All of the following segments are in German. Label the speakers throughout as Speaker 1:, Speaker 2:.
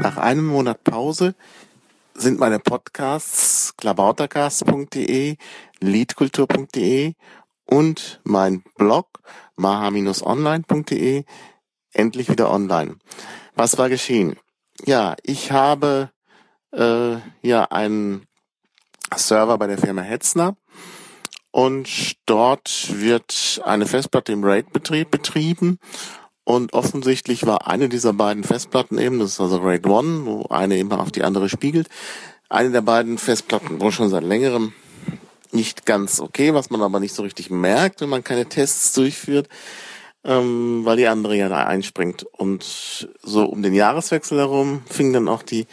Speaker 1: Nach einem Monat Pause sind meine Podcasts klabautercast.de, liedkultur.de und mein Blog maha-online.de endlich wieder online. Was war geschehen? Ja, ich habe äh, ja einen Server bei der Firma Hetzner und dort wird eine Festplatte im RAID-Betrieb betrieben und offensichtlich war eine dieser beiden Festplatten eben, das ist also RAID 1, wo eine eben auf die andere spiegelt, eine der beiden Festplatten wohl schon seit längerem nicht ganz okay, was man aber nicht so richtig merkt, wenn man keine Tests durchführt, ähm, weil die andere ja da einspringt. Und so um den Jahreswechsel herum fing dann auch die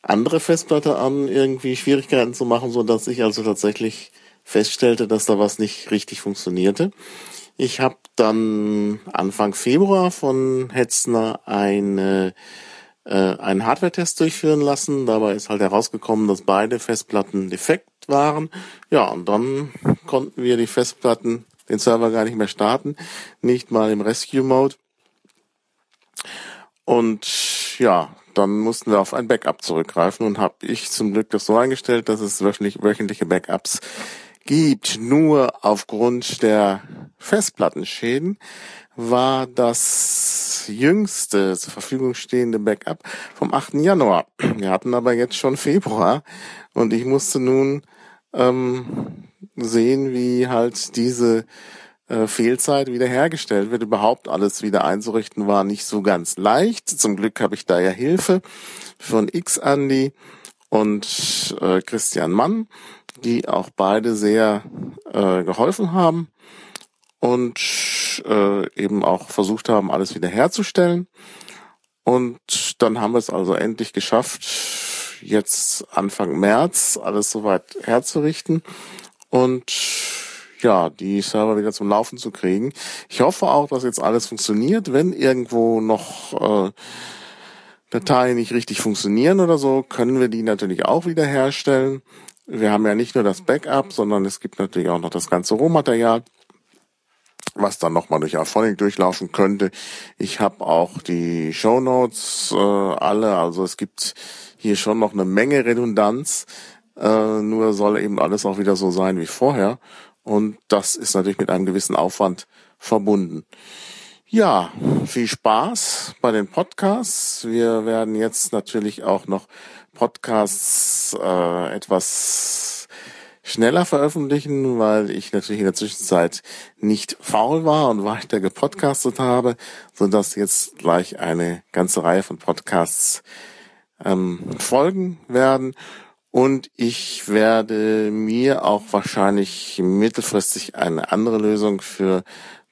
Speaker 1: andere Festplatte an, irgendwie Schwierigkeiten zu machen, so dass ich also tatsächlich feststellte, dass da was nicht richtig funktionierte. Ich habe dann Anfang Februar von Hetzner eine, äh, einen Hardware-Test durchführen lassen. Dabei ist halt herausgekommen, dass beide Festplatten defekt waren. Ja, und dann konnten wir die Festplatten, den Server gar nicht mehr starten, nicht mal im Rescue-Mode. Und ja, dann mussten wir auf ein Backup zurückgreifen und habe ich zum Glück das so eingestellt, dass es wöchentliche Backups gibt. Nur aufgrund der Festplattenschäden war das jüngste zur Verfügung stehende Backup vom 8. Januar. Wir hatten aber jetzt schon Februar und ich musste nun ähm, sehen, wie halt diese äh, Fehlzeit wiederhergestellt wird. Überhaupt alles wieder einzurichten war nicht so ganz leicht. Zum Glück habe ich da ja Hilfe von X Andy und äh, Christian Mann die auch beide sehr äh, geholfen haben und äh, eben auch versucht haben, alles wiederherzustellen. Und dann haben wir es also endlich geschafft, jetzt Anfang März alles soweit herzurichten und ja, die Server wieder zum Laufen zu kriegen. Ich hoffe auch, dass jetzt alles funktioniert. Wenn irgendwo noch äh, Dateien nicht richtig funktionieren oder so, können wir die natürlich auch wiederherstellen. Wir haben ja nicht nur das Backup, sondern es gibt natürlich auch noch das ganze Rohmaterial, was dann nochmal durch Auphonic durchlaufen könnte. Ich habe auch die Show Notes äh, alle, also es gibt hier schon noch eine Menge Redundanz, äh, nur soll eben alles auch wieder so sein wie vorher. Und das ist natürlich mit einem gewissen Aufwand verbunden. Ja, viel Spaß bei den Podcasts. Wir werden jetzt natürlich auch noch Podcasts äh, etwas schneller veröffentlichen, weil ich natürlich in der Zwischenzeit nicht faul war und weiter gepodcastet habe, so dass jetzt gleich eine ganze Reihe von Podcasts ähm, folgen werden. Und ich werde mir auch wahrscheinlich mittelfristig eine andere Lösung für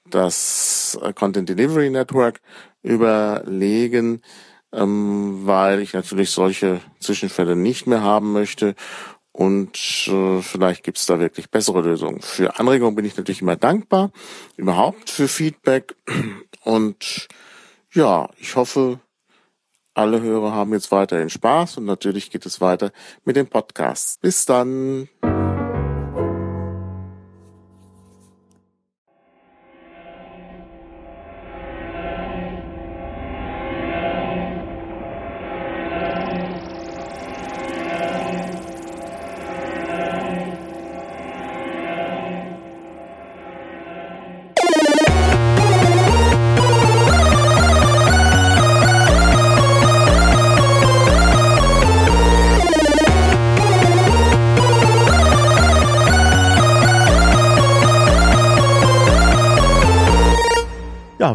Speaker 1: das äh, Content Delivery Network überlegen, ähm, weil ich natürlich solche Zwischenfälle nicht mehr haben möchte. Und äh, vielleicht gibt es da wirklich bessere Lösungen. Für Anregungen bin ich natürlich immer dankbar, überhaupt für Feedback. Und ja, ich hoffe, alle Hörer haben jetzt weiterhin Spaß und natürlich geht es weiter mit dem Podcast. Bis dann.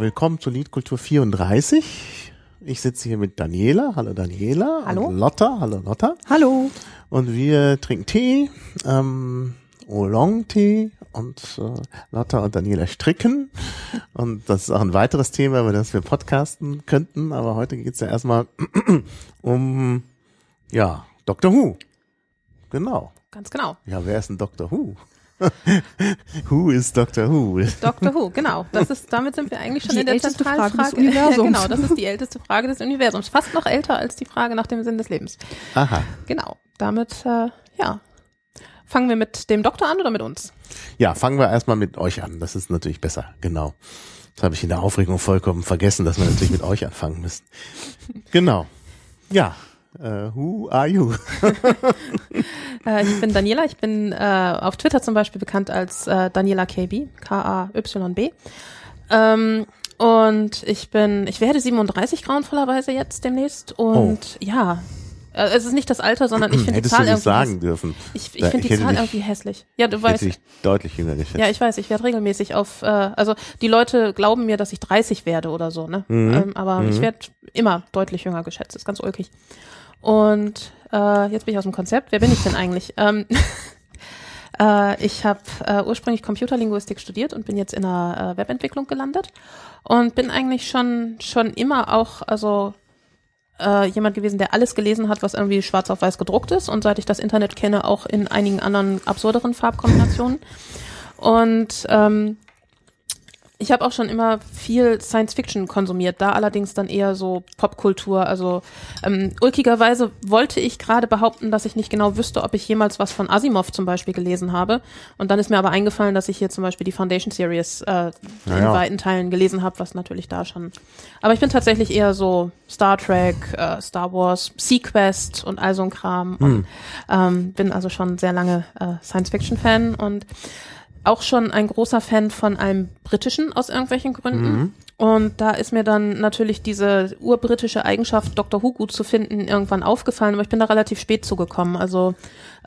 Speaker 1: Willkommen zu Liedkultur 34. Ich sitze hier mit Daniela. Hallo Daniela.
Speaker 2: Hallo.
Speaker 1: Und Lotta. Hallo Lotta.
Speaker 2: Hallo.
Speaker 1: Und wir trinken Tee, ähm, Oolong-Tee und äh, Lotta und Daniela stricken. Und das ist auch ein weiteres Thema, über das wir podcasten könnten. Aber heute geht es ja erstmal um, ja, Dr. Who. Genau.
Speaker 2: Ganz genau.
Speaker 1: Ja, wer ist ein Dr. Who? Who is Doctor Who?
Speaker 2: Doctor Who, genau. Das ist, damit sind wir eigentlich schon die in der zentralen Frage. Frage. Ja, genau, das ist die älteste Frage des Universums. Fast noch älter als die Frage nach dem Sinn des Lebens.
Speaker 1: Aha.
Speaker 2: Genau. Damit, äh, ja. Fangen wir mit dem Doktor an oder mit uns?
Speaker 1: Ja, fangen wir erstmal mit euch an. Das ist natürlich besser, genau. Das habe ich in der Aufregung vollkommen vergessen, dass wir natürlich mit euch anfangen müssen. Genau. Ja, Uh, who are you?
Speaker 2: äh, ich bin Daniela. Ich bin äh, auf Twitter zum Beispiel bekannt als äh, Daniela KB, K-A-Y-B. Ähm, und ich bin, ich werde 37 grauenvollerweise jetzt demnächst. Und oh. ja, äh, es ist nicht das Alter, sondern ich finde die Zahl irgendwie.
Speaker 1: sagen dürfen.
Speaker 2: Ich, ich finde die Zahl irgendwie hässlich. Ja, du weißt. Ich
Speaker 1: deutlich jünger geschätzt.
Speaker 2: Ja, ich weiß. Ich werde regelmäßig auf. Äh, also die Leute glauben mir, dass ich 30 werde oder so, ne? Mhm. Ähm, aber mhm. ich werde immer deutlich jünger geschätzt. Das ist ganz ulkig. Und äh, jetzt bin ich aus dem Konzept. Wer bin ich denn eigentlich? Ähm, äh, ich habe äh, ursprünglich Computerlinguistik studiert und bin jetzt in der äh, Webentwicklung gelandet und bin eigentlich schon schon immer auch also äh, jemand gewesen, der alles gelesen hat, was irgendwie schwarz auf weiß gedruckt ist und seit ich das Internet kenne, auch in einigen anderen absurderen Farbkombinationen. Und ähm, ich habe auch schon immer viel Science Fiction konsumiert, da allerdings dann eher so Popkultur. Also ähm, ulkigerweise wollte ich gerade behaupten, dass ich nicht genau wüsste, ob ich jemals was von Asimov zum Beispiel gelesen habe. Und dann ist mir aber eingefallen, dass ich hier zum Beispiel die Foundation Series äh, in weiten Teilen gelesen habe, was natürlich da schon. Aber ich bin tatsächlich eher so Star Trek, äh, Star Wars, Sequest und all so ein Kram. Hm. Und ähm, bin also schon sehr lange äh, Science Fiction Fan und auch schon ein großer Fan von einem britischen aus irgendwelchen Gründen. Mhm. Und da ist mir dann natürlich diese urbritische Eigenschaft, Dr. Who gut zu finden, irgendwann aufgefallen, aber ich bin da relativ spät zugekommen. Also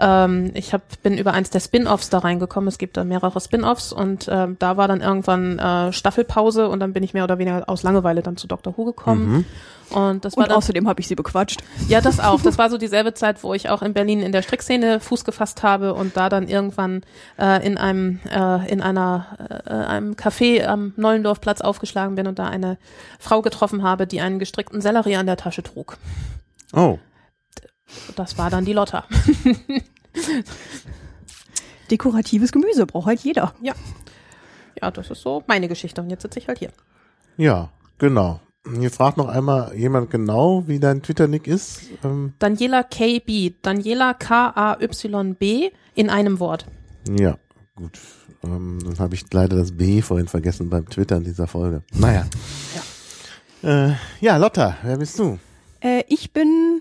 Speaker 2: ähm, ich hab, bin über eins der Spin-offs da reingekommen. Es gibt da mehrere Spin-offs und ähm, da war dann irgendwann äh, Staffelpause und dann bin ich mehr oder weniger aus Langeweile dann zu Dr. Who gekommen. Mhm. Und, das war
Speaker 3: und dann, außerdem habe ich sie bequatscht.
Speaker 2: Ja, das auch. Das war so dieselbe Zeit, wo ich auch in Berlin in der Strickszene Fuß gefasst habe und da dann irgendwann äh, in einem äh, in einer äh, einem Café am Nollendorfplatz aufgeschlagen bin und da eine Frau getroffen habe, die einen gestrickten Sellerie an der Tasche trug.
Speaker 1: Oh.
Speaker 2: Das war dann die Lotta.
Speaker 3: Dekoratives Gemüse braucht halt jeder.
Speaker 2: Ja. Ja, das ist so meine Geschichte und jetzt sitze ich halt hier.
Speaker 1: Ja, genau. Hier fragt noch einmal jemand genau, wie dein Twitter-Nick ist.
Speaker 2: Ähm Daniela KB. Daniela K-A-Y-B in einem Wort.
Speaker 1: Ja, gut. Ähm, dann habe ich leider das B vorhin vergessen beim Twitter in dieser Folge. Naja. Ja, äh, ja Lotta, wer bist du?
Speaker 3: Äh, ich bin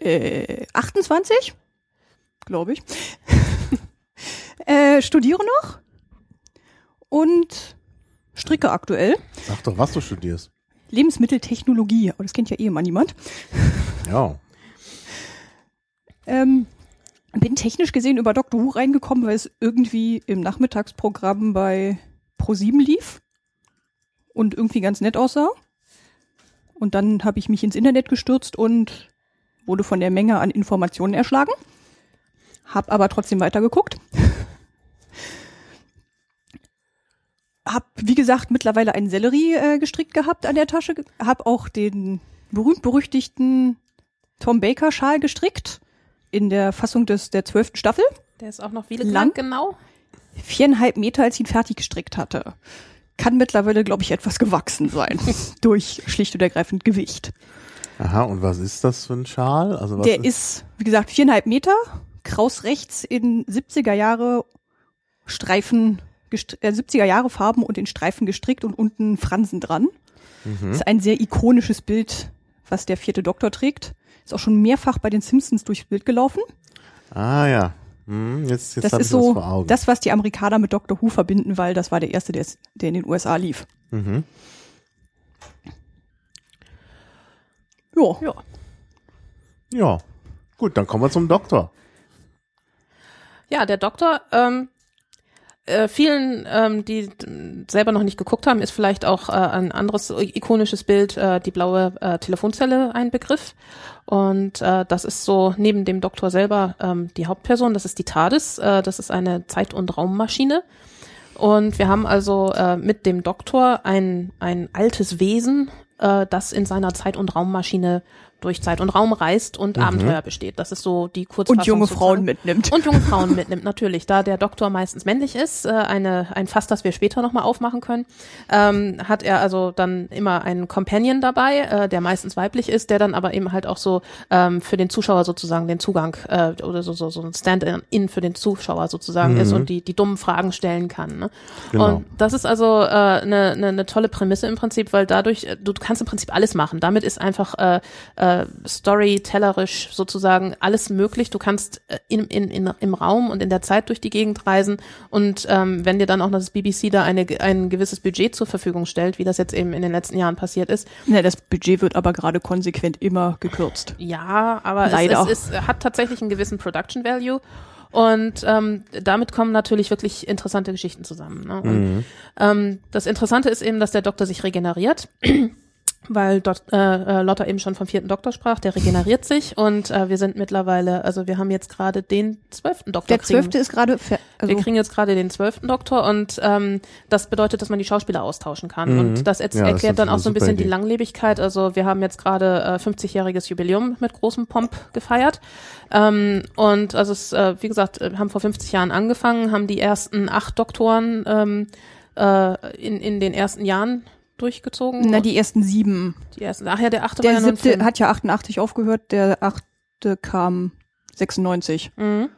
Speaker 3: äh, 28, glaube ich. äh, studiere noch und stricke aktuell.
Speaker 1: Sag doch, was du studierst.
Speaker 3: Lebensmitteltechnologie, aber das kennt ja eh immer niemand.
Speaker 1: Ja.
Speaker 3: ähm, bin technisch gesehen über Dr. Who reingekommen, weil es irgendwie im Nachmittagsprogramm bei Pro7 lief und irgendwie ganz nett aussah. Und dann habe ich mich ins Internet gestürzt und wurde von der Menge an Informationen erschlagen. Hab aber trotzdem weitergeguckt. hab, wie gesagt, mittlerweile einen Sellerie äh, gestrickt gehabt an der Tasche. Hab auch den berühmt-berüchtigten Tom Baker Schal gestrickt in der Fassung des der zwölften Staffel.
Speaker 2: Der ist auch noch wie lang genau?
Speaker 3: Viereinhalb Meter, als ich ihn fertig gestrickt hatte. Kann mittlerweile, glaube ich, etwas gewachsen sein. durch schlicht und ergreifend Gewicht.
Speaker 1: Aha, und was ist das für ein Schal?
Speaker 3: Also was der ist, wie gesagt, viereinhalb Meter, kraus rechts in 70er Jahre Streifen, äh, 70er Jahre Farben und in Streifen gestrickt und unten Fransen dran. Mhm. ist ein sehr ikonisches Bild, was der vierte Doktor trägt. Ist auch schon mehrfach bei den Simpsons durchs Bild gelaufen.
Speaker 1: Ah ja. Hm, jetzt, jetzt
Speaker 3: das ist so das, das, was die Amerikaner mit Dr. Who verbinden, weil das war der erste, der, der in den USA lief. Mhm.
Speaker 1: Ja. Ja. Ja. Gut, dann kommen wir zum Doktor.
Speaker 2: Ja, der Doktor ähm, äh, vielen, ähm, die selber noch nicht geguckt haben, ist vielleicht auch äh, ein anderes ikonisches Bild, äh, die blaue äh, Telefonzelle ein Begriff. Und äh, das ist so neben dem Doktor selber ähm, die Hauptperson. Das ist die TARDIS. Äh, das ist eine Zeit- und Raummaschine. Und wir haben also äh, mit dem Doktor ein, ein altes Wesen, äh, das in seiner Zeit- und Raummaschine durch Zeit und Raum reist und Abenteuer besteht. Das ist so die Kurzfassung.
Speaker 3: Und junge
Speaker 2: sozusagen.
Speaker 3: Frauen mitnimmt.
Speaker 2: Und junge Frauen mitnimmt, natürlich. Da der Doktor meistens männlich ist, äh, eine, ein Fass, das wir später nochmal aufmachen können, ähm, hat er also dann immer einen Companion dabei, äh, der meistens weiblich ist, der dann aber eben halt auch so ähm, für den Zuschauer sozusagen den Zugang äh, oder so, so, so ein Stand-in für den Zuschauer sozusagen ist und die, die dummen Fragen stellen kann. Ne?
Speaker 4: Genau.
Speaker 2: Und das ist also eine äh, ne, ne, ne tolle Prämisse im Prinzip, weil dadurch, äh, du, du kannst im Prinzip alles machen. Damit ist einfach äh, äh, storytellerisch sozusagen alles möglich. Du kannst äh, in, in, in, im Raum und in der Zeit durch die Gegend reisen und ähm, wenn dir dann auch noch das BBC da eine, ein gewisses Budget zur Verfügung stellt, wie das jetzt eben in den letzten Jahren passiert ist,
Speaker 3: Ja, das Budget wird aber gerade konsequent immer gekürzt.
Speaker 2: ja, aber
Speaker 3: Leider.
Speaker 2: es, es, es hat tatsächlich einen gewissen Production Value. Und ähm, damit kommen natürlich wirklich interessante Geschichten zusammen. Ne? Und, ähm, das Interessante ist eben, dass der Doktor sich regeneriert. Weil dort, äh, äh, Lotta eben schon vom vierten Doktor sprach, der regeneriert sich und äh, wir sind mittlerweile, also wir haben jetzt gerade den zwölften Doktor.
Speaker 3: Der zwölfte ist gerade, also
Speaker 2: wir kriegen jetzt gerade den zwölften Doktor und ähm, das bedeutet, dass man die Schauspieler austauschen kann.
Speaker 4: Mhm.
Speaker 2: Und das jetzt
Speaker 4: Ja, das
Speaker 2: erklärt dann auch so ein bisschen die
Speaker 4: Idee.
Speaker 2: Langlebigkeit. Also wir haben jetzt gerade äh, 50-jähriges Jubiläum mit großem Pomp gefeiert. Ähm, und also es, äh, wie gesagt, äh, haben vor 50 Jahren angefangen, haben die ersten acht Doktoren ähm, äh, in, in den ersten Jahren durchgezogen.
Speaker 3: na, die ersten sieben.
Speaker 2: die ersten, ach ja, der achte war
Speaker 3: Der
Speaker 2: ja nur ein
Speaker 3: siebte hat ja 88 aufgehört, der achte kam 96.
Speaker 2: Mhm.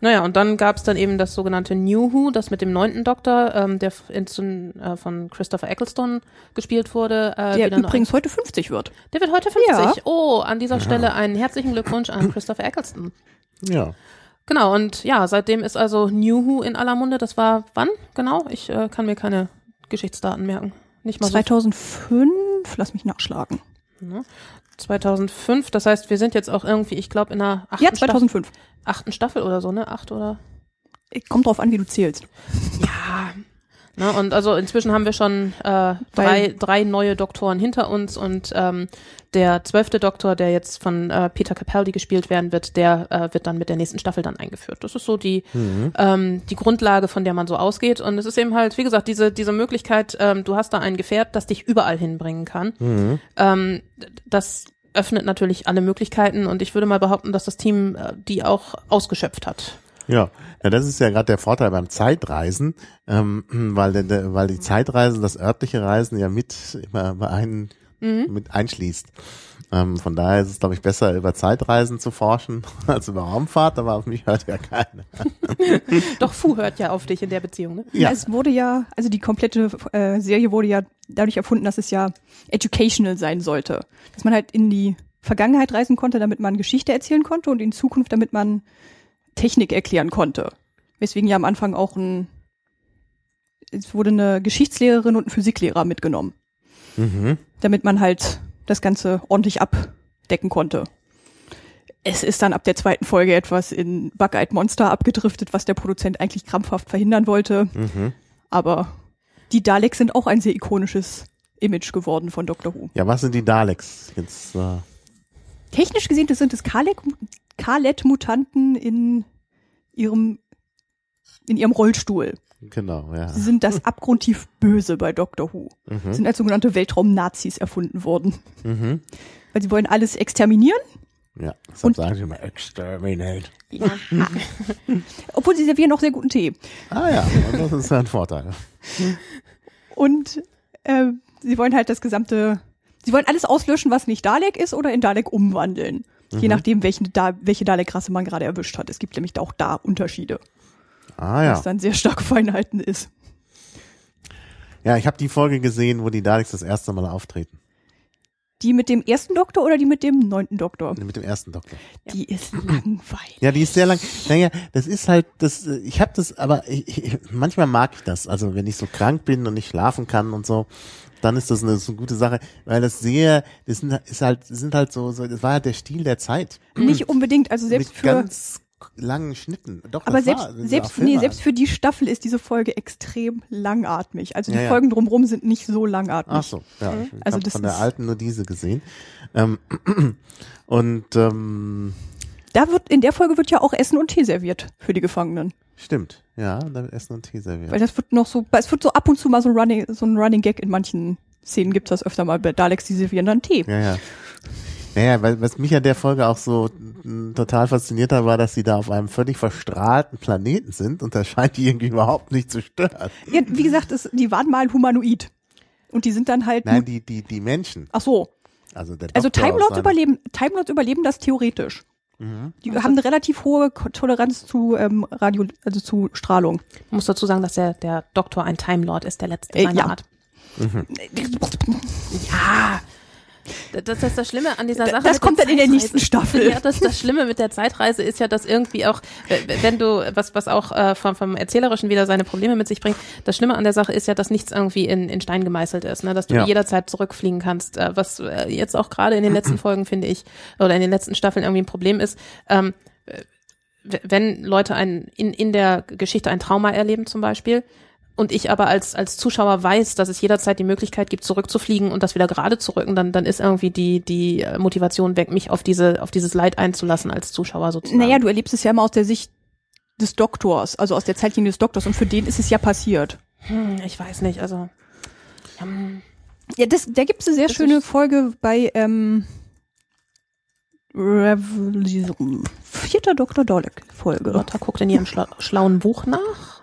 Speaker 2: Naja, und dann gab's dann eben das sogenannte New Who, das mit dem neunten Doktor, ähm, der in, äh, von Christopher Eccleston gespielt wurde. Äh,
Speaker 3: Der übrigens heute 50 wird.
Speaker 2: der wird heute 50.
Speaker 3: Ja.
Speaker 2: Oh, an dieser Stelle einen herzlichen Glückwunsch an Christopher Eccleston.
Speaker 4: Ja.
Speaker 2: Genau, und ja, seitdem ist also New Who in aller Munde. Das war wann genau? Ich äh, kann mir keine Geschichtsdaten merken. Nicht mal so
Speaker 3: 2005, lass mich nachschlagen.
Speaker 2: 2005. Das heißt, wir sind jetzt auch irgendwie, ich glaube, in der achten,
Speaker 3: Ja,
Speaker 2: Staffel,
Speaker 3: 2005.
Speaker 2: achten Staffel oder so, ne? Acht oder?
Speaker 3: Kommt drauf an, wie du zählst.
Speaker 2: Ja. Ne, und also inzwischen haben wir schon äh, drei, drei neue Doktoren hinter uns und ähm, der zwölfte Doktor, der jetzt von äh, Peter Capaldi gespielt werden wird, der äh, wird dann mit der nächsten Staffel dann eingeführt. Das ist so die ähm, die Grundlage, von der man so ausgeht. Und es ist eben halt, wie gesagt, diese diese Möglichkeit, ähm, du hast da ein Gefährt, das dich überall hinbringen kann. Ähm, d- das öffnet natürlich alle Möglichkeiten und ich würde mal behaupten, dass das Team äh, die auch ausgeschöpft hat.
Speaker 4: Ja, ja das ist ja gerade der Vorteil beim Zeitreisen, ähm, weil, der, weil die Zeitreisen, das örtliche Reisen ja mit immer bei ein, mit einschließt. Ähm, von daher ist es, glaube ich, besser, über Zeitreisen zu forschen als über Raumfahrt, aber auf mich hört ja keiner.
Speaker 2: Doch Fu hört ja auf dich in der Beziehung, ne?
Speaker 4: Ja.
Speaker 3: Es wurde ja, also die komplette äh, Serie wurde ja dadurch erfunden, dass es ja educational sein sollte. Dass man halt in die Vergangenheit reisen konnte, damit man Geschichte erzählen konnte und in Zukunft, damit man Technik erklären konnte. Weswegen ja am Anfang auch ein, es wurde eine Geschichtslehrerin und ein Physiklehrer mitgenommen.
Speaker 4: Mhm.
Speaker 3: damit man halt das Ganze ordentlich abdecken konnte. Es ist dann ab der zweiten Folge etwas in Bug-Eyed Monster abgedriftet, was der Produzent eigentlich krampfhaft verhindern wollte.
Speaker 4: Mhm.
Speaker 3: Aber die Daleks sind auch ein sehr ikonisches Image geworden von Doctor Who.
Speaker 4: Ja, was sind die Daleks? Jetzt, äh,
Speaker 3: Technisch gesehen das sind es Kalet-Mutanten in ihrem, in ihrem Rollstuhl.
Speaker 4: genau, ja.
Speaker 3: Sie sind das abgrundtief Böse bei Doctor Who.
Speaker 4: Mhm.
Speaker 3: Sind als sogenannte Weltraum-Nazis erfunden worden.
Speaker 4: Mhm.
Speaker 3: Weil sie wollen alles exterminieren
Speaker 4: Ja, deshalb
Speaker 3: Und-
Speaker 4: sagen sie immer Exterminate.
Speaker 3: Obwohl sie servieren auch sehr guten Tee.
Speaker 4: Ah ja, und das ist ein Vorteil.
Speaker 3: Und äh, sie wollen halt das gesamte, sie wollen alles auslöschen, was nicht Dalek ist oder in Dalek umwandeln. Je nachdem, welchen da, welche Dalek-Rasse man gerade erwischt hat. Es gibt nämlich auch da Unterschiede,
Speaker 4: Ah ja.
Speaker 3: was dann sehr starke Feinheiten ist.
Speaker 4: Ja, ich habe die Folge gesehen, wo die Daleks das erste Mal auftreten.
Speaker 3: Die mit dem ersten Doktor oder die mit dem neunten Doktor?
Speaker 4: Mit dem ersten Doktor.
Speaker 3: Die ist langweilig.
Speaker 4: Ja, die ist sehr lang. Naja, das ist halt, das, äh, ich habe das, aber ich, ich, manchmal mag ich das. Also wenn ich so krank bin und nicht schlafen kann und so, dann ist das eine, so eine gute Sache, weil das sehr, das sind, ist halt, sind halt so, so, das war halt der Stil der Zeit.
Speaker 3: Nicht unbedingt, also selbst
Speaker 4: mit
Speaker 3: für,
Speaker 4: ganz langen Schnitten. Doch,
Speaker 3: aber selbst,
Speaker 4: war,
Speaker 3: selbst, nee, selbst für die Staffel ist diese Folge extrem langatmig. Also die
Speaker 4: Ja, ja.
Speaker 3: Folgen drumherum sind nicht so langatmig.
Speaker 4: Ach so, ja. Ich
Speaker 3: Also das
Speaker 4: von der alten nur diese gesehen. Ähm, und ähm,
Speaker 3: Da wird, in der Folge wird ja auch Essen und Tee serviert für die Gefangenen.
Speaker 4: Stimmt, ja, da wird Essen und Tee serviert.
Speaker 3: Weil das wird noch so, es wird so ab und zu mal so ein Running, so ein Running Gag in manchen Szenen gibt's das öfter mal bei Daleks, die servieren dann Tee.
Speaker 4: Ja, ja. Naja, weil, was mich an der Folge auch so m, total fasziniert hat, war, dass sie da auf einem völlig verstrahlten Planeten sind und das scheint die irgendwie überhaupt nicht zu stören.
Speaker 3: Ja, wie gesagt, es, die waren mal humanoid. Und die sind dann halt.
Speaker 4: Nein, die, die, die Menschen.
Speaker 3: ach so.
Speaker 4: Also, der
Speaker 3: Also
Speaker 4: Doktor
Speaker 3: Time
Speaker 4: aus
Speaker 3: Lords
Speaker 4: seiner-
Speaker 3: überleben, Time Lords überleben das theoretisch. Die haben eine relativ hohe Toleranz zu ähm, Radio, also zu Strahlung.
Speaker 2: Ich muss dazu sagen, dass der, der Doktor ein Time Lord ist, der letzte
Speaker 3: Äh,
Speaker 2: seiner
Speaker 3: ja.
Speaker 2: Art. Ja. Das ist das Schlimme an dieser Sache.
Speaker 3: Das kommt dann in der nächsten Staffel.
Speaker 2: Ja, das, das Schlimme mit der Zeitreise ist ja, dass irgendwie auch, wenn du, was, was auch äh, vom, vom Erzählerischen wieder seine Probleme mit sich bringt, das Schlimme an der Sache ist ja, dass nichts irgendwie in, in Stein gemeißelt ist, ne? dass du
Speaker 4: Ja.
Speaker 2: jederzeit zurückfliegen kannst, äh, was äh, jetzt auch gerade in den letzten Folgen, finde ich, oder in den letzten Staffeln irgendwie ein Problem ist. Ähm, äh, wenn Leute ein, in, in der Geschichte ein Trauma erleben zum Beispiel, und ich aber als, als Zuschauer weiß, dass es jederzeit die Möglichkeit gibt, zurückzufliegen und das wieder gerade zu rücken, dann, dann ist irgendwie die, die äh, Motivation weg, mich auf diese, auf dieses Leid einzulassen als Zuschauer sozusagen.
Speaker 3: Naja, du erlebst es ja immer aus der Sicht des Doktors, also aus der Zeitlinie des Doktors. Und für den ist es ja passiert.
Speaker 2: hm, ich weiß nicht, also. hm,
Speaker 3: Ja, das, da gibt es eine sehr schöne Folge bei ähm, Revolution. Vierter Dr. Dalek-Folge.
Speaker 2: Lotta guckt in ihrem schla schlauen Buch nach.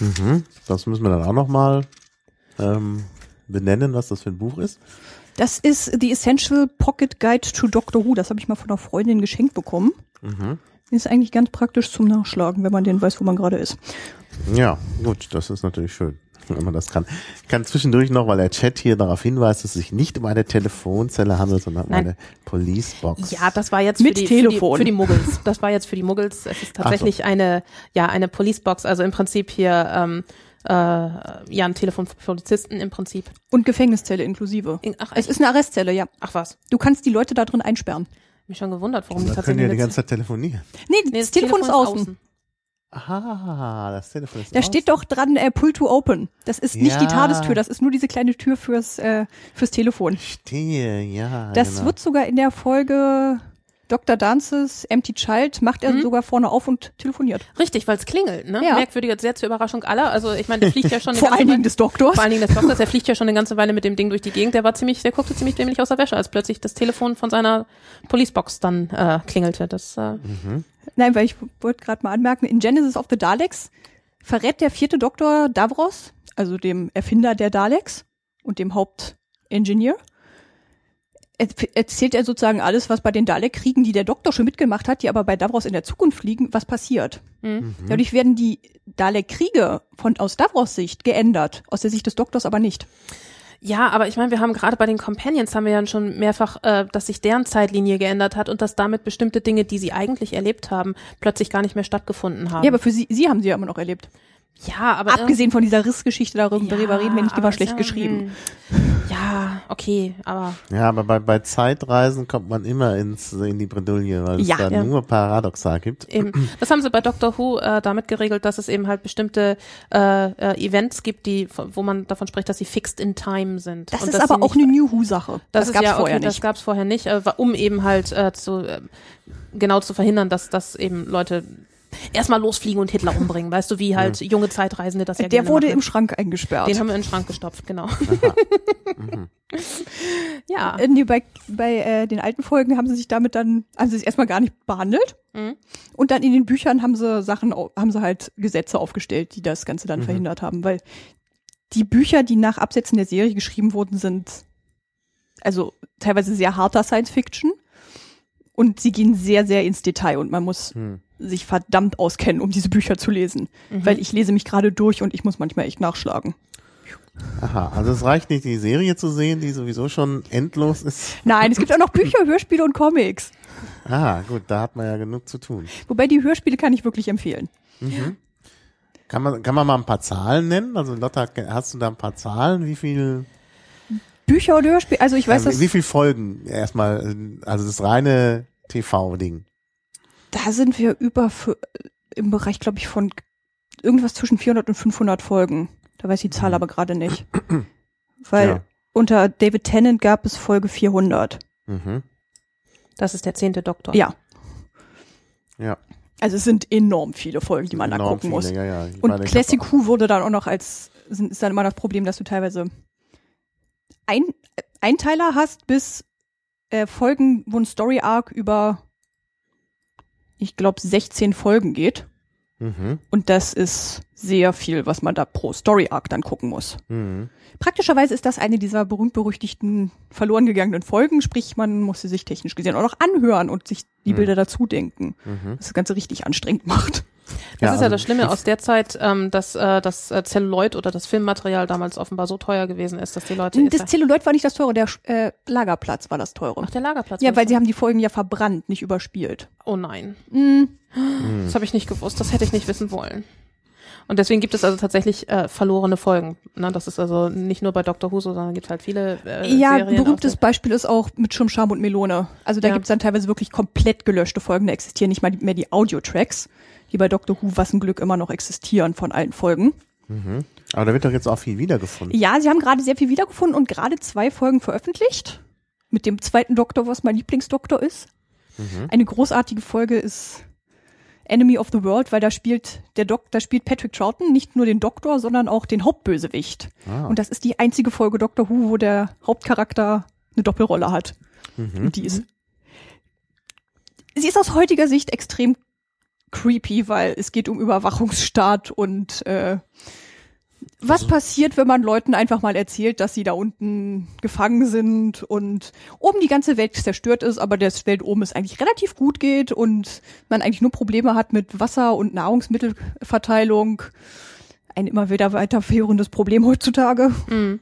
Speaker 4: Mhm. Das müssen wir dann auch nochmal ähm, benennen, was das für ein Buch ist.
Speaker 3: Das ist The Essential Pocket Guide to Doctor Who. Das habe ich mal von einer Freundin geschenkt bekommen.
Speaker 4: Mhm.
Speaker 3: Ist eigentlich ganz praktisch zum Nachschlagen, wenn man den weiß, wo man gerade ist.
Speaker 4: Ja, gut, das ist natürlich schön, wenn man das kann. Ich kann zwischendurch noch, weil der Chat hier darauf hinweist, dass es sich nicht um eine Telefonzelle handelt, sondern um
Speaker 2: Nein.
Speaker 4: eine Police-Box.
Speaker 2: Ja, das war jetzt
Speaker 3: Mit
Speaker 2: für, die,
Speaker 3: Telefon.
Speaker 2: Für, die, für die Muggels. Das war jetzt für die Muggels. Es ist tatsächlich eine, ja, eine Policebox, also im Prinzip hier, ähm, äh, ja, ein Telefon für Polizisten im Prinzip.
Speaker 3: Und Gefängniszelle inklusive.
Speaker 2: In- Ach,
Speaker 3: Es ist eine Arrestzelle, ja.
Speaker 2: Ach was.
Speaker 3: Du kannst die Leute da drin einsperren.
Speaker 2: Mich schon gewundert, warum die
Speaker 4: Da können die
Speaker 2: tatsächlich
Speaker 4: ja die ganze Zeit telefonieren.
Speaker 3: Nee,
Speaker 2: Nee,
Speaker 3: das, Telefon, ist außen.
Speaker 4: Ah, das Telefon ist
Speaker 3: Da
Speaker 4: außen.
Speaker 3: steht doch dran, äh, Pull to Open. Das ist nicht die
Speaker 4: Ja.
Speaker 3: Tadestür, das ist nur diese kleine Tür fürs, äh, fürs Telefon.
Speaker 4: Stehe, ja.
Speaker 3: Das
Speaker 4: genau.
Speaker 3: wird sogar in der Folge Dr. Dances Empty Child, macht er
Speaker 2: Mhm.
Speaker 3: sogar vorne auf und telefoniert.
Speaker 2: Richtig, weil es klingelt, ne?
Speaker 3: Ja.
Speaker 2: Merkwürdig, sehr zur Überraschung aller. Also ich meine, der fliegt ja schon eine
Speaker 3: Vor
Speaker 2: ganze
Speaker 3: allen Dingen des Doktors.
Speaker 2: Vor allen Dingen des Doktors, der fliegt ja schon eine ganze Weile mit dem Ding durch die Gegend. Der war ziemlich, der guckte ziemlich dämlich aus der Wäsche, als plötzlich das Telefon von seiner Policebox dann äh, klingelte. Das äh,
Speaker 3: Nein, weil ich wollte gerade mal anmerken, in Genesis of the Daleks verrät der vierte Doktor Davros, also dem Erfinder der Daleks und dem Hauptingenieur, erzählt er sozusagen alles, was bei den Dalek-Kriegen, die der Doktor schon mitgemacht hat, die aber bei Davros in der Zukunft liegen, was passiert.
Speaker 2: hm.
Speaker 3: Dadurch werden die Dalek-Kriege von aus Davros Sicht geändert, aus der Sicht des Doktors aber nicht.
Speaker 2: Ja, aber ich meine, wir haben gerade bei den Companions haben wir ja schon mehrfach, äh, dass sich deren Zeitlinie geändert hat und dass damit bestimmte Dinge, die sie eigentlich erlebt haben, plötzlich gar nicht mehr stattgefunden haben.
Speaker 3: Ja, aber für sie, sie haben sie ja immer noch erlebt.
Speaker 2: Ja, aber
Speaker 3: Abgesehen von dieser Rissgeschichte, darüber
Speaker 2: Ja,
Speaker 3: reden wir nicht, die war
Speaker 2: es
Speaker 3: schlecht
Speaker 2: ja,
Speaker 3: geschrieben.
Speaker 2: Ja, okay, aber
Speaker 4: Ja, aber bei, bei Zeitreisen kommt man immer ins, in die Bredouille, weil es
Speaker 3: Ja.
Speaker 4: da
Speaker 2: Ja.
Speaker 4: nur Paradoxa gibt.
Speaker 2: eben, das haben sie bei Doctor Who äh, damit geregelt, dass es eben halt bestimmte äh, äh, Events gibt, die, wo man davon spricht, dass sie fixed in time sind.
Speaker 3: Das
Speaker 2: Und
Speaker 3: ist aber auch eine New Who-Sache.
Speaker 2: Das,
Speaker 3: Das,
Speaker 2: ist
Speaker 3: gab's
Speaker 2: ja
Speaker 3: vorher
Speaker 2: okay, das
Speaker 3: nicht.
Speaker 2: gab's vorher nicht, äh, um eben halt äh, zu äh, genau zu verhindern, dass dass eben Leute erstmal losfliegen und Hitler umbringen, weißt du, wie halt junge Zeitreisende das ja
Speaker 3: Der wurde
Speaker 2: machen.
Speaker 3: im Schrank eingesperrt.
Speaker 2: den haben wir in den Schrank gestopft, genau. ja.
Speaker 3: Äh, nee, bei bei äh, den alten Folgen haben sie sich damit dann, haben sie sich erstmal gar nicht behandelt.
Speaker 2: Mhm.
Speaker 3: Und dann in den Büchern haben sie Sachen, haben sie halt Gesetze aufgestellt, die das Ganze
Speaker 2: Mhm.
Speaker 3: dann verhindert haben. Weil die Bücher, die nach Absetzen der Serie geschrieben wurden, sind also teilweise sehr harter Science Fiction. Und sie gehen sehr, sehr ins Detail und man muss
Speaker 4: Hm.
Speaker 3: Sich verdammt auskennen, um diese Bücher zu lesen.
Speaker 2: Mhm.
Speaker 3: Weil ich lese mich gerade durch und ich muss manchmal echt nachschlagen.
Speaker 4: Aha, also es reicht nicht, die Serie zu sehen, die sowieso schon endlos ist.
Speaker 3: Nein, es gibt auch noch Bücher, Hörspiele und Comics.
Speaker 4: Ah, gut, da hat man ja genug zu tun.
Speaker 3: Wobei die Hörspiele kann ich wirklich empfehlen.
Speaker 4: Kann man, kann man mal ein paar Zahlen nennen? Also Lotta, hast du da ein paar Zahlen? Wie viel,
Speaker 3: Bücher oder Hörspiele, also ich weiß,
Speaker 4: äh,
Speaker 3: dass
Speaker 4: wie viel Folgen erstmal, äh, also das reine TV-Ding?
Speaker 3: Da sind wir über für, im Bereich, glaube ich, von irgendwas zwischen 400 und 500 Folgen. Da weiß ich die Zahl aber gerade nicht. Weil
Speaker 4: Ja.
Speaker 3: unter David Tennant gab es Folge 400.
Speaker 4: Mhm.
Speaker 2: Das ist der zehnte Doktor.
Speaker 3: Ja,
Speaker 4: Ja.
Speaker 3: also es sind enorm viele Folgen, die man da
Speaker 4: enorm
Speaker 3: gucken muss.
Speaker 4: Ja, ja. Ich
Speaker 3: Und
Speaker 4: meine,
Speaker 3: Classic Who wurde dann auch noch als, ist dann immer das Problem, dass du teilweise ein, Einteiler hast bis äh, Folgen, wo ein Story Arc über, ich glaube, 16 Folgen geht.
Speaker 1: Mhm.
Speaker 3: Und das ist sehr viel, was man da pro Story Arc dann gucken muss.
Speaker 1: Mhm.
Speaker 3: Praktischerweise ist das eine dieser berühmt-berüchtigten verloren gegangenen Folgen, sprich, man muss sie sich technisch gesehen auch noch anhören und sich die
Speaker 1: Mhm.
Speaker 3: Bilder dazu denken,
Speaker 1: Mhm.
Speaker 3: was das Ganze richtig anstrengend macht.
Speaker 2: Das ist ja
Speaker 1: also
Speaker 2: das Schlimme aus der Zeit, ähm, dass äh, das äh, Celluloid oder das Filmmaterial damals offenbar so teuer gewesen ist, dass die Leute.
Speaker 3: Das Zelluloid war nicht das teure, der äh, Lagerplatz war das teure.
Speaker 2: Ach, der Lagerplatz.
Speaker 3: ja, weil sie haben die Folgen ja verbrannt, nicht überspielt.
Speaker 2: Oh nein,
Speaker 3: Mm,
Speaker 2: das habe ich nicht gewusst. Das hätte ich nicht wissen wollen. Und deswegen gibt es also tatsächlich äh, verlorene Folgen. Ne? Das ist also nicht nur bei Dr. Who so, sondern gibt halt viele äh,
Speaker 3: ja,
Speaker 2: Serien.
Speaker 3: berühmtes
Speaker 2: auf
Speaker 3: Beispiel ist auch mit Schirmscham und Melone. Also da
Speaker 2: Ja.
Speaker 3: gibt's dann teilweise wirklich komplett gelöschte Folgen. Da existieren nicht mal die, mehr die Audio-Tracks, die bei Dr. Who, was ein Glück, immer noch existieren von allen Folgen.
Speaker 1: Mhm. Aber da wird doch jetzt auch viel wiedergefunden.
Speaker 3: Ja, sie haben gerade sehr viel wiedergefunden und gerade zwei Folgen veröffentlicht. Mit dem zweiten Doktor, was mein Lieblingsdoktor ist.
Speaker 1: Mhm.
Speaker 3: Eine großartige Folge ist Enemy of the World, weil da spielt der Dok da spielt Patrick Troughton nicht nur den Doktor, sondern auch den Hauptbösewicht.
Speaker 1: Ah.
Speaker 3: Und das ist die einzige Folge Doctor Who, wo der Hauptcharakter eine Doppelrolle hat.
Speaker 1: Mhm.
Speaker 3: Und die ist. Sie ist aus heutiger Sicht extrem creepy, weil es geht um Überwachungsstaat und äh, was
Speaker 1: Also
Speaker 3: passiert, wenn man Leuten einfach mal erzählt, dass sie da unten gefangen sind und oben die ganze Welt zerstört ist, aber das Welt oben es eigentlich relativ gut geht und man eigentlich nur Probleme hat mit Wasser und Nahrungsmittelverteilung. Ein immer wieder weiterführendes Problem heutzutage.
Speaker 2: Mhm.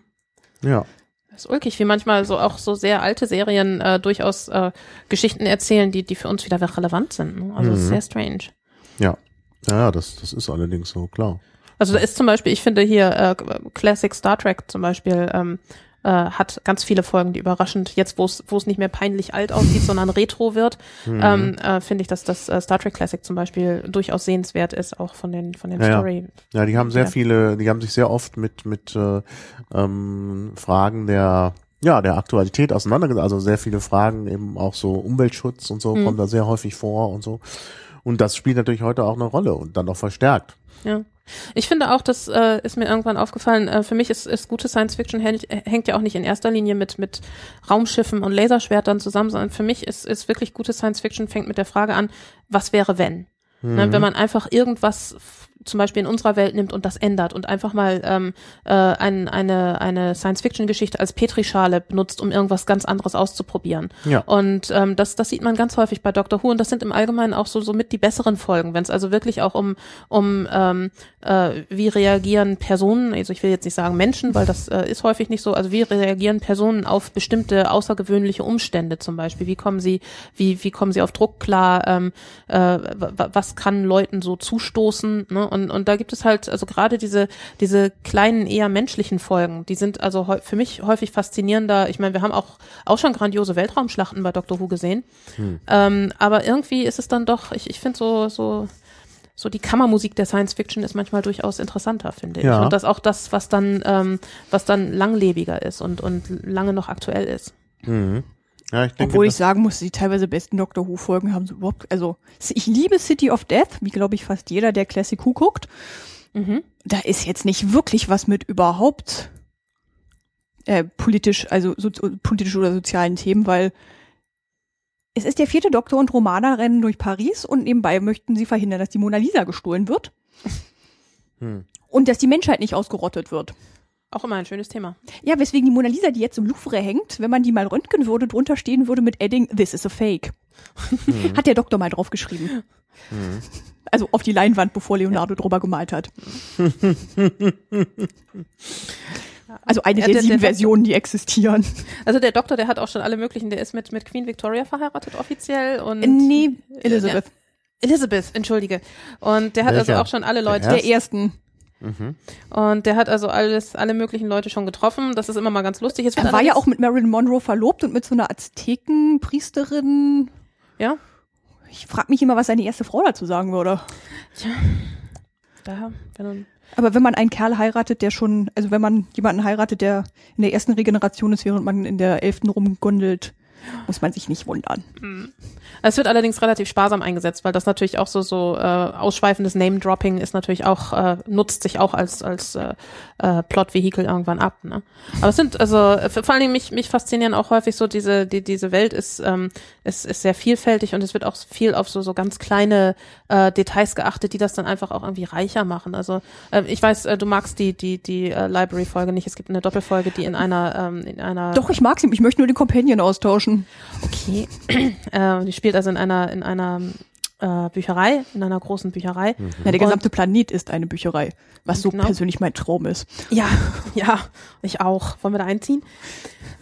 Speaker 1: Ja.
Speaker 2: Das ist ulkig, wie manchmal so auch so sehr alte Serien äh, durchaus äh, Geschichten erzählen, die, die für uns wieder relevant sind. Ne? Also es ist
Speaker 1: Mhm.
Speaker 2: sehr strange.
Speaker 1: Ja. Ja, ja, das, das ist allerdings so, klar.
Speaker 2: Also da ist zum Beispiel, ich finde hier äh, Classic Star Trek zum Beispiel ähm, äh, hat ganz viele Folgen, die überraschend jetzt, wo es nicht mehr peinlich alt aussieht, sondern retro wird,
Speaker 1: Mhm.
Speaker 2: ähm, äh, finde ich, dass das äh, Star Trek Classic zum Beispiel durchaus sehenswert ist, auch von den von den
Speaker 1: Ja, ja.
Speaker 2: Story.
Speaker 1: Ja, die haben sehr
Speaker 2: Ja.
Speaker 1: viele, die haben sich sehr oft mit mit äh, ähm, Fragen der ja der Aktualität auseinandergesetzt. Also sehr viele Fragen eben auch so Umweltschutz und so
Speaker 2: Mhm.
Speaker 1: kommen da sehr häufig vor und so. Und das spielt natürlich heute auch eine Rolle und dann noch verstärkt.
Speaker 2: Ja. Ich finde auch, das äh, ist mir irgendwann aufgefallen, äh, für mich ist, ist gute Science Fiction hängt, hängt ja auch nicht in erster Linie mit, mit Raumschiffen und Laserschwertern zusammen, sondern für mich ist, ist wirklich gute Science Fiction fängt mit der Frage an, was wäre wenn? Ne,
Speaker 1: Mhm.
Speaker 2: wenn man einfach irgendwas zum Beispiel in unserer Welt nimmt und das ändert und einfach mal ähm, äh, ein, eine, eine Science-Fiction-Geschichte als Petrischale benutzt, um irgendwas ganz anderes auszuprobieren.
Speaker 1: Ja.
Speaker 2: Und ähm, das, das sieht man ganz häufig bei Doctor Who und das sind im Allgemeinen auch so, so mit die besseren Folgen, wenn es also wirklich auch um, um ähm, äh, wie reagieren Personen, also ich will jetzt nicht sagen Menschen, weil das äh, ist häufig nicht so, also wie reagieren Personen auf bestimmte außergewöhnliche Umstände zum Beispiel, wie kommen sie, wie, wie kommen sie auf Druck klar, ähm, äh, wa- wa- was kann Leuten so zustoßen, ne? Und, und da gibt es halt, also gerade diese, diese kleinen, eher menschlichen Folgen, die sind also für mich häufig faszinierender. Ich meine, wir haben auch, auch schon grandiose Weltraumschlachten bei Doctor Who gesehen. Ähm, aber irgendwie ist es dann doch, ich, ich finde so, so, so die Kammermusik der Science Fiction ist manchmal durchaus interessanter, finde ich.
Speaker 1: Ja.
Speaker 2: Und das auch das, was dann, ähm, was dann langlebiger ist und, und lange noch aktuell ist.
Speaker 1: Mhm. Ja, ich denke,
Speaker 3: Obwohl ich sagen muss, die teilweise besten Doctor Who Folgen haben so überhaupt, also ich liebe City of Death, wie glaube ich fast jeder, der Classic Who guckt.
Speaker 2: Mhm.
Speaker 3: Da ist jetzt nicht wirklich was mit überhaupt äh, politisch, also so, politisch oder sozialen Themen, weil es ist der vierte Doktor und Romana rennen durch Paris und nebenbei möchten sie verhindern, dass die Mona Lisa gestohlen wird
Speaker 1: Hm.
Speaker 3: und dass die Menschheit nicht ausgerottet wird.
Speaker 2: Auch immer ein schönes Thema.
Speaker 3: Ja, weswegen die Mona Lisa, die jetzt im Louvre hängt, wenn man die mal röntgen würde, drunter stehen würde mit Edding, this is a fake. Hat der Doktor mal draufgeschrieben. Also auf die Leinwand, bevor Leonardo drüber gemalt hat. Also eine
Speaker 2: Ja,
Speaker 3: der
Speaker 2: der-
Speaker 3: sieben
Speaker 2: der
Speaker 3: Versionen, die existieren.
Speaker 2: Also der Doktor, der hat auch schon alle möglichen, der ist mit, mit Queen Victoria verheiratet offiziell und
Speaker 3: Nee, Elizabeth.
Speaker 2: Elizabeth, entschuldige. Und der hat also
Speaker 1: Welcher?
Speaker 2: auch schon alle
Speaker 1: Der
Speaker 2: Leute,
Speaker 1: erste?
Speaker 3: Der ersten.
Speaker 1: Mhm.
Speaker 2: und der hat also alles, alle möglichen Leute schon getroffen. Das ist immer mal ganz lustig. Jetzt
Speaker 3: Er war ja auch mit Marilyn Monroe verlobt und mit so einer Aztekenpriesterin.
Speaker 2: ja,
Speaker 3: Ich frage mich immer, was seine erste Frau dazu sagen würde.
Speaker 2: da, wenn,
Speaker 3: Aber wenn man einen Kerl heiratet, der schon, also wenn man jemanden heiratet, der in der ersten Regeneration ist, während man in der elften rumgundelt, muss man sich nicht wundern.
Speaker 2: Es wird allerdings relativ sparsam eingesetzt, weil das natürlich auch so so äh, ausschweifendes Name-Dropping ist natürlich auch äh, nutzt sich auch als als äh, äh, Plot-Vehikel irgendwann ab. Ne? Aber es sind also vor allen Dingen mich mich faszinieren auch häufig so diese die diese Welt ist ähm, ist, ist sehr vielfältig und es wird auch viel auf so so ganz kleine äh, Details geachtet, die das dann einfach auch irgendwie reicher machen. Also äh, ich weiß, äh, du magst die die die äh, Library-Folge nicht. Es gibt eine Doppelfolge, die in einer ähm, in einer
Speaker 3: Doch, ich mag sie, ich möchte nur den Companion austauschen.
Speaker 2: Okay. äh, die spielt also in einer, in einer äh, Bücherei, in einer großen Bücherei.
Speaker 3: Ja, der gesamte Planet ist eine Bücherei, was so
Speaker 2: Genau.
Speaker 3: persönlich mein Traum ist.
Speaker 2: Ja, ja, ich auch. Wollen wir da einziehen?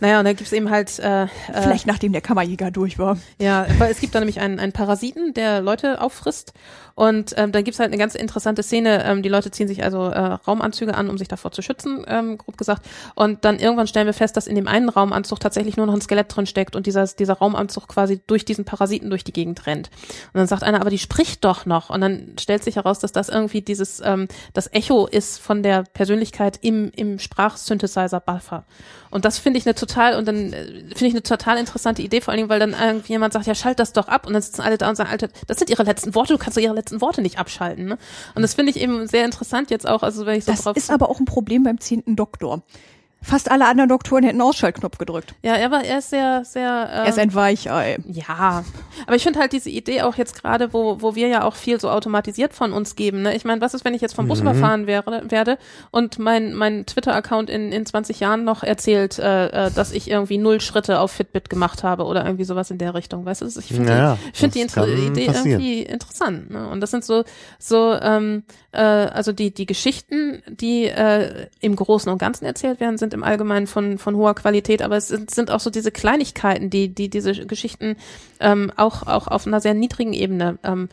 Speaker 2: Naja, und da gibt's eben halt, äh, äh,
Speaker 3: Vielleicht nachdem der Kammerjäger durch war.
Speaker 2: ja, weil es gibt da nämlich einen, einen Parasiten, der Leute auffrisst. Und ähm, dann gibt's halt eine ganz interessante Szene. Ähm, die Leute ziehen sich also äh, Raumanzüge an, um sich davor zu schützen, ähm, grob gesagt. Und dann irgendwann stellen wir fest, dass in dem einen Raumanzug tatsächlich nur noch ein Skelett drin steckt und dieser, dieser Raumanzug quasi durch diesen Parasiten durch die Gegend rennt. Und dann sagt einer, aber die spricht doch noch. Und dann stellt sich heraus, dass das irgendwie dieses, ähm, das Echo ist von der Persönlichkeit im, im Sprachsynthesizer-Buffer. Und das finde ich eine total, und dann äh, finde ich eine total interessante Idee, vor allen Dingen, weil dann irgendwie jemand sagt, ja, schalt das doch ab. Und dann sitzen alle da und sagen, Alter, das sind ihre letzten Worte, du kannst doch ihre letzten Worte nicht abschalten. Ne? Und das finde ich eben sehr interessant jetzt auch, also wenn ich so
Speaker 3: Das
Speaker 2: drauf.
Speaker 3: ist aber auch ein Problem beim zehnten Doktor. Fast alle anderen Doktoren hätten Ausschaltknopf gedrückt.
Speaker 2: ja, er war, er ist sehr, sehr. Äh,
Speaker 3: Er ist ein Weichei.
Speaker 2: Ja, aber ich finde halt diese Idee auch jetzt gerade, wo, wo wir ja auch viel so automatisiert von uns geben. Ne? Ich meine, was ist, wenn ich jetzt vom Bus überfahren wäre, werde und mein, mein Twitter-Account in, in 20 Jahren noch erzählt, äh, äh, dass ich irgendwie null Schritte auf Fitbit gemacht habe oder irgendwie sowas in der Richtung. Weißt du, ich finde
Speaker 1: Naja,
Speaker 2: die, ich find die Inter Idee
Speaker 1: passieren.
Speaker 2: irgendwie interessant. Ne? Und das sind so, so ähm, äh, also die, die Geschichten, die äh, im Großen und Ganzen erzählt werden, sind im Allgemeinen von, von hoher Qualität, aber es sind, sind auch so diese Kleinigkeiten, die, die diese Geschichten ähm, auch, auch auf einer sehr niedrigen Ebene ähm,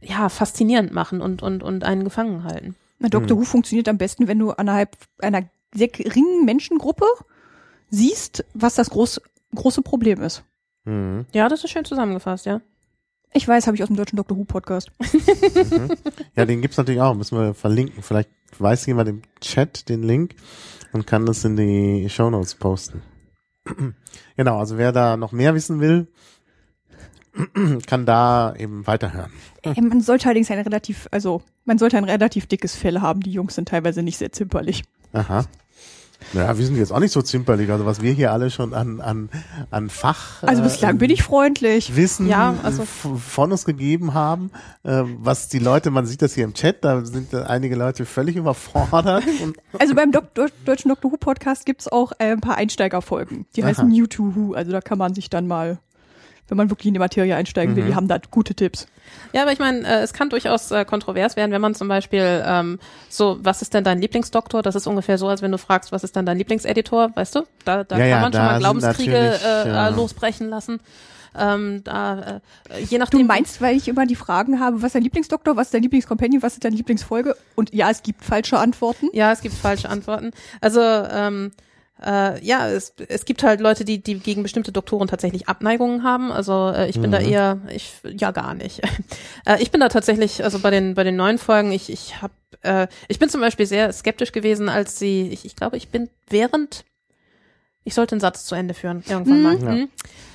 Speaker 2: ja, faszinierend machen und, und, und einen gefangen halten.
Speaker 3: Na, Dr. Who funktioniert am besten, wenn du innerhalb einer sehr geringen Menschengruppe siehst, was das groß, große Problem ist.
Speaker 1: Mhm.
Speaker 2: Ja, das ist schön zusammengefasst, ja.
Speaker 3: Ich weiß, habe ich aus dem deutschen Dr. Who Podcast.
Speaker 1: Ja, den gibt's natürlich auch. Müssen wir verlinken. Vielleicht weiß jemand im Chat den Link und kann das in die Shownotes posten. genau, also wer da noch mehr wissen will, kann da eben weiterhören.
Speaker 3: Äh, Man sollte allerdings ein relativ, also man sollte ein relativ dickes Fell haben. Die Jungs sind teilweise nicht sehr zimperlich.
Speaker 1: Aha. Ja, wir sind jetzt auch nicht so zimperlich. Also was wir hier alle schon an, an, an Fach.
Speaker 3: Also bislang bin ich freundlich.
Speaker 1: Wissen
Speaker 2: Ja, also-
Speaker 1: von uns gegeben haben, äh, was die Leute, man sieht das hier im Chat, da sind äh, einige Leute völlig überfordert.
Speaker 3: Also beim Dok deutschen Dr. Who Podcast gibt's auch äh, ein paar Einsteigerfolgen. Die
Speaker 1: Aha.
Speaker 3: heißen New to Who. Also da kann man sich dann mal, wenn man wirklich in die Materie einsteigen will, die haben da gute Tipps.
Speaker 2: Ja, aber ich meine, äh, es kann durchaus äh, kontrovers werden, wenn man zum Beispiel ähm, so, was ist denn dein Lieblingsdoktor? Das ist ungefähr so, als wenn du fragst, was ist denn dein Lieblingseditor, weißt du? Da, da
Speaker 1: Ja,
Speaker 2: kann
Speaker 1: ja,
Speaker 2: man schon
Speaker 1: da
Speaker 2: mal
Speaker 1: sind
Speaker 2: Glaubenskriege äh,
Speaker 1: ja.
Speaker 2: äh, losbrechen lassen. Ähm, da, äh, je
Speaker 3: Du
Speaker 2: nachdem.
Speaker 3: meinst, weil ich immer die Fragen habe, was ist dein Lieblingsdoktor, was ist dein Lieblingscompanion, was ist deine Lieblingsfolge? Und ja, es gibt falsche Antworten.
Speaker 2: Ja, es gibt falsche Antworten. Also ähm, äh, ja, es, es gibt halt Leute, die, die gegen bestimmte Doktoren tatsächlich Abneigungen haben. Also äh, ich bin da eher, ich ja gar nicht. äh, ich bin da tatsächlich, also bei den bei den neuen Folgen, ich ich habe, äh, ich bin zum Beispiel sehr skeptisch gewesen, als sie, ich, ich glaube, ich bin während, ich sollte einen Satz zu Ende führen irgendwann mal.
Speaker 1: Ja.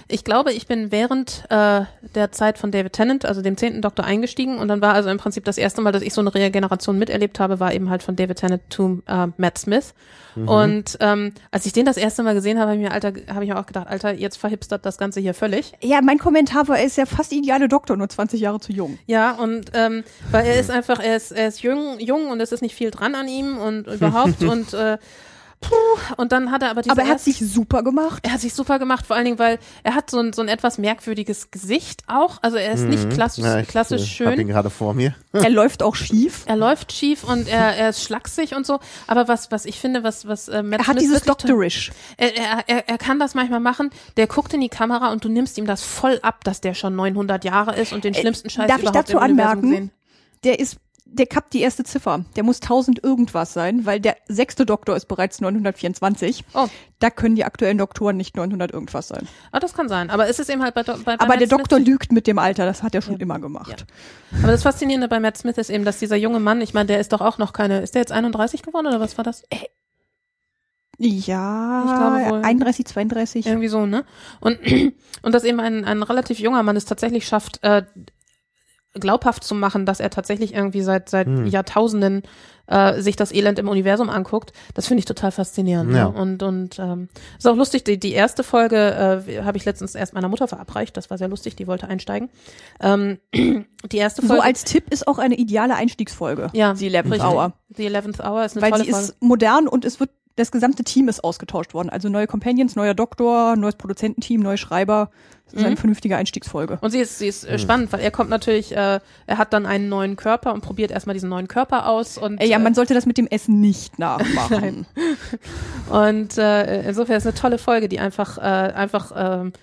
Speaker 2: Mhm. Ich glaube, ich bin während äh, der Zeit von David Tennant, also dem zehnten Doktor, eingestiegen und dann war also im Prinzip das erste Mal, dass ich so eine Regeneration miterlebt habe, war eben halt von David Tennant to äh, Matt Smith. Und ähm, als ich den das erste Mal gesehen habe, habe ich mir, Alter, habe ich mir auch gedacht, Alter, jetzt verhipstert das Ganze hier völlig.
Speaker 3: Ja, mein Kommentar war, er ist ja fast der ideale Doktor, nur 20 Jahre zu jung.
Speaker 2: Ja, und ähm, weil er ist einfach, er ist, er ist jung, jung und es ist nicht viel dran an ihm und überhaupt und äh, puh, und dann hat er aber diese
Speaker 3: Aber er hat
Speaker 2: erst-
Speaker 3: sich super gemacht.
Speaker 2: er hat sich super gemacht, vor allen Dingen, weil er hat so ein, so ein etwas merkwürdiges Gesicht auch. Also er ist nicht klassisch,
Speaker 1: Mhm. ja, ich
Speaker 2: klassisch
Speaker 1: äh, hab ihn
Speaker 2: schön.
Speaker 1: gerade vor mir.
Speaker 3: Er läuft auch schief.
Speaker 2: Er läuft schief und er, er ist schlaksig und so. Aber was, was ich finde, was, was äh, Matt
Speaker 3: Er hat dieses Doctorish.
Speaker 2: Er, er, er, er kann das manchmal machen. Der guckt in die Kamera und du nimmst ihm das voll ab, dass der schon 900 Jahre ist und den
Speaker 3: Äh,
Speaker 2: schlimmsten Scheiß
Speaker 3: darf ich
Speaker 2: überhaupt
Speaker 3: dazu anmerken? Der ist, der kappt die erste Ziffer. Der muss 1000 irgendwas sein, weil der sechste Doktor ist bereits 924.
Speaker 2: Oh,
Speaker 3: Da können die aktuellen Doktoren nicht 900 irgendwas sein.
Speaker 2: ah, das kann sein. Aber es ist eben halt bei, Do- bei, bei
Speaker 3: Aber
Speaker 2: Matt
Speaker 3: der
Speaker 2: Smith
Speaker 3: Doktor lügt mit dem Alter, das hat er schon immer gemacht.
Speaker 2: Aber das Faszinierende bei Matt Smith ist eben, dass dieser junge Mann, ich meine, der ist doch auch noch keine, ist der jetzt 31 geworden oder was war das?
Speaker 3: Ja,
Speaker 2: Ich glaube wohl.
Speaker 3: 31, 32.
Speaker 2: Irgendwie so, ne? Und, und dass eben ein, ein relativ junger Mann es tatsächlich schafft, äh, glaubhaft zu machen, dass er tatsächlich irgendwie seit, seit
Speaker 1: Hm.
Speaker 2: Jahrtausenden äh, sich das Elend im Universum anguckt, das finde ich total faszinierend.
Speaker 1: Ja.
Speaker 2: Ne? Und, und ähm, ist auch lustig, die, die erste Folge äh, habe ich letztens erst meiner Mutter verabreicht, das war sehr lustig, die wollte einsteigen. Ähm, die erste
Speaker 3: So
Speaker 2: Folge.
Speaker 3: als Tipp ist auch eine ideale Einstiegsfolge.
Speaker 2: ja,
Speaker 3: Die 11th
Speaker 2: richtig.
Speaker 3: Hour.
Speaker 2: Die 11th Hour ist eine
Speaker 3: Weil
Speaker 2: tolle
Speaker 3: sie
Speaker 2: Folge.
Speaker 3: ist modern und es wird, das gesamte Team ist ausgetauscht worden. Also neue Companions, neuer Doktor, neues Produzententeam, neue Schreiber. Das ist
Speaker 2: Mhm.
Speaker 3: eine vernünftige Einstiegsfolge.
Speaker 2: Und sie ist, sie ist äh, spannend, weil er kommt natürlich, äh, er hat dann einen neuen Körper und probiert erstmal diesen neuen Körper aus und
Speaker 3: Äh, ja,
Speaker 2: äh,
Speaker 3: man sollte das mit dem Essen nicht nachmachen.
Speaker 2: Und äh, insofern ist eine tolle Folge, die einfach, äh, einfach ähm,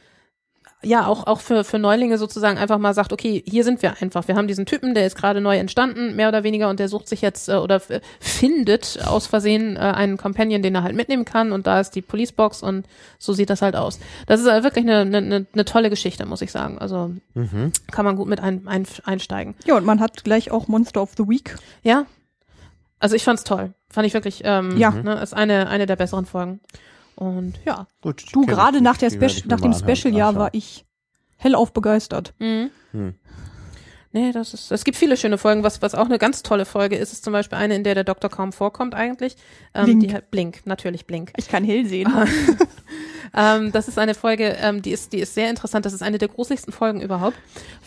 Speaker 2: ja auch auch für für Neulinge sozusagen einfach mal sagt, okay, hier sind wir einfach. Wir haben diesen Typen, der ist gerade neu entstanden, mehr oder weniger, und der sucht sich jetzt äh, oder findet aus Versehen äh, einen Companion, den er halt mitnehmen kann. Und da ist die Policebox und so sieht das halt aus. Das ist äh, wirklich eine, eine, eine, eine tolle Geschichte, muss ich sagen. Also
Speaker 1: Mhm.
Speaker 2: kann man gut mit ein, ein, einsteigen.
Speaker 3: ja, und man hat gleich auch Monster of the Week.
Speaker 2: Ja. Also ich fand's toll. Fand ich wirklich, ähm,
Speaker 3: Ja.
Speaker 2: ne, ist eine, eine der besseren Folgen. Und ja.
Speaker 1: Gut.
Speaker 3: Du, gerade nach, der Speci nach dem. Special-Jahr war ich hellauf begeistert.
Speaker 2: Mhm.
Speaker 1: Hm.
Speaker 2: Nee, das ist, es gibt viele schöne Folgen. Was, was auch eine ganz tolle Folge ist, ist zum Beispiel eine, in der der Doktor kaum vorkommt eigentlich. Ähm,
Speaker 3: Blink.
Speaker 2: Die, Blink, natürlich Blink.
Speaker 3: Ich kann hell sehen.
Speaker 2: Ähm, das ist eine Folge, ähm, die ist, die ist sehr interessant. Das ist eine der gruseligsten Folgen überhaupt,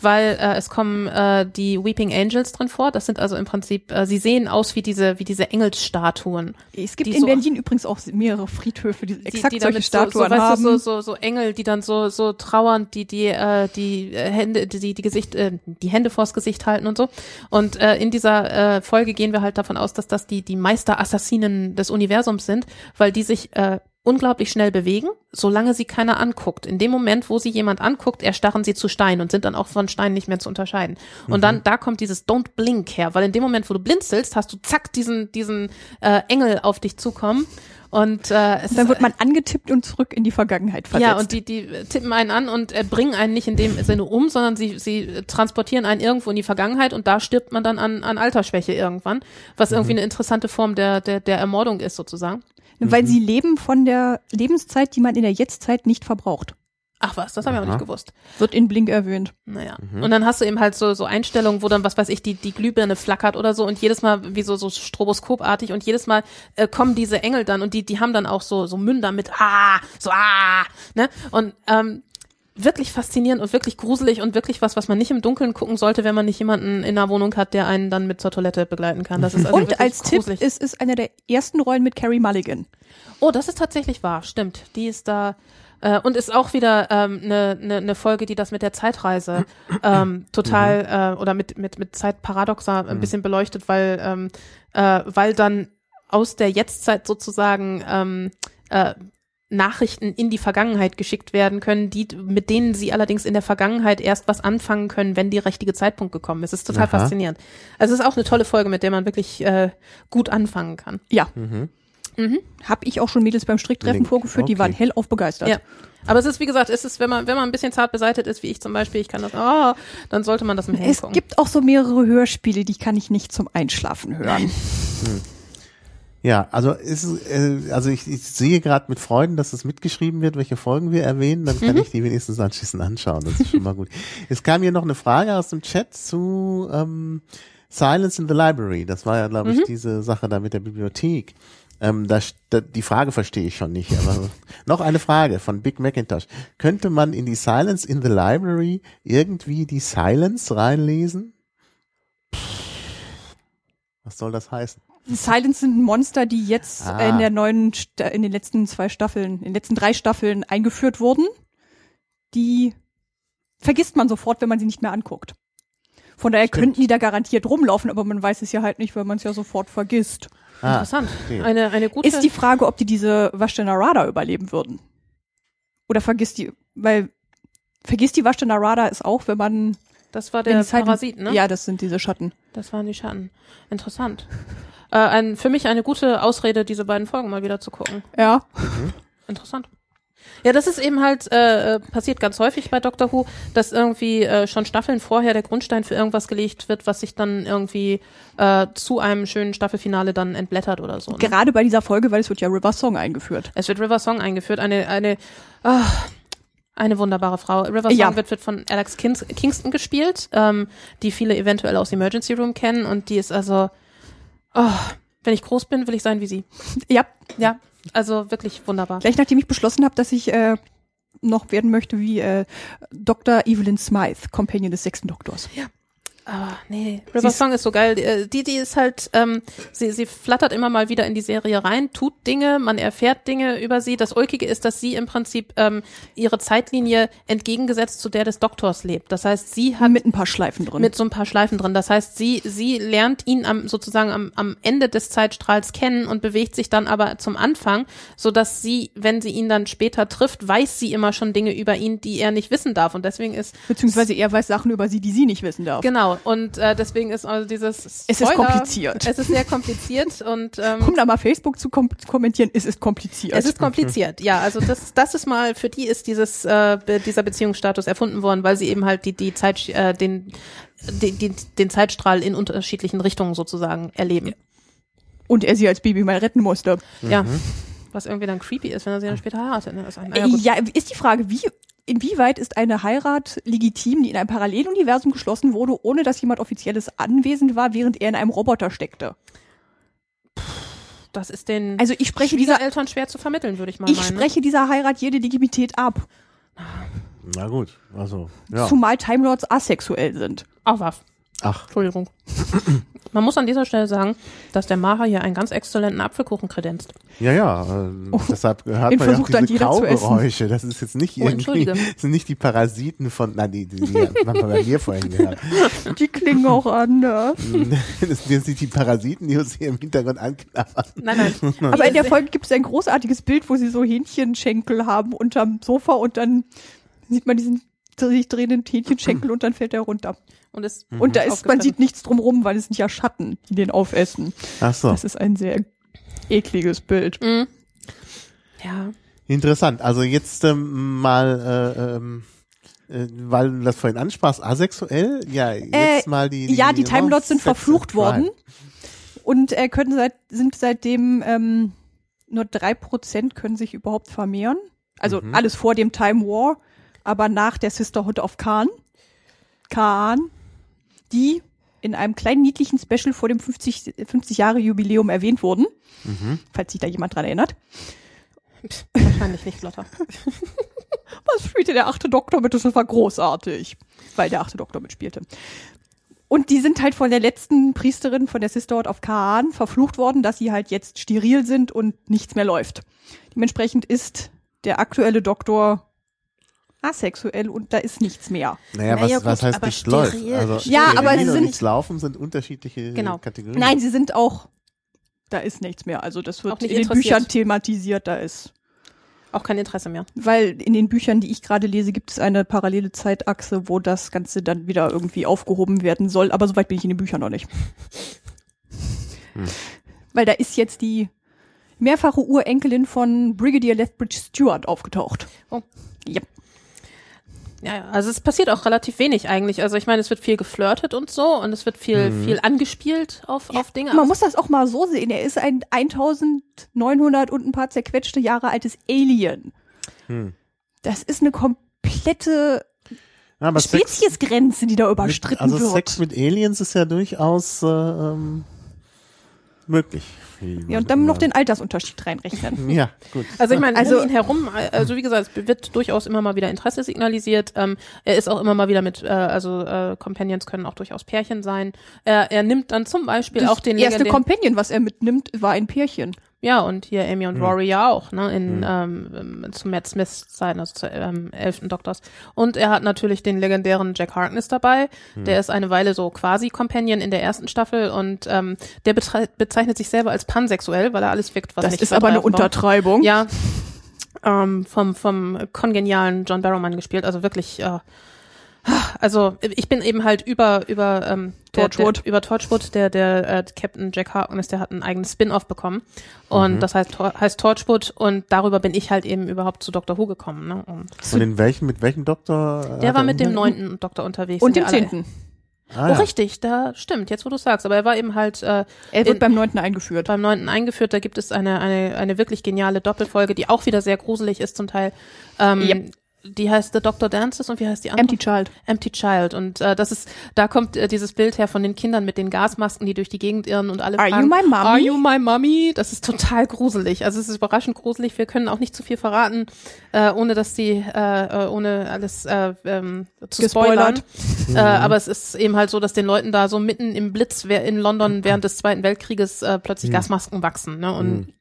Speaker 2: weil äh, es kommen äh, die Weeping Angels drin vor. Das sind also im Prinzip, äh, sie sehen aus wie diese, wie diese Engelsstatuen.
Speaker 3: Es gibt in
Speaker 2: so-
Speaker 3: Berlin übrigens auch mehrere Friedhöfe, die
Speaker 2: die,
Speaker 3: exakt
Speaker 2: die
Speaker 3: solche Statuen
Speaker 2: so, so,
Speaker 3: haben.
Speaker 2: Du, so, so, so Engel, die dann so, so trauernd die, die, äh, die äh, Hände, die, die Gesicht, äh, die Hände vors Gesicht halten und so. Und äh, in dieser äh, Folge gehen wir halt davon aus, dass das die, die Meisterassassinen des Universums sind, weil die sich äh, unglaublich schnell bewegen, solange sie keiner anguckt. In dem Moment, wo sie jemand anguckt, erstarren sie zu Stein und sind dann auch von Stein nicht mehr zu unterscheiden. Und dann, da kommt dieses Don't Blink her, weil in dem Moment, wo du blinzelst, hast du zack diesen, diesen äh, Engel auf dich zukommen. Und äh, es
Speaker 3: Dann
Speaker 2: ist,
Speaker 3: wird man angetippt und zurück in die Vergangenheit versetzt.
Speaker 2: ja, und die, die tippen einen an und äh, bringen einen nicht in dem Sinne um, sondern sie, sie äh, transportieren einen irgendwo in die Vergangenheit und da stirbt man dann an, an Altersschwäche irgendwann, was irgendwie eine interessante Form der, der, der Ermordung ist sozusagen.
Speaker 3: Weil sie leben von der Lebenszeit, die man in der Jetztzeit nicht verbraucht.
Speaker 2: Ach was, das habe ich auch nicht gewusst.
Speaker 3: Wird in Blink erwähnt.
Speaker 2: Naja. Und dann hast du eben halt so, so Einstellungen, wo dann, was weiß ich, die, die Glühbirne flackert oder so und jedes Mal wie so, so stroboskopartig und jedes Mal äh, kommen diese Engel dann und die, die haben dann auch so, so Münder mit ah, so ah, ne? Und ähm, wirklich faszinierend und wirklich gruselig und wirklich was, was man nicht im Dunkeln gucken sollte, wenn man nicht jemanden in der Wohnung hat, der einen dann mit zur Toilette begleiten kann. Das ist also
Speaker 3: und als
Speaker 2: gruselig.
Speaker 3: Tipp, es ist eine der ersten Rollen mit Carrie Mulligan.
Speaker 2: Oh, das ist tatsächlich wahr, stimmt. Die ist da äh, und ist auch wieder eine ähm, ne, ne, ne Folge, die das mit der Zeitreise ähm, total äh, oder mit mit mit Zeitparadoxa ein bisschen beleuchtet, weil ähm, äh, weil dann aus der Jetztzeit sozusagen ähm, äh, Nachrichten in die Vergangenheit geschickt werden können, die mit denen sie allerdings in der Vergangenheit erst was anfangen können, wenn der richtige Zeitpunkt gekommen ist. Das ist total
Speaker 1: Aha.
Speaker 2: faszinierend. Also es ist auch eine tolle Folge, mit der man wirklich äh, gut anfangen kann.
Speaker 3: Ja,
Speaker 1: Mhm.
Speaker 3: habe ich auch schon Mädels beim Stricktreffen
Speaker 1: Link.
Speaker 3: vorgeführt, die
Speaker 1: Okay.
Speaker 3: waren hellauf begeistert.
Speaker 2: Ja. Aber es ist, wie gesagt, es ist, wenn man, wenn man ein bisschen zart beseitet ist, wie ich zum Beispiel, ich kann das, ah, dann sollte man das mit
Speaker 3: Es
Speaker 2: hingucken.
Speaker 3: gibt auch so mehrere Hörspiele, die kann ich nicht zum Einschlafen hören.
Speaker 1: Ja, also ist äh, also ich, ich sehe gerade mit Freuden, dass es mitgeschrieben wird, welche Folgen wir erwähnen, dann
Speaker 2: Mhm.
Speaker 1: kann ich die wenigstens anschließend anschauen. Das ist schon mal gut. Es kam hier noch eine Frage aus dem Chat zu ähm, Silence in the Library. Das war ja, glaube ich,
Speaker 2: Mhm.
Speaker 1: diese Sache da mit der Bibliothek. Ähm, da, da, die Frage verstehe ich schon nicht. Aber noch eine Frage von Big Macintosh. Könnte man in die Silence in the Library irgendwie die Silence reinlesen? Was soll das heißen?
Speaker 3: Silence sind Monster, die jetzt
Speaker 1: Ah.
Speaker 3: äh, in der neuen, Sta- in den letzten zwei Staffeln, in den letzten drei Staffeln eingeführt wurden. Die vergisst man sofort, wenn man sie nicht mehr anguckt. Von daher
Speaker 1: Stimmt.
Speaker 3: könnten die da garantiert rumlaufen, aber man weiß es ja halt nicht, weil man es ja sofort vergisst.
Speaker 1: Ah,
Speaker 2: Interessant.
Speaker 1: okay.
Speaker 2: Eine, eine gute.
Speaker 3: Ist die Frage, ob die diese Vashtanarada überleben würden. Oder vergisst die, weil vergisst die Vashtanarada ist auch, wenn man
Speaker 2: das war der Parasit, ne?
Speaker 3: Ja, das sind diese Schatten.
Speaker 2: Das waren die Schatten. Interessant. Äh, ein, für mich eine gute Ausrede, diese beiden Folgen mal wieder zu gucken.
Speaker 3: Ja.
Speaker 2: Interessant. Ja, das ist eben halt äh, äh, passiert ganz häufig bei Doctor Who, dass irgendwie äh, schon Staffeln vorher der Grundstein für irgendwas gelegt wird, was sich dann irgendwie äh, zu einem schönen Staffelfinale dann entblättert oder so. Ne?
Speaker 3: Gerade bei dieser Folge, weil es wird ja River Song eingeführt.
Speaker 2: Es wird River Song eingeführt, eine eine ah, eine wunderbare Frau. River Song
Speaker 3: Ja.
Speaker 2: wird, wird von Alex Kins Kingston gespielt, ähm, die viele eventuell aus Emergency Room kennen und die ist also, oh, wenn ich groß bin, will ich sein wie sie.
Speaker 3: Ja,
Speaker 2: Ja, also wirklich wunderbar.
Speaker 3: gleich nachdem ich beschlossen habe, dass ich äh, noch werden möchte wie äh, Dr. Evelyn Smythe, Companion des sechsten Doktors.
Speaker 2: Ah, nee. River Song ist so geil. Die, die die ist halt, ähm, sie, sie flattert immer mal wieder in die Serie rein, tut Dinge, man erfährt Dinge über sie. Das Ulkige ist, dass sie im Prinzip ähm, ihre Zeitlinie entgegengesetzt zu der des Doktors lebt. Das heißt, sie hat
Speaker 3: Mit ein paar Schleifen drin.
Speaker 2: mit so ein paar Schleifen drin. Das heißt, sie, sie lernt ihn am, sozusagen am, am Ende des Zeitstrahls kennen und bewegt sich dann aber zum Anfang, so dass sie, wenn sie ihn dann später trifft, weiß sie immer schon Dinge über ihn, die er nicht wissen darf. Und deswegen ist
Speaker 3: Beziehungsweise er weiß Sachen über sie, die sie nicht wissen darf.
Speaker 2: Genau, und äh, deswegen ist also dieses
Speaker 3: Es ist kompliziert.
Speaker 2: Es ist sehr kompliziert und ähm,
Speaker 3: Um da mal Facebook zu kom kommentieren, es ist kompliziert.
Speaker 2: es ist kompliziert. Ja, also das, das ist mal für die ist dieses äh, dieser Beziehungsstatus erfunden worden, weil sie eben halt die die Zeit äh, den den, den, den Zeitstrahl in unterschiedlichen Richtungen sozusagen erleben.
Speaker 3: Und er sie als Baby mal retten musste.
Speaker 2: Ja. Was irgendwie dann creepy ist, wenn er sie dann später heiratet. Ne? Ist, naja, gut.
Speaker 3: ja, ist die Frage, wie, inwieweit ist eine Heirat legitim, die in einem Paralleluniversum geschlossen wurde, ohne dass jemand Offizielles anwesend war, während er in einem Roboter steckte?
Speaker 2: das ist den
Speaker 3: Also ich spreche dieser,
Speaker 2: Eltern schwer zu vermitteln, würde ich mal
Speaker 3: ich
Speaker 2: meinen. ne?
Speaker 3: spreche dieser Heirat jede Legitimität ab.
Speaker 1: Na gut, also, ja.
Speaker 3: Zumal Time Lords asexuell sind.
Speaker 2: Auch waff.
Speaker 1: Ach,
Speaker 2: Entschuldigung. Man muss an dieser Stelle sagen, dass der Macher hier einen ganz exzellenten Apfelkuchen kredenzt.
Speaker 1: ja, ja, äh, deshalb hört
Speaker 3: Oh.
Speaker 1: man ja auch diese
Speaker 3: jeder zu essen.
Speaker 1: Kaugeräusche. Das ist jetzt nicht
Speaker 2: Oh,
Speaker 1: irgendwie, sind nicht die Parasiten von, nein, die, die, die haben wir bei mir vorhin gehört.
Speaker 3: Die klingen auch anders.
Speaker 1: Das sind nicht die Parasiten, die uns hier im Hintergrund anknabbern.
Speaker 2: Nein, nein.
Speaker 3: Aber in der Folge gibt es ein großartiges Bild, wo sie so Hähnchenschenkel haben unterm Sofa und dann sieht man diesen sich drehenden Hähnchenschenkel und dann fällt er runter.
Speaker 2: Und es
Speaker 3: Und da ist, man sieht nichts drumrum, weil es sind ja Schatten, die den aufessen.
Speaker 1: Ach so.
Speaker 3: Das ist ein sehr ekliges Bild.
Speaker 2: Mhm. Ja.
Speaker 1: Interessant. Also jetzt ähm, mal, äh, ähm, äh, weil du das vorhin ansprachst, asexuell? Ja, jetzt
Speaker 3: Äh,
Speaker 1: mal die, die
Speaker 3: ja, die Time Lords sind verflucht worden und äh, können seit, sind seitdem ähm, nur drei Prozent können sich überhaupt vermehren. Also
Speaker 1: Mhm.
Speaker 3: alles vor dem Time War, aber nach der Sisterhood of Khan. Khan, die in einem kleinen niedlichen Special vor dem 50, 50 Jahre Jubiläum erwähnt wurden,
Speaker 1: Mhm.
Speaker 3: falls sich da jemand dran erinnert.
Speaker 2: Pff, Wahrscheinlich nicht, Lotta.
Speaker 3: Was spielte der achte Doktor mit? Das war großartig, weil der achte Doktor mitspielte. Und die sind halt von der letzten Priesterin von der Sisterhood of Khan verflucht worden, dass sie halt jetzt steril sind und nichts mehr läuft. Dementsprechend ist der aktuelle Doktor asexuell und da ist nichts mehr.
Speaker 1: Naja,
Speaker 2: Naja,
Speaker 1: was, was
Speaker 2: gut,
Speaker 1: heißt
Speaker 2: aber
Speaker 1: nicht läuft? Also,
Speaker 3: Ja, aber sie sind-
Speaker 1: nichts laufen sind unterschiedliche
Speaker 2: Genau.
Speaker 1: Kategorien.
Speaker 3: Nein, sie sind auch, da ist nichts mehr. Also das
Speaker 2: Auch
Speaker 3: wird
Speaker 2: nicht
Speaker 3: in den. Büchern thematisiert, da ist.
Speaker 2: Auch kein Interesse mehr.
Speaker 3: Weil in den Büchern, die ich gerade lese, gibt es eine parallele Zeitachse, wo das Ganze dann wieder irgendwie aufgehoben werden soll. Aber soweit bin ich in den Büchern noch nicht. Weil da ist jetzt die mehrfache Urenkelin von Brigadier Lethbridge Stewart aufgetaucht.
Speaker 2: Oh.
Speaker 3: Ja.
Speaker 2: Ja, ja, also es passiert auch relativ wenig eigentlich. Also ich meine, es wird viel geflirtet und so und es wird viel, viel angespielt auf, auf Dinge.
Speaker 3: Man muss das auch mal so sehen. Er ist ein 1900 und ein paar zerquetschte Jahre altes Alien.
Speaker 1: Hm.
Speaker 3: Das ist eine komplette
Speaker 1: Ja, aber Sex,
Speaker 3: Speziesgrenze, die da überstritten
Speaker 1: also
Speaker 3: wird.
Speaker 1: Sex mit Aliens ist ja durchaus äh, ähm, möglich.
Speaker 3: Ja, und dann noch den Altersunterschied reinrechnen.
Speaker 1: Ja, gut.
Speaker 2: Also ich meine,
Speaker 3: Also-
Speaker 2: um ihn herum, also wie gesagt, es wird durchaus immer mal wieder Interesse signalisiert. Ähm, er ist auch immer mal wieder mit, äh, also äh, Companions können auch durchaus Pärchen sein. Er, er nimmt dann zum Beispiel
Speaker 3: Das
Speaker 2: auch den
Speaker 3: erste Companion, was er mitnimmt, war ein Pärchen.
Speaker 2: Ja, und hier Amy
Speaker 1: Hm.
Speaker 2: und Rory ja auch, ne, in, ähm, zu Matt Smiths Zeiten, also zu ähm, elften Doktors. Und er hat natürlich den legendären Jack Harkness dabei.
Speaker 1: Hm.
Speaker 2: Der ist eine Weile so quasi Companion in der ersten Staffel und ähm, der bezeichnet sich selber als pansexuell, weil er alles wirkt, was
Speaker 3: Das
Speaker 2: nicht
Speaker 3: ist aber eine Untertreibung.
Speaker 2: Ja, ähm, vom, vom kongenialen John Barrowman gespielt, also wirklich, äh, Also ich bin eben halt über über ähm, der,
Speaker 3: Torchwood.
Speaker 2: Der, über Torchwood, der der äh, Captain Jack Harkness, der hat ein eigenes Spin-off bekommen und das heißt Tor- heißt Torchwood und darüber bin ich halt eben überhaupt zu Doctor Who gekommen. Ne? Und
Speaker 4: Und in welchem, mit welchem Doktor? äh,
Speaker 2: der war mit dem neunten Doktor unterwegs.
Speaker 3: Und dem zehnten.
Speaker 4: Ah,
Speaker 2: Oh,
Speaker 4: ja.
Speaker 2: richtig, da stimmt, jetzt wo du sagst. Aber er war eben halt äh,
Speaker 3: Er wird
Speaker 2: in-
Speaker 3: beim neunten eingeführt.
Speaker 2: beim neunten eingeführt. Da gibt es eine, eine, eine wirklich geniale Doppelfolge, die auch wieder sehr gruselig ist zum Teil. Ähm,
Speaker 3: Yep.
Speaker 2: Die heißt The Doctor Dances und wie heißt die andere?
Speaker 3: Empty Child.
Speaker 2: Empty Child. Und äh, das ist, da kommt äh, dieses Bild her von den Kindern mit den Gasmasken, die durch die Gegend irren und alle
Speaker 3: Are
Speaker 2: fragen,
Speaker 3: you my mommy?
Speaker 2: Are you my mommy? Das ist total gruselig. Also es ist überraschend gruselig. Wir können auch nicht zu viel verraten, äh, ohne dass die, äh, äh, ohne alles äh, ähm, zu
Speaker 3: Gespoilert.
Speaker 2: spoilern. Äh, aber es ist eben halt so, dass den Leuten da so mitten im Blitz wer- in London während des Zweiten Weltkrieges äh, plötzlich Gasmasken wachsen ne? und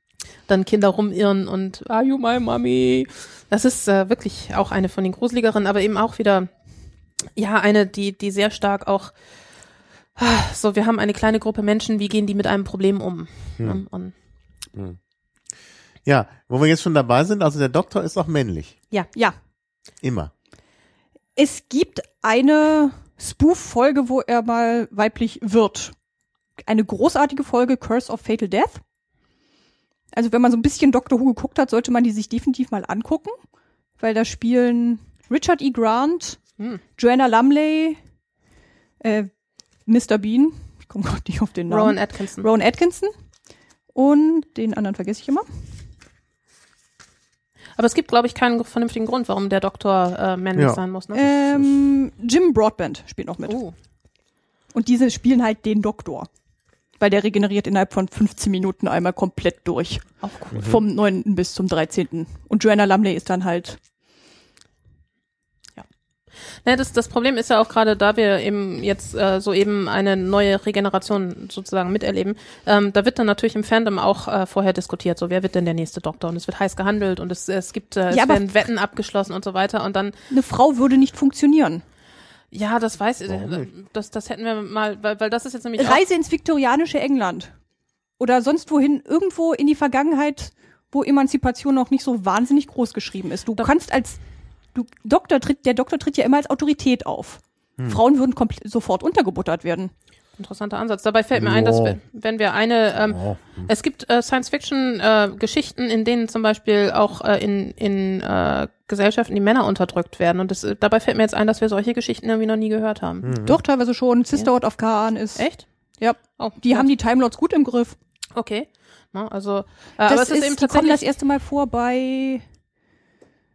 Speaker 2: dann Kinder rumirren und Are you my mommy? Das ist äh, wirklich auch eine von den gruseligeren, aber eben auch wieder ja eine, die die sehr stark auch ah, so wir haben eine kleine Gruppe Menschen, wie gehen die mit einem Problem um? Ne? Und,
Speaker 4: Ja, wo wir jetzt schon dabei sind, also der Doktor ist auch männlich.
Speaker 2: ja,
Speaker 3: Ja.
Speaker 4: Immer.
Speaker 3: Es gibt eine Spoof-Folge, wo er mal weiblich wird. Eine großartige Folge, Curse of Fatal Death. Also wenn man so ein bisschen Doctor Who geguckt hat, sollte man die sich definitiv mal angucken, weil da spielen Richard E. Grant,
Speaker 2: Hm.
Speaker 3: Joanna Lumley, äh, Mr. Bean, ich komme gerade nicht auf den Namen,
Speaker 2: Rowan Atkinson.
Speaker 3: Rowan Atkinson und den anderen vergesse ich immer.
Speaker 2: Aber es gibt, glaube ich, keinen vernünftigen Grund, warum der Doktor äh, männlich
Speaker 4: Ja.
Speaker 2: sein muss. Ne?
Speaker 3: Ähm, Jim Broadbent spielt noch mit.
Speaker 2: Oh.
Speaker 3: Und diese spielen halt den Doktor. Weil der regeneriert innerhalb von 15 Minuten einmal komplett durch.
Speaker 2: Auch cool.
Speaker 3: Vom 9. bis zum 13. Und Joanna Lumley ist dann halt.
Speaker 2: Ne, das, das Problem ist ja auch gerade, da wir eben jetzt äh, so eben eine neue Regeneration sozusagen miterleben, ähm, da wird dann natürlich im Fandom auch äh, vorher diskutiert, so wer wird denn der nächste Doktor und es wird heiß gehandelt und es, es gibt äh, es
Speaker 3: Ja,
Speaker 2: werden Wetten abgeschlossen und so weiter und dann
Speaker 3: Eine Frau würde nicht funktionieren.
Speaker 2: Ja, das weiß
Speaker 4: nicht?
Speaker 2: das das hätten wir mal, weil, weil das ist jetzt nämlich auch,
Speaker 3: Reise ins viktorianische England. Oder sonst wohin, irgendwo in die Vergangenheit, wo Emanzipation noch nicht so wahnsinnig groß geschrieben ist. Du
Speaker 2: Doch.
Speaker 3: kannst als du Doktor tritt, der Doktor tritt ja immer als Autorität auf. Frauen würden komplett sofort untergebuttert werden.
Speaker 2: Interessanter Ansatz. Dabei fällt mir ein, dass
Speaker 4: Ja.
Speaker 2: wir, wenn wir eine ähm,
Speaker 4: Oh.
Speaker 2: Es gibt äh, Science-Fiction-Geschichten, in denen zum Beispiel auch äh, in, in äh, Gesellschaften die Männer unterdrückt werden. Und das, äh, dabei fällt mir jetzt ein, dass wir solche Geschichten irgendwie noch nie gehört haben.
Speaker 4: Mhm.
Speaker 3: Doch, teilweise schon. Sisterhood of Khan ist.
Speaker 2: Echt?
Speaker 3: Ja.
Speaker 2: Oh,
Speaker 3: Die
Speaker 2: gut.
Speaker 3: haben die Time Lords gut im Griff.
Speaker 2: Okay. Na, also, äh,
Speaker 3: Das
Speaker 2: aber es ist,
Speaker 3: ist,
Speaker 2: eben
Speaker 3: die kommen
Speaker 2: tatsächlich.
Speaker 3: das erste Mal vor bei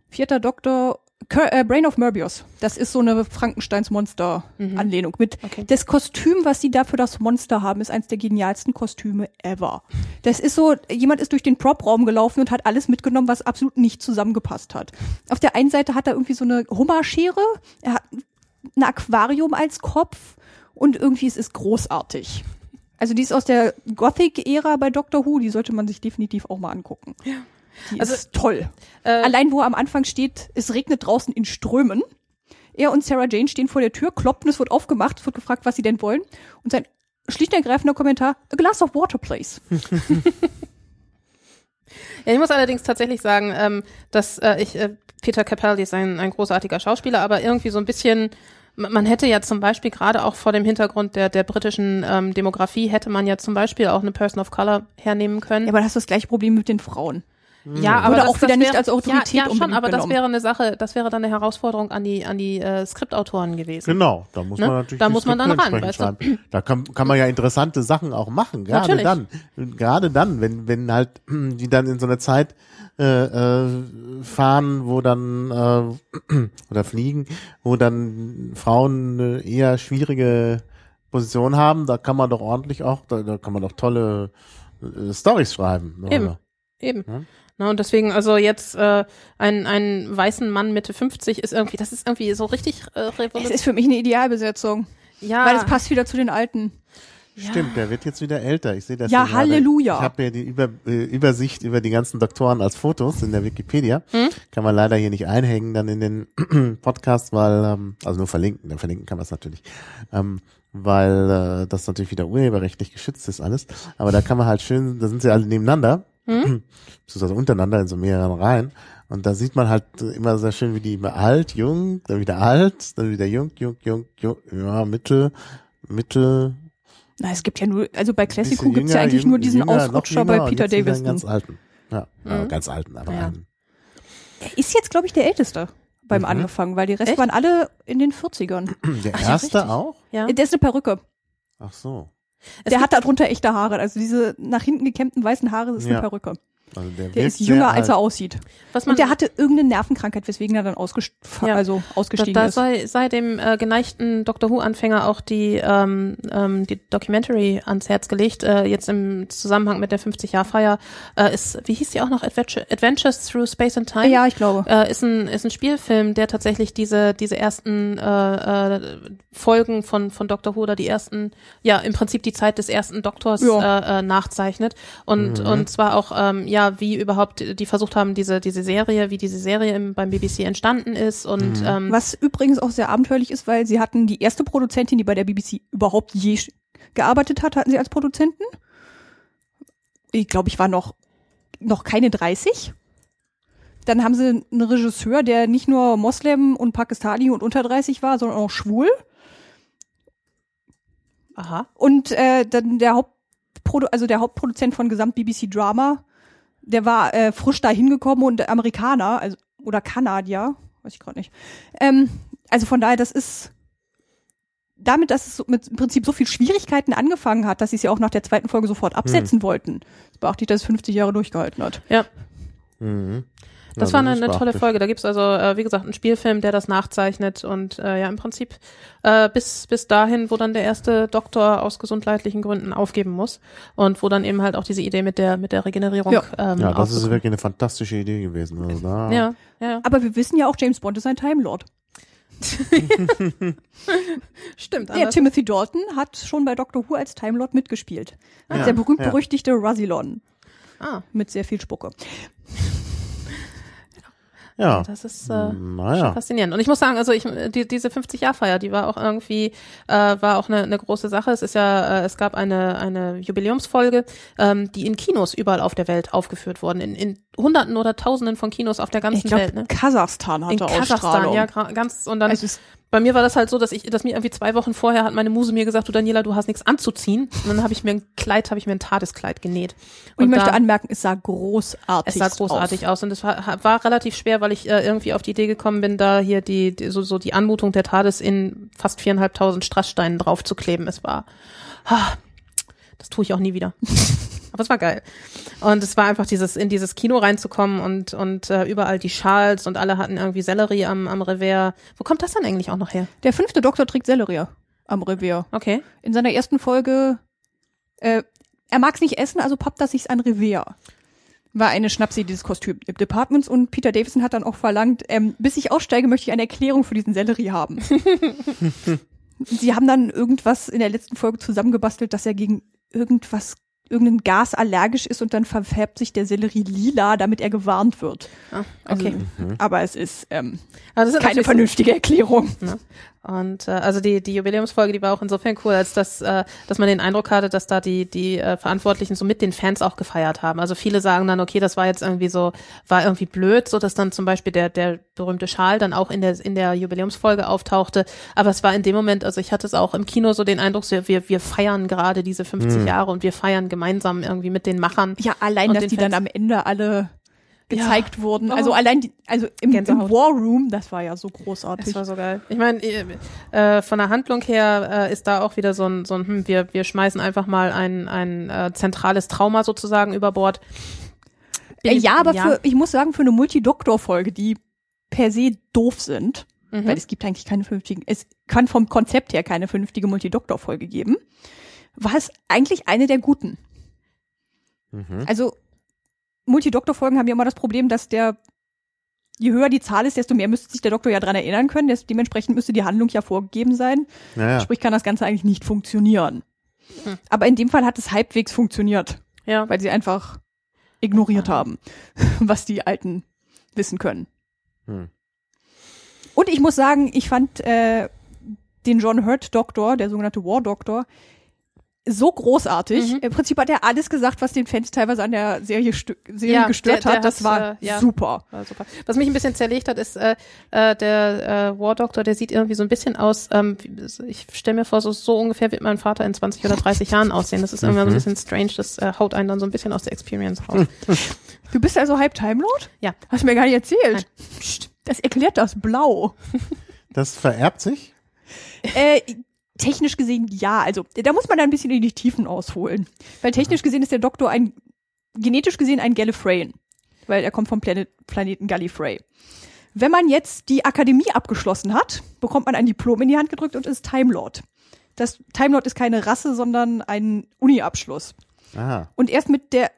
Speaker 3: Vierter Doktor äh, Brain of Morbius. Das ist so eine Frankensteins Monster-Anlehnung. Mit
Speaker 2: Okay.
Speaker 3: das Kostüm, was sie da für das Monster haben, ist eins der genialsten Kostüme ever. Das ist so, jemand ist durch den Prop-Raum gelaufen und hat alles mitgenommen, was absolut nicht zusammengepasst hat. Auf der einen Seite hat er irgendwie so eine Hummerschere, er hat ein Aquarium als Kopf und irgendwie es ist großartig. Also die ist aus der Gothic-Ära bei Doctor Who, die sollte man sich definitiv auch mal angucken. Die
Speaker 2: Also,
Speaker 3: ist toll.
Speaker 2: äh,
Speaker 3: Allein wo er am Anfang steht, es regnet draußen in Strömen. Er und Sarah Jane stehen vor der Tür, kloppen, es wird aufgemacht, es wird gefragt, was sie denn wollen. Und sein schlicht und ergreifender Kommentar, a glass of water, please.
Speaker 2: Ja, ich muss allerdings tatsächlich sagen, ähm, dass äh, ich, äh, Peter Capaldi ist ein, ein großartiger Schauspieler, aber irgendwie so ein bisschen, man man hätte ja zum Beispiel gerade auch vor dem Hintergrund der, der britischen ähm, Demografie, hätte man ja zum Beispiel auch eine Person of Color hernehmen können.
Speaker 3: Ja, aber da hast du das gleiche Problem mit den Frauen.
Speaker 2: Ja, aber das,
Speaker 3: auch wieder
Speaker 2: das
Speaker 3: nicht
Speaker 2: wäre,
Speaker 3: als Autorität
Speaker 2: ja, ja, schon, aber das wäre eine Sache, das wäre dann eine Herausforderung an die an die äh, Skriptautoren gewesen.
Speaker 4: Genau, da muss
Speaker 2: Ne?
Speaker 4: man natürlich
Speaker 2: Da muss man dann ran, weißt
Speaker 4: schreiben. Da kann, kann man ja interessante Sachen auch machen, gerade
Speaker 2: Natürlich.
Speaker 4: dann. Gerade dann, wenn, wenn halt die dann in so eine Zeit äh, äh, fahren, wo dann äh, oder fliegen, wo dann Frauen eine eher schwierige Position haben, da kann man doch ordentlich auch, da, da kann man doch tolle äh, Stories schreiben.
Speaker 2: Eben. Eben.
Speaker 4: Ja.
Speaker 2: Na, und deswegen, also jetzt äh, ein, einen weißen Mann Mitte 50 ist irgendwie, das ist irgendwie so richtig äh,
Speaker 3: Es
Speaker 2: revolutionär.
Speaker 3: ist für mich eine Idealbesetzung,
Speaker 2: Ja,
Speaker 3: weil es passt wieder zu den Alten.
Speaker 4: Stimmt, der wird jetzt wieder älter. Ich sehe das
Speaker 3: Ja,
Speaker 4: hier gerade.
Speaker 3: Halleluja.
Speaker 4: Ich habe hier die Über, äh, Übersicht über die ganzen Doktoren als Fotos in der Wikipedia.
Speaker 2: Hm?
Speaker 4: Kann man leider hier nicht einhängen dann in den Podcast, weil, ähm, also nur verlinken, dann verlinken kann man es natürlich, ähm, weil äh, das natürlich wieder urheberrechtlich geschützt ist alles. Aber da kann man halt schön, da sind sie alle nebeneinander,
Speaker 2: Hm?
Speaker 4: beziehungsweise untereinander in so mehreren Reihen.
Speaker 1: Und da sieht man halt immer sehr schön, wie die immer alt, jung, dann wieder alt, dann wieder jung, jung, jung, jung, ja, Mitte, Mitte.
Speaker 3: Na, es gibt ja nur, also bei Classico
Speaker 1: bisschen
Speaker 3: gibt's ja
Speaker 1: jünger,
Speaker 3: eigentlich
Speaker 1: jüng-
Speaker 3: nur diesen
Speaker 1: jünger,
Speaker 3: Ausrutscher
Speaker 1: jünger
Speaker 3: bei Peter Davison.
Speaker 1: Ganz alten. Ja, ja
Speaker 2: Mhm.
Speaker 1: ganz alten, aber
Speaker 2: Ja.
Speaker 1: einen.
Speaker 3: Er ist jetzt, glaube ich, der Älteste beim
Speaker 1: Mhm.
Speaker 3: Angefangen, weil die Rest
Speaker 2: Echt?
Speaker 3: waren alle in den 40ern.
Speaker 1: Der
Speaker 2: Ach ja,
Speaker 1: erste
Speaker 2: richtig.
Speaker 1: auch?
Speaker 2: Ja.
Speaker 3: Der ist eine Perücke.
Speaker 1: Ach so.
Speaker 2: Es
Speaker 3: der hat darunter echte Haare. Also diese nach hinten gekämmten weißen Haare das ist
Speaker 1: Ja.
Speaker 3: eine Perücke.
Speaker 1: Also der,
Speaker 3: Der ist jünger, als er aussieht.
Speaker 2: Was man,
Speaker 3: Und der hatte irgendeine Nervenkrankheit, weswegen er dann ausgest
Speaker 2: Ja.
Speaker 3: also
Speaker 2: da,
Speaker 3: ausgestiegen
Speaker 2: da
Speaker 3: ist.
Speaker 2: sei, sei dem äh, geneigten Doctor Who-Anfänger auch die, ähm, ähm, die Documentary ans Herz gelegt. Äh, jetzt im Zusammenhang mit der 50-Jahr-Feier äh, ist, wie hieß die auch noch, Adventure, Adventures Through Space and Time?
Speaker 3: ja, ich glaube.
Speaker 2: äh, ist ein ist ein Spielfilm, der tatsächlich diese diese ersten äh, äh, Folgen von von Doctor Who oder die ersten ja im Prinzip die Zeit des ersten Doktors
Speaker 3: Ja.
Speaker 2: äh, äh, nachzeichnet und und zwar auch ähm, ja wie überhaupt die versucht haben diese diese Serie wie diese Serie im, beim BBC entstanden ist und ähm,
Speaker 3: Was übrigens auch sehr abenteuerlich ist, weil sie hatten die erste Produzentin, die bei der BBC überhaupt je gearbeitet hat, hatten sie als Produzenten. Ich glaube, ich war noch, noch keine 30. Dann haben sie einen Regisseur, der nicht nur Moslem und Pakistani und unter 30 war, sondern auch schwul.
Speaker 2: aha
Speaker 3: Und äh, dann der Hauptprodu also der Hauptproduzent von Gesamt BBC Drama, der war äh, frisch da hingekommen und Amerikaner, also oder Kanadier, weiß ich gerade nicht. Ähm, also von daher, das ist damit, dass es mit im Prinzip so viel Schwierigkeiten angefangen hat, dass sie es ja auch nach der zweiten Folge sofort absetzen wollten. Das beachtlich, dass es 50 Jahre durchgehalten hat.
Speaker 2: ja
Speaker 1: Mhm.
Speaker 2: Das
Speaker 1: Ja,
Speaker 2: war eine, eine tolle. Folge da gibt's also äh, wie gesagt einen Spielfilm der das nachzeichnet und äh, ja im Prinzip äh, bis bis dahin wo dann der erste Doktor aus gesundheitlichen Gründen aufgeben muss und wo dann eben halt auch diese Idee mit der mit der Regenerierung
Speaker 3: Ja.
Speaker 2: ähm,
Speaker 1: Ja, das ist wirklich eine fantastische Idee gewesen. Also da,
Speaker 2: ja ja, ja.
Speaker 3: Aber wir wissen ja auch, James Bond ist ein Time Lord.
Speaker 2: stimmt
Speaker 3: Der Timothy Dalton hat schon bei Doctor Who als Time Lord mitgespielt. Als
Speaker 1: Ja,
Speaker 3: der berühmt-berüchtigte Russilon.
Speaker 2: ah
Speaker 3: Mit sehr viel Spucke.
Speaker 1: Ja.
Speaker 2: Das ist äh, schon
Speaker 1: naja.
Speaker 2: faszinierend. Und ich muss sagen, also ich die, diese 50-Jahr-Feier, die war auch irgendwie äh, war auch eine, eine große Sache. Es ist ja, äh, es gab eine eine Jubiläumsfolge, ähm, die in Kinos überall auf der Welt aufgeführt wurden, in, in Hunderten oder Tausenden von Kinos auf der
Speaker 3: Ich
Speaker 2: ganzen
Speaker 3: glaube,
Speaker 2: Welt. Ne?
Speaker 3: Kasachstan hatte
Speaker 2: In Kasachstan,
Speaker 3: Ausstrahlung.
Speaker 2: ja, ganz und dann
Speaker 3: Es ist,
Speaker 2: bei mir war das halt so, dass ich, dass mir irgendwie zwei Wochen vorher hat meine Muse mir gesagt, du Daniela, du hast nichts anzuziehen. Und dann habe ich mir ein Kleid, habe ich mir ein Tadeskleid genäht.
Speaker 3: und ich möchte anmerken, es sah großartig
Speaker 2: es sah großartig aus, und es war, war relativ schwer, weil ich äh, irgendwie auf die Idee gekommen bin, da hier die, die so, so die Anmutung der TARDIS in fast viereinhalbtausend Strasssteinen draufzukleben. Es war, ah, das tue ich auch nie wieder. Aber es war geil. Und es war einfach dieses, in dieses Kino reinzukommen und, und äh, überall die Schals und alle hatten irgendwie Sellerie am, am Revers. Wo kommt das dann eigentlich auch noch her?
Speaker 3: Der fünfte Doktor trägt Sellerie am Revier.
Speaker 2: Okay.
Speaker 3: In seiner ersten Folge, äh, er mag's nicht essen, also pappt er sich's an Revier. War eine Schnapsidee dieses Kostüm Departments und Peter Davison hat dann auch verlangt, ähm, bis ich aussteige, möchte ich eine Erklärung für diesen Sellerie haben. Sie haben dann irgendwas in der letzten Folge zusammengebastelt, dass er gegen irgendwas, irgendein Gas allergisch ist und dann verfärbt sich der Sellerie lila, damit er gewarnt wird.
Speaker 2: Ah, okay.
Speaker 3: Also, Aber es ist ähm,
Speaker 2: sind
Speaker 3: keine
Speaker 2: so-
Speaker 3: vernünftige Erklärung.
Speaker 2: Ne? Und äh, also die die Jubiläumsfolge, die war auch insofern cool, als dass äh, dass man den Eindruck hatte, dass da die die äh, Verantwortlichen so mit den Fans auch gefeiert haben. Also viele sagen dann, okay, das war jetzt irgendwie so war irgendwie blöd, so dass dann zum Beispiel der der berühmte Schal dann auch in der in der Jubiläumsfolge auftauchte. Aber es war in dem Moment, also ich hatte es auch im Kino so den Eindruck, so, wir wir feiern gerade diese 50 Jahre und wir feiern gemeinsam irgendwie mit den Machern.
Speaker 3: Ja, allein, dass die dann
Speaker 2: Fans.
Speaker 3: am Ende alle gezeigt wurden.
Speaker 2: Oh.
Speaker 3: Also allein, die, also im, im. War Room, das war ja so
Speaker 2: Das
Speaker 3: großartig.
Speaker 2: war so geil. Ich meine, äh, von der Handlung her äh, ist da auch wieder so ein, so ein hm, wir, wir schmeißen einfach mal ein, ein äh, zentrales Trauma sozusagen über Bord.
Speaker 3: Äh, ja, aber Für, ich muss sagen, für eine Multidoktor-Folge, die per se doof sind,
Speaker 2: Mhm.
Speaker 3: weil es gibt eigentlich keine vernünftigen, es kann vom Konzept her keine vernünftige Multidoktor-Folge geben, war es eigentlich eine der guten.
Speaker 1: Mhm.
Speaker 3: Also Multidoktor-Folgen haben ja immer das Problem, dass der Je höher die Zahl ist, desto mehr müsste sich der Doktor ja dran erinnern können. Des, dementsprechend müsste die Handlung ja vorgegeben sein.
Speaker 1: Ja, ja.
Speaker 3: Sprich, kann das Ganze eigentlich nicht funktionieren.
Speaker 2: Hm.
Speaker 3: Aber in dem Fall hat es halbwegs funktioniert,
Speaker 2: ja.
Speaker 3: weil sie einfach ignoriert haben, was die Alten wissen können.
Speaker 1: Hm.
Speaker 3: Und ich muss sagen, ich fand äh, den John Hurt Doktor, der sogenannte War Doktor, so großartig.
Speaker 2: Mhm.
Speaker 3: Im Prinzip hat er alles gesagt, was den Fans teilweise an der Serie, stö- Serie
Speaker 2: Ja,
Speaker 3: gestört
Speaker 2: der- der
Speaker 3: hat. Das war
Speaker 2: äh, ja.
Speaker 3: super.
Speaker 2: War super. Was mich ein bisschen zerlegt hat, ist äh, äh, der äh, War Doctor, der sieht irgendwie so ein bisschen aus, ähm, ich stelle mir vor, so, so ungefähr wird mein Vater in 20 oder 30 Jahren aussehen. Das ist irgendwie so ein bisschen strange, das äh, haut einen dann so ein bisschen aus der Experience raus.
Speaker 3: Du bist also halb Time Lord?
Speaker 2: Ja.
Speaker 3: Hast du mir gar nicht erzählt.
Speaker 2: Nein.
Speaker 3: Psst, das erklärt das Blau.
Speaker 1: Das vererbt sich?
Speaker 3: Äh, technisch gesehen ja. Also da muss man ein bisschen in die Tiefen ausholen. Weil technisch gesehen ist der Doktor ein, genetisch gesehen ein Gallifreyan. Weil er kommt vom Planet, Planeten Gallifrey. Wenn man jetzt die Akademie abgeschlossen hat, bekommt man ein Diplom in die Hand gedrückt und ist Time Lord. Das Time Lord ist keine Rasse, sondern ein Uni-Abschluss.
Speaker 1: Aha.
Speaker 3: Und erst mit der,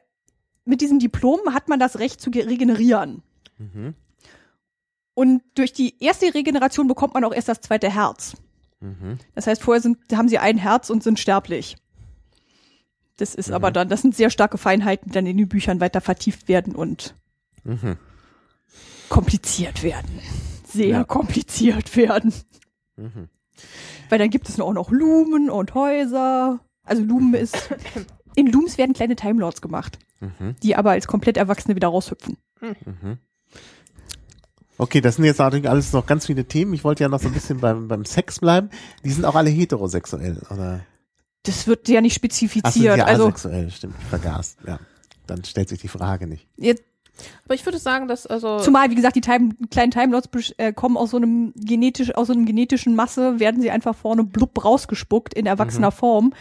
Speaker 3: mit diesem Diplom hat man das Recht zu ge- regenerieren.
Speaker 1: Mhm.
Speaker 3: Und durch die erste Regeneration bekommt man auch erst das zweite Herz.
Speaker 1: Mhm.
Speaker 3: Das heißt, vorher sind, haben sie ein Herz und sind sterblich. Das ist aber dann, das sind sehr starke Feinheiten, die dann in den Büchern weiter vertieft werden und
Speaker 1: Mhm.
Speaker 3: kompliziert werden. Sehr
Speaker 1: Ja.
Speaker 3: kompliziert werden.
Speaker 1: Mhm.
Speaker 3: Weil dann gibt es auch noch Lumen und Häuser. Also Lumen ist, in Looms werden kleine Time Lords gemacht,
Speaker 1: Mhm.
Speaker 3: die aber als komplett Erwachsene wieder raushüpfen.
Speaker 1: Mhm. Okay, das sind jetzt natürlich alles noch ganz viele Themen. Ich wollte ja noch so ein bisschen beim, beim Sex bleiben. Die sind auch alle heterosexuell, oder?
Speaker 3: Das wird ja nicht
Speaker 1: Ach, sind
Speaker 3: spezifiziert.
Speaker 1: ja
Speaker 3: also
Speaker 1: asexuell, stimmt, ich vergaß. Ja. Dann stellt sich die Frage nicht.
Speaker 3: jetzt,
Speaker 2: Aber ich würde sagen, dass also
Speaker 3: zumal, wie gesagt, die Time, kleinen Time Lords besch- äh, kommen aus so einem genetisch, aus so einem genetischen Masse, werden sie einfach vorne blub rausgespuckt in erwachsener Form.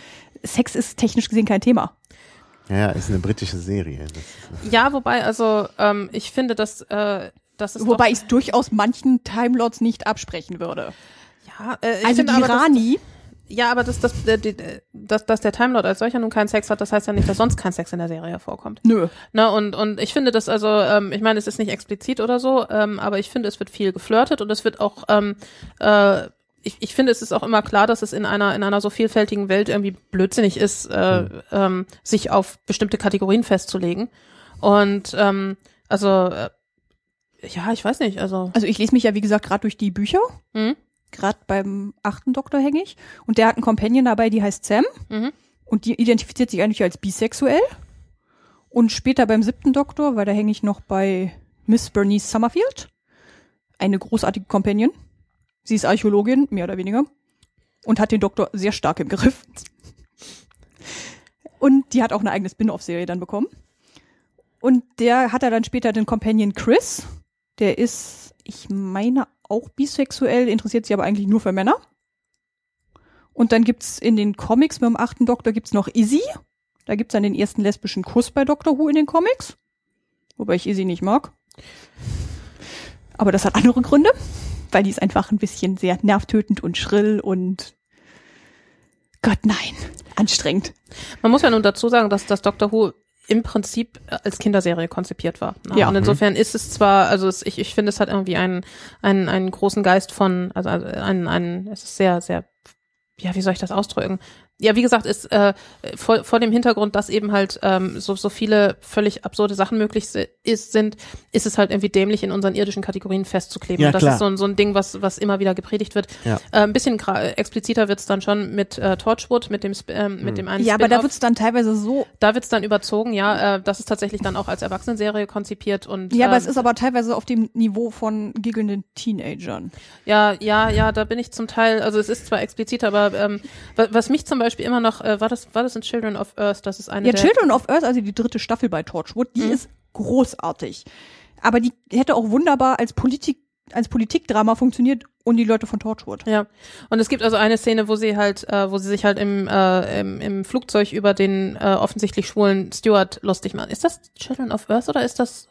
Speaker 3: Sex ist technisch gesehen kein Thema.
Speaker 1: Ja, ist eine britische Serie. Ist,
Speaker 2: ja, wobei also ähm, ich finde, dass äh, das ist
Speaker 3: Wobei ich es durchaus manchen Time Lords nicht absprechen würde.
Speaker 2: ja, äh, ich
Speaker 3: Also die Rani,
Speaker 2: Ja, aber dass, dass, äh, dass, dass der Time Lord als solcher nun keinen Sex hat, das heißt ja nicht, dass sonst kein Sex in der Serie vorkommt.
Speaker 3: nö.
Speaker 2: Ne, und, und ich finde das also, ähm, ich meine, es ist nicht explizit oder so, ähm, aber ich finde, es wird viel geflirtet und es wird auch, ähm, äh, ich, ich finde, es ist auch immer klar, dass es in einer, in einer so vielfältigen Welt irgendwie blödsinnig ist, äh, ähm, sich auf bestimmte Kategorien festzulegen. Und ähm, also, äh, ja, ich weiß nicht, also.
Speaker 3: Also ich lese mich ja, wie gesagt, gerade durch die Bücher.
Speaker 2: Hm?
Speaker 3: Gerade beim achten Doktor hänge ich. Und der hat einen Companion dabei, die heißt Sam.
Speaker 2: Mhm.
Speaker 3: Und die identifiziert sich eigentlich als bisexuell. Und später beim siebten Doktor, weil da hänge ich noch bei Miss Bernice Summerfield. Eine großartige Companion. Sie ist Archäologin, mehr oder weniger. Und hat den Doktor sehr stark im Griff. Und die hat auch eine eigene Spin-off-Serie dann bekommen. Und der hat er dann später den Companion Chris. Der ist, ich meine, auch bisexuell, interessiert sich aber eigentlich nur für Männer. Und dann gibt's in den Comics mit dem achten Doktor gibt's noch Izzy. Da gibt's dann den ersten lesbischen Kuss bei Doctor Who in den Comics. Wobei ich Izzy nicht mag. Aber das hat andere Gründe. Weil die ist einfach ein bisschen sehr nervtötend und schrill und Gott nein, anstrengend.
Speaker 2: Man muss ja nun dazu sagen, dass das Doctor Who im Prinzip als Kinderserie konzipiert war. ne?
Speaker 3: Ja.
Speaker 2: Und insofern ist es zwar, also es, ich, ich finde, es hat irgendwie einen, einen, einen großen Geist von, also also einen, einen, es ist sehr, sehr, ja, wie soll ich das ausdrücken? Ja, wie gesagt, ist äh, vor, vor dem Hintergrund, dass eben halt ähm, so, so viele völlig absurde Sachen möglich si- ist, sind, ist es halt irgendwie dämlich, in unseren irdischen Kategorien festzukleben.
Speaker 1: Ja,
Speaker 2: Und das
Speaker 1: klar.
Speaker 2: ist so ein, so ein Ding, was, was immer wieder gepredigt wird.
Speaker 1: Ja.
Speaker 2: Äh, ein bisschen gra- expliziter wird's dann schon mit äh, Torchwood, mit dem, Sp- ähm, mit dem einen
Speaker 3: Ja, aber da wird's dann teilweise so.
Speaker 2: Da wird's dann überzogen, ja. Äh, das ist tatsächlich dann auch als Erwachsenenserie konzipiert und
Speaker 3: Ja, aber
Speaker 2: ähm,
Speaker 3: es ist aber teilweise auf dem Niveau von giggelnden Teenagern.
Speaker 2: ja, ja, ja, da bin ich zum Teil, also es ist zwar explizit, aber ähm, wa- was mich zum Beispiel immer noch, äh, war das, war das in Children of Earth? Das ist eine
Speaker 3: Ja,
Speaker 2: der,
Speaker 3: Children of Earth, also die dritte Staffel bei Torchwood, die
Speaker 2: Mhm.
Speaker 3: ist großartig. Aber die hätte auch wunderbar als Politik, als Politikdrama funktioniert und die Leute von Torchwood.
Speaker 2: Ja, und es gibt also eine Szene, wo sie halt, äh, wo sie sich halt im, äh, im, im Flugzeug über den äh, offensichtlich schwulen Steward lustig machen. Ist das Children of Earth oder ist das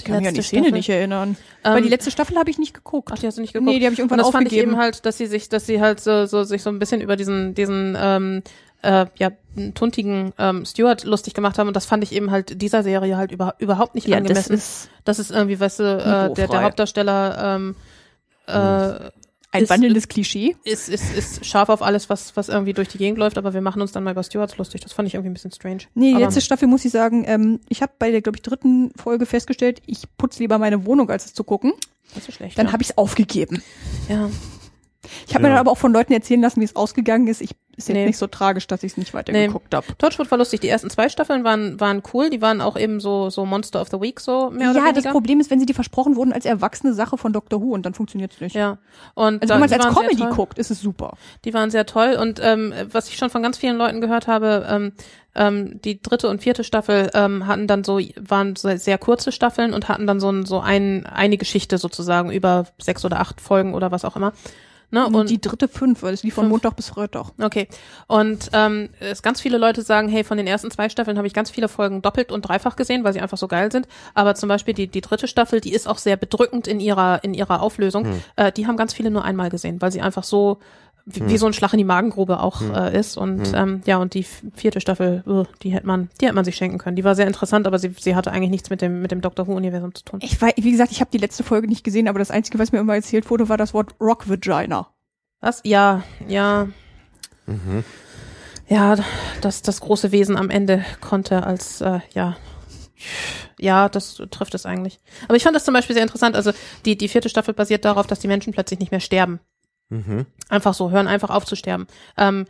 Speaker 2: die
Speaker 3: Ich kann mich an die Szene
Speaker 2: Staffel?
Speaker 3: nicht erinnern.
Speaker 2: Ähm,
Speaker 3: Weil die letzte Staffel habe ich nicht geguckt.
Speaker 2: Ach, die hast du nicht geguckt?
Speaker 3: Nee, die habe ich irgendwann
Speaker 2: und das fand ich
Speaker 3: aufgegeben.
Speaker 2: eben halt, dass sie sich, dass sie halt so, so sich so ein bisschen über diesen, diesen ähm, äh, ja, tuntigen ähm, Steward lustig gemacht haben und das fand ich eben halt dieser Serie halt über, überhaupt nicht
Speaker 3: ja, das
Speaker 2: angemessen.
Speaker 3: ist
Speaker 2: Das ist irgendwie, weißt du, äh, der, der. Hauptdarsteller ähm, äh,
Speaker 3: ein
Speaker 2: ist-
Speaker 3: wandelndes Klischee.
Speaker 2: ist, ist, ist scharf auf alles, was, was irgendwie durch die Gegend läuft, aber wir machen uns dann mal über Stewards lustig. Das fand ich irgendwie ein bisschen strange.
Speaker 3: Nee,
Speaker 2: aber,
Speaker 3: letzte Staffel muss ich sagen, ähm, ich habe bei der, glaube ich, dritten Folge festgestellt, ich putze lieber meine Wohnung, als es zu gucken.
Speaker 2: das ist schlecht.
Speaker 3: Dann
Speaker 2: ja.
Speaker 3: habe ich es aufgegeben.
Speaker 2: ja.
Speaker 3: Ich habe mir
Speaker 1: Ja.
Speaker 3: dann aber auch von Leuten erzählen lassen, wie es ausgegangen ist. Ich Ist jetzt
Speaker 2: Nee.
Speaker 3: nicht so tragisch, dass ich es nicht weitergeguckt hab. habe.
Speaker 2: Torchwood war lustig. Die ersten zwei Staffeln waren, waren cool. Die waren auch eben so, so Monster of the Week, so mehr oder
Speaker 3: Ja,
Speaker 2: weniger.
Speaker 3: das Problem ist, wenn sie dir versprochen wurden als erwachsene Sache von Doctor Who und dann funktioniert's nicht.
Speaker 2: Ja. Und
Speaker 3: Also wenn man es als Comedy guckt, ist es super.
Speaker 2: Die waren sehr toll und ähm, was ich schon von ganz vielen Leuten gehört habe, ähm, ähm, die dritte und vierte Staffel ähm, hatten dann so waren so sehr kurze Staffeln und hatten dann so ein, so ein eine Geschichte sozusagen über sechs oder acht Folgen oder was auch immer. Ne?
Speaker 3: Und die dritte fünf, weil es lief von. Montag bis Freitag.
Speaker 2: Okay. Und ähm, es ganz viele Leute sagen, hey, von den ersten zwei Staffeln habe ich ganz viele Folgen doppelt und dreifach gesehen, weil sie einfach so geil sind. Aber zum Beispiel die, die dritte Staffel, die ist auch sehr bedrückend in ihrer, in ihrer Auflösung. Äh, die haben ganz viele nur einmal gesehen, weil sie einfach so wie, wie so ein Schlag in die Magengrube auch äh, ist. Und ähm, ja, und die vierte Staffel, uh, die hätte man, die hätte man sich schenken können. Die war sehr interessant, aber sie, sie hatte eigentlich nichts mit dem, mit dem Doctor Who-Universum zu tun.
Speaker 3: Ich weiß, wie gesagt, ich habe die letzte Folge nicht gesehen, aber das Einzige, was mir immer erzählt wurde, war das Wort Rock Vagina.
Speaker 2: Was? Ja, ja. Ja, das, das große Wesen am Ende konnte als, äh, ja, ja, das trifft es eigentlich. Aber ich fand das zum Beispiel sehr interessant. Also die, die vierte Staffel basiert darauf, dass die Menschen plötzlich nicht mehr sterben.
Speaker 4: Mhm.
Speaker 2: Einfach so, hören einfach auf zu sterben. Ähm,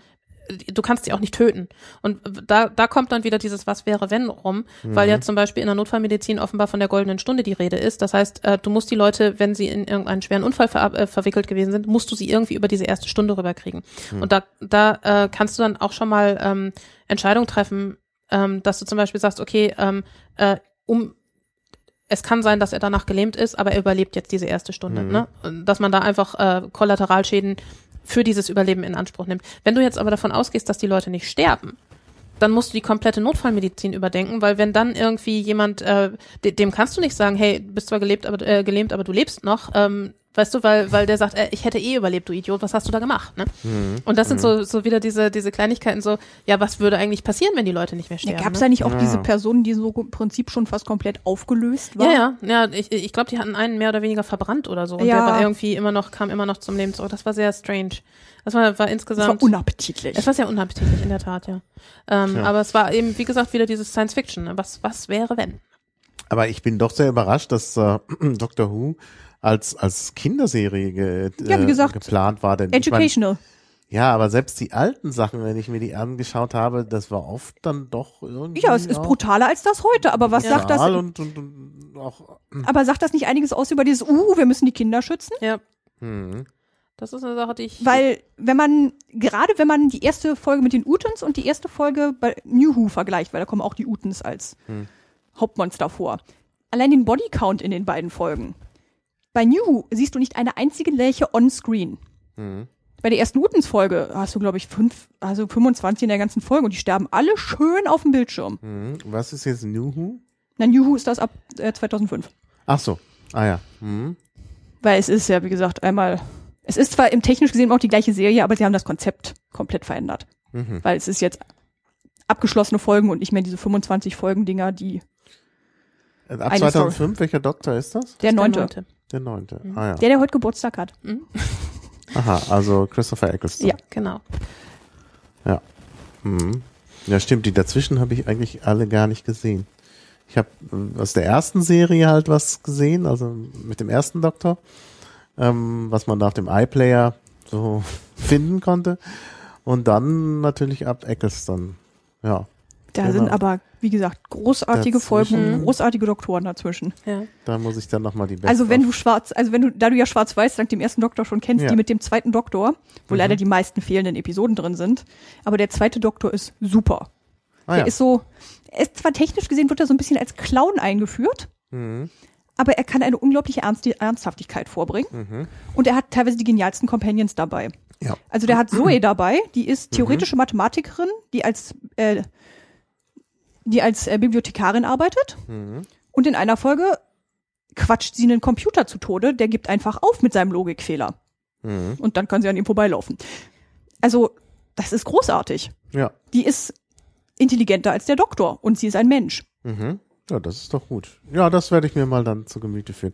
Speaker 2: du kannst sie auch nicht töten. Und da, da kommt dann wieder dieses Was wäre wenn rum, weil ja zum Beispiel in der Notfallmedizin offenbar von der goldenen Stunde die Rede ist. Das heißt, äh, du musst die Leute, wenn sie in irgendeinen schweren Unfall ver äh, verwickelt gewesen sind, musst du sie irgendwie über diese erste Stunde rüberkriegen. Und da, da äh, kannst du dann auch schon mal ähm, Entscheidungen treffen, ähm, dass du zum Beispiel sagst, okay, ähm, äh, um es kann sein, dass er danach gelähmt ist, aber er überlebt jetzt diese erste Stunde. Ne? Und Dass man da einfach äh, Kollateralschäden für dieses Überleben in Anspruch nimmt. Wenn du jetzt aber davon ausgehst, dass die Leute nicht sterben, dann musst du die komplette Notfallmedizin überdenken, weil wenn dann irgendwie jemand, äh, de dem kannst du nicht sagen, hey, du bist zwar gelebt, aber, äh, gelähmt, aber du lebst noch, ähm, weißt du, weil, weil der sagt, äh, ich hätte eh überlebt, du Idiot, was hast du da gemacht? Ne? Und das sind so, so wieder diese, diese Kleinigkeiten, so, ja, was würde eigentlich passieren, wenn die Leute nicht mehr
Speaker 3: Ja,
Speaker 2: sterben?
Speaker 3: Gab es
Speaker 2: ne?
Speaker 3: da nicht auch
Speaker 4: Ja.
Speaker 3: diese Person, die so im Prinzip schon fast komplett aufgelöst war?
Speaker 2: Ja, ja, ja, ich, ich glaube, die hatten einen mehr oder weniger verbrannt oder so. Und
Speaker 3: Ja.
Speaker 2: der war irgendwie immer noch, kam immer noch zum Leben zurück. Das war sehr strange. Das war, war
Speaker 3: Das war
Speaker 2: insgesamt.
Speaker 3: unappetitlich.
Speaker 2: es war sehr unappetitlich, in der Tat, ja. Ähm,
Speaker 4: Tja.
Speaker 2: Aber es war eben, wie gesagt, wieder dieses Science Fiction. ne? Was, was wäre, wenn?
Speaker 4: Aber ich bin doch sehr überrascht, dass äh, Doctor Who als als Kinderserie ge,
Speaker 3: Ja, wie
Speaker 4: äh,
Speaker 3: gesagt,
Speaker 4: geplant war. Denn ich mein,
Speaker 3: Educational.
Speaker 4: ja, aber selbst die alten Sachen, wenn ich mir die angeschaut habe, das war oft dann doch irgendwie
Speaker 3: Ja, es ist brutaler als das heute, aber was sagt das?
Speaker 4: brutal Und, und, und auch
Speaker 3: Aber sagt das nicht einiges aus über dieses, uh, wir müssen die Kinder schützen?
Speaker 2: Ja,
Speaker 4: hm.
Speaker 2: das ist eine Sache, die ich.
Speaker 3: Weil, wenn man, gerade wenn man die erste Folge mit den Utens und die erste Folge bei New Who vergleicht, weil da kommen auch die Utens als Hauptmonster vor. Allein den Bodycount in den beiden Folgen. Bei New Who siehst du nicht eine einzige Lerche on-screen. Bei der ersten Utens-Folge hast du, glaube ich, fünf, also 25 in der ganzen Folge und die sterben alle schön auf dem Bildschirm.
Speaker 4: Hm. Was ist jetzt New Who?
Speaker 3: Na, New Who ist das ab äh, 2005.
Speaker 4: Ach so. Ah ja. Hm.
Speaker 3: Weil es ist ja, wie gesagt, einmal, es ist zwar im technisch gesehen auch die gleiche Serie, aber sie haben das Konzept komplett verändert.
Speaker 4: Mhm.
Speaker 3: Weil es ist jetzt abgeschlossene Folgen und nicht mehr diese 25 Folgen-Dinger, die
Speaker 4: Ab
Speaker 3: Eine
Speaker 4: 2005, welcher Doktor ist das?
Speaker 3: der
Speaker 2: der
Speaker 3: neunte.
Speaker 4: Der neunte. Ah ja.
Speaker 3: Der, der heute Geburtstag hat.
Speaker 4: Aha, also Christopher Eccleston.
Speaker 3: Ja.
Speaker 2: Genau.
Speaker 4: Ja. Mhm. Ja, stimmt. Die dazwischen habe ich eigentlich alle gar nicht gesehen. Ich habe aus der ersten Serie halt was gesehen, also mit dem ersten Doktor, ähm, was man da auf dem iPlayer so finden konnte. Und dann natürlich ab Eccleston. Ja,
Speaker 3: Da
Speaker 4: Genau.
Speaker 3: sind aber, wie gesagt, großartige Folgen
Speaker 4: Dazwischen.
Speaker 3: und großartige Doktoren dazwischen.
Speaker 2: Ja.
Speaker 4: da muss ich dann nochmal die Best
Speaker 3: Also wenn du schwarz, also wenn du, da du ja schwarz-weiß dank dem ersten Doktor schon kennst,
Speaker 4: Ja.
Speaker 3: die mit dem zweiten Doktor, wo
Speaker 4: Mhm.
Speaker 3: leider die meisten fehlenden Episoden drin sind, aber der zweite Doktor ist super.
Speaker 4: ah,
Speaker 3: Der
Speaker 4: ja.
Speaker 3: ist so, er ist zwar technisch gesehen, wird er so ein bisschen als Clown eingeführt,
Speaker 4: mhm.
Speaker 3: aber er kann eine unglaubliche Ernst Ernsthaftigkeit vorbringen.
Speaker 4: Mhm.
Speaker 3: Und er hat teilweise die genialsten Companions dabei.
Speaker 4: Ja.
Speaker 3: Also der hat Zoe dabei, die ist theoretische Mathematikerin, die als, äh, die als äh, Bibliothekarin arbeitet.
Speaker 4: Mhm.
Speaker 3: Und in einer Folge quatscht sie einen Computer zu Tode, der gibt einfach auf mit seinem Logikfehler.
Speaker 4: Mhm.
Speaker 3: Und dann kann sie an ihm vorbeilaufen. Also, das ist großartig.
Speaker 4: Ja.
Speaker 3: Die ist intelligenter als der Doktor und sie ist ein Mensch.
Speaker 4: Mhm. Ja, das ist doch gut. Ja, das werde ich mir mal dann zu Gemüte führen.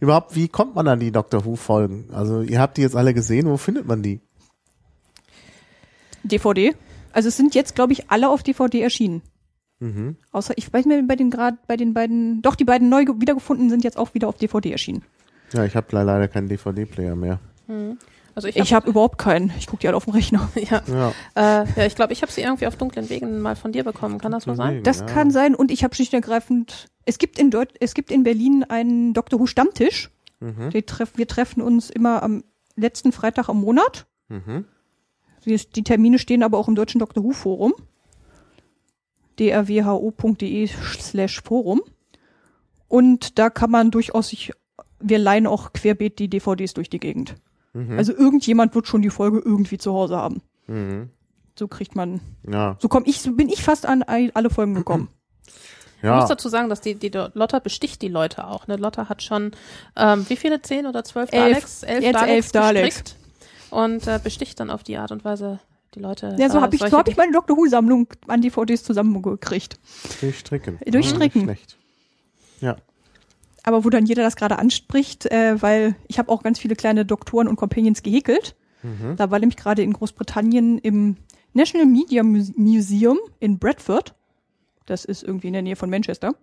Speaker 4: Überhaupt, wie kommt man an die Doctor Who Folgen? Also, ihr habt die jetzt alle gesehen, wo findet man die?
Speaker 3: DVD. Also es sind jetzt, glaube ich, alle auf DVD erschienen.
Speaker 4: Mhm.
Speaker 3: Außer, ich weiß mir bei den gerade, bei den beiden, doch die beiden neu ge- wiedergefunden sind jetzt auch wieder auf DVD erschienen.
Speaker 4: Ja, ich habe leider keinen DVD-Player mehr.
Speaker 2: Also ich
Speaker 3: Ich habe überhaupt keinen. Ich gucke die alle auf dem Rechner.
Speaker 2: ja,
Speaker 1: Ja.
Speaker 2: äh, ja, ich glaube, ich habe sie irgendwie auf dunklen Wegen mal von dir bekommen. Kann das so sein?
Speaker 3: Das
Speaker 1: ja.
Speaker 3: kann sein. Und ich habe schlicht und ergreifend. Es gibt in Deut es gibt in Berlin einen Dr. Who Stammtisch.
Speaker 1: Mhm.
Speaker 3: Treff wir treffen uns immer am letzten Freitag im Monat.
Speaker 1: Mhm.
Speaker 3: Die, die Termine stehen aber auch im Deutschen Dr. Who Forum. drwho.de slash Forum. Und da kann man durchaus sich, wir leihen auch querbeet die DVDs durch die Gegend.
Speaker 1: Mhm.
Speaker 3: Also irgendjemand wird schon die Folge irgendwie zu Hause haben.
Speaker 1: Mhm.
Speaker 3: So kriegt man,
Speaker 1: Ja.
Speaker 3: so komm ich, so bin ich fast an alle Folgen gekommen.
Speaker 2: Ich muss
Speaker 1: Ja.
Speaker 2: dazu sagen, dass die, die Lotta besticht die Leute auch. Ne? Lotta hat schon, ähm, wie viele, zehn oder zwölf
Speaker 3: Elf.
Speaker 2: Daleks? Elf
Speaker 3: Jetzt
Speaker 2: Daleks,
Speaker 3: elf Daleks.
Speaker 2: und äh, besticht dann auf die Art und Weise die Leute.
Speaker 3: Ja, so
Speaker 2: äh,
Speaker 3: habe ich,
Speaker 2: solche,
Speaker 3: so hab ich meine Dr. Who Sammlung an DVDs zusammengekriegt.
Speaker 1: Durchstricken.
Speaker 3: Durchstricken.
Speaker 1: Ja, nicht schlecht. Ja.
Speaker 3: Aber wo dann jeder das gerade anspricht, äh, weil ich habe auch ganz viele kleine Doktoren und Companions gehäkelt.
Speaker 1: Mhm.
Speaker 3: Da war nämlich gerade in Großbritannien im National Media Muse- Museum in Bradford, das ist irgendwie in der Nähe von Manchester,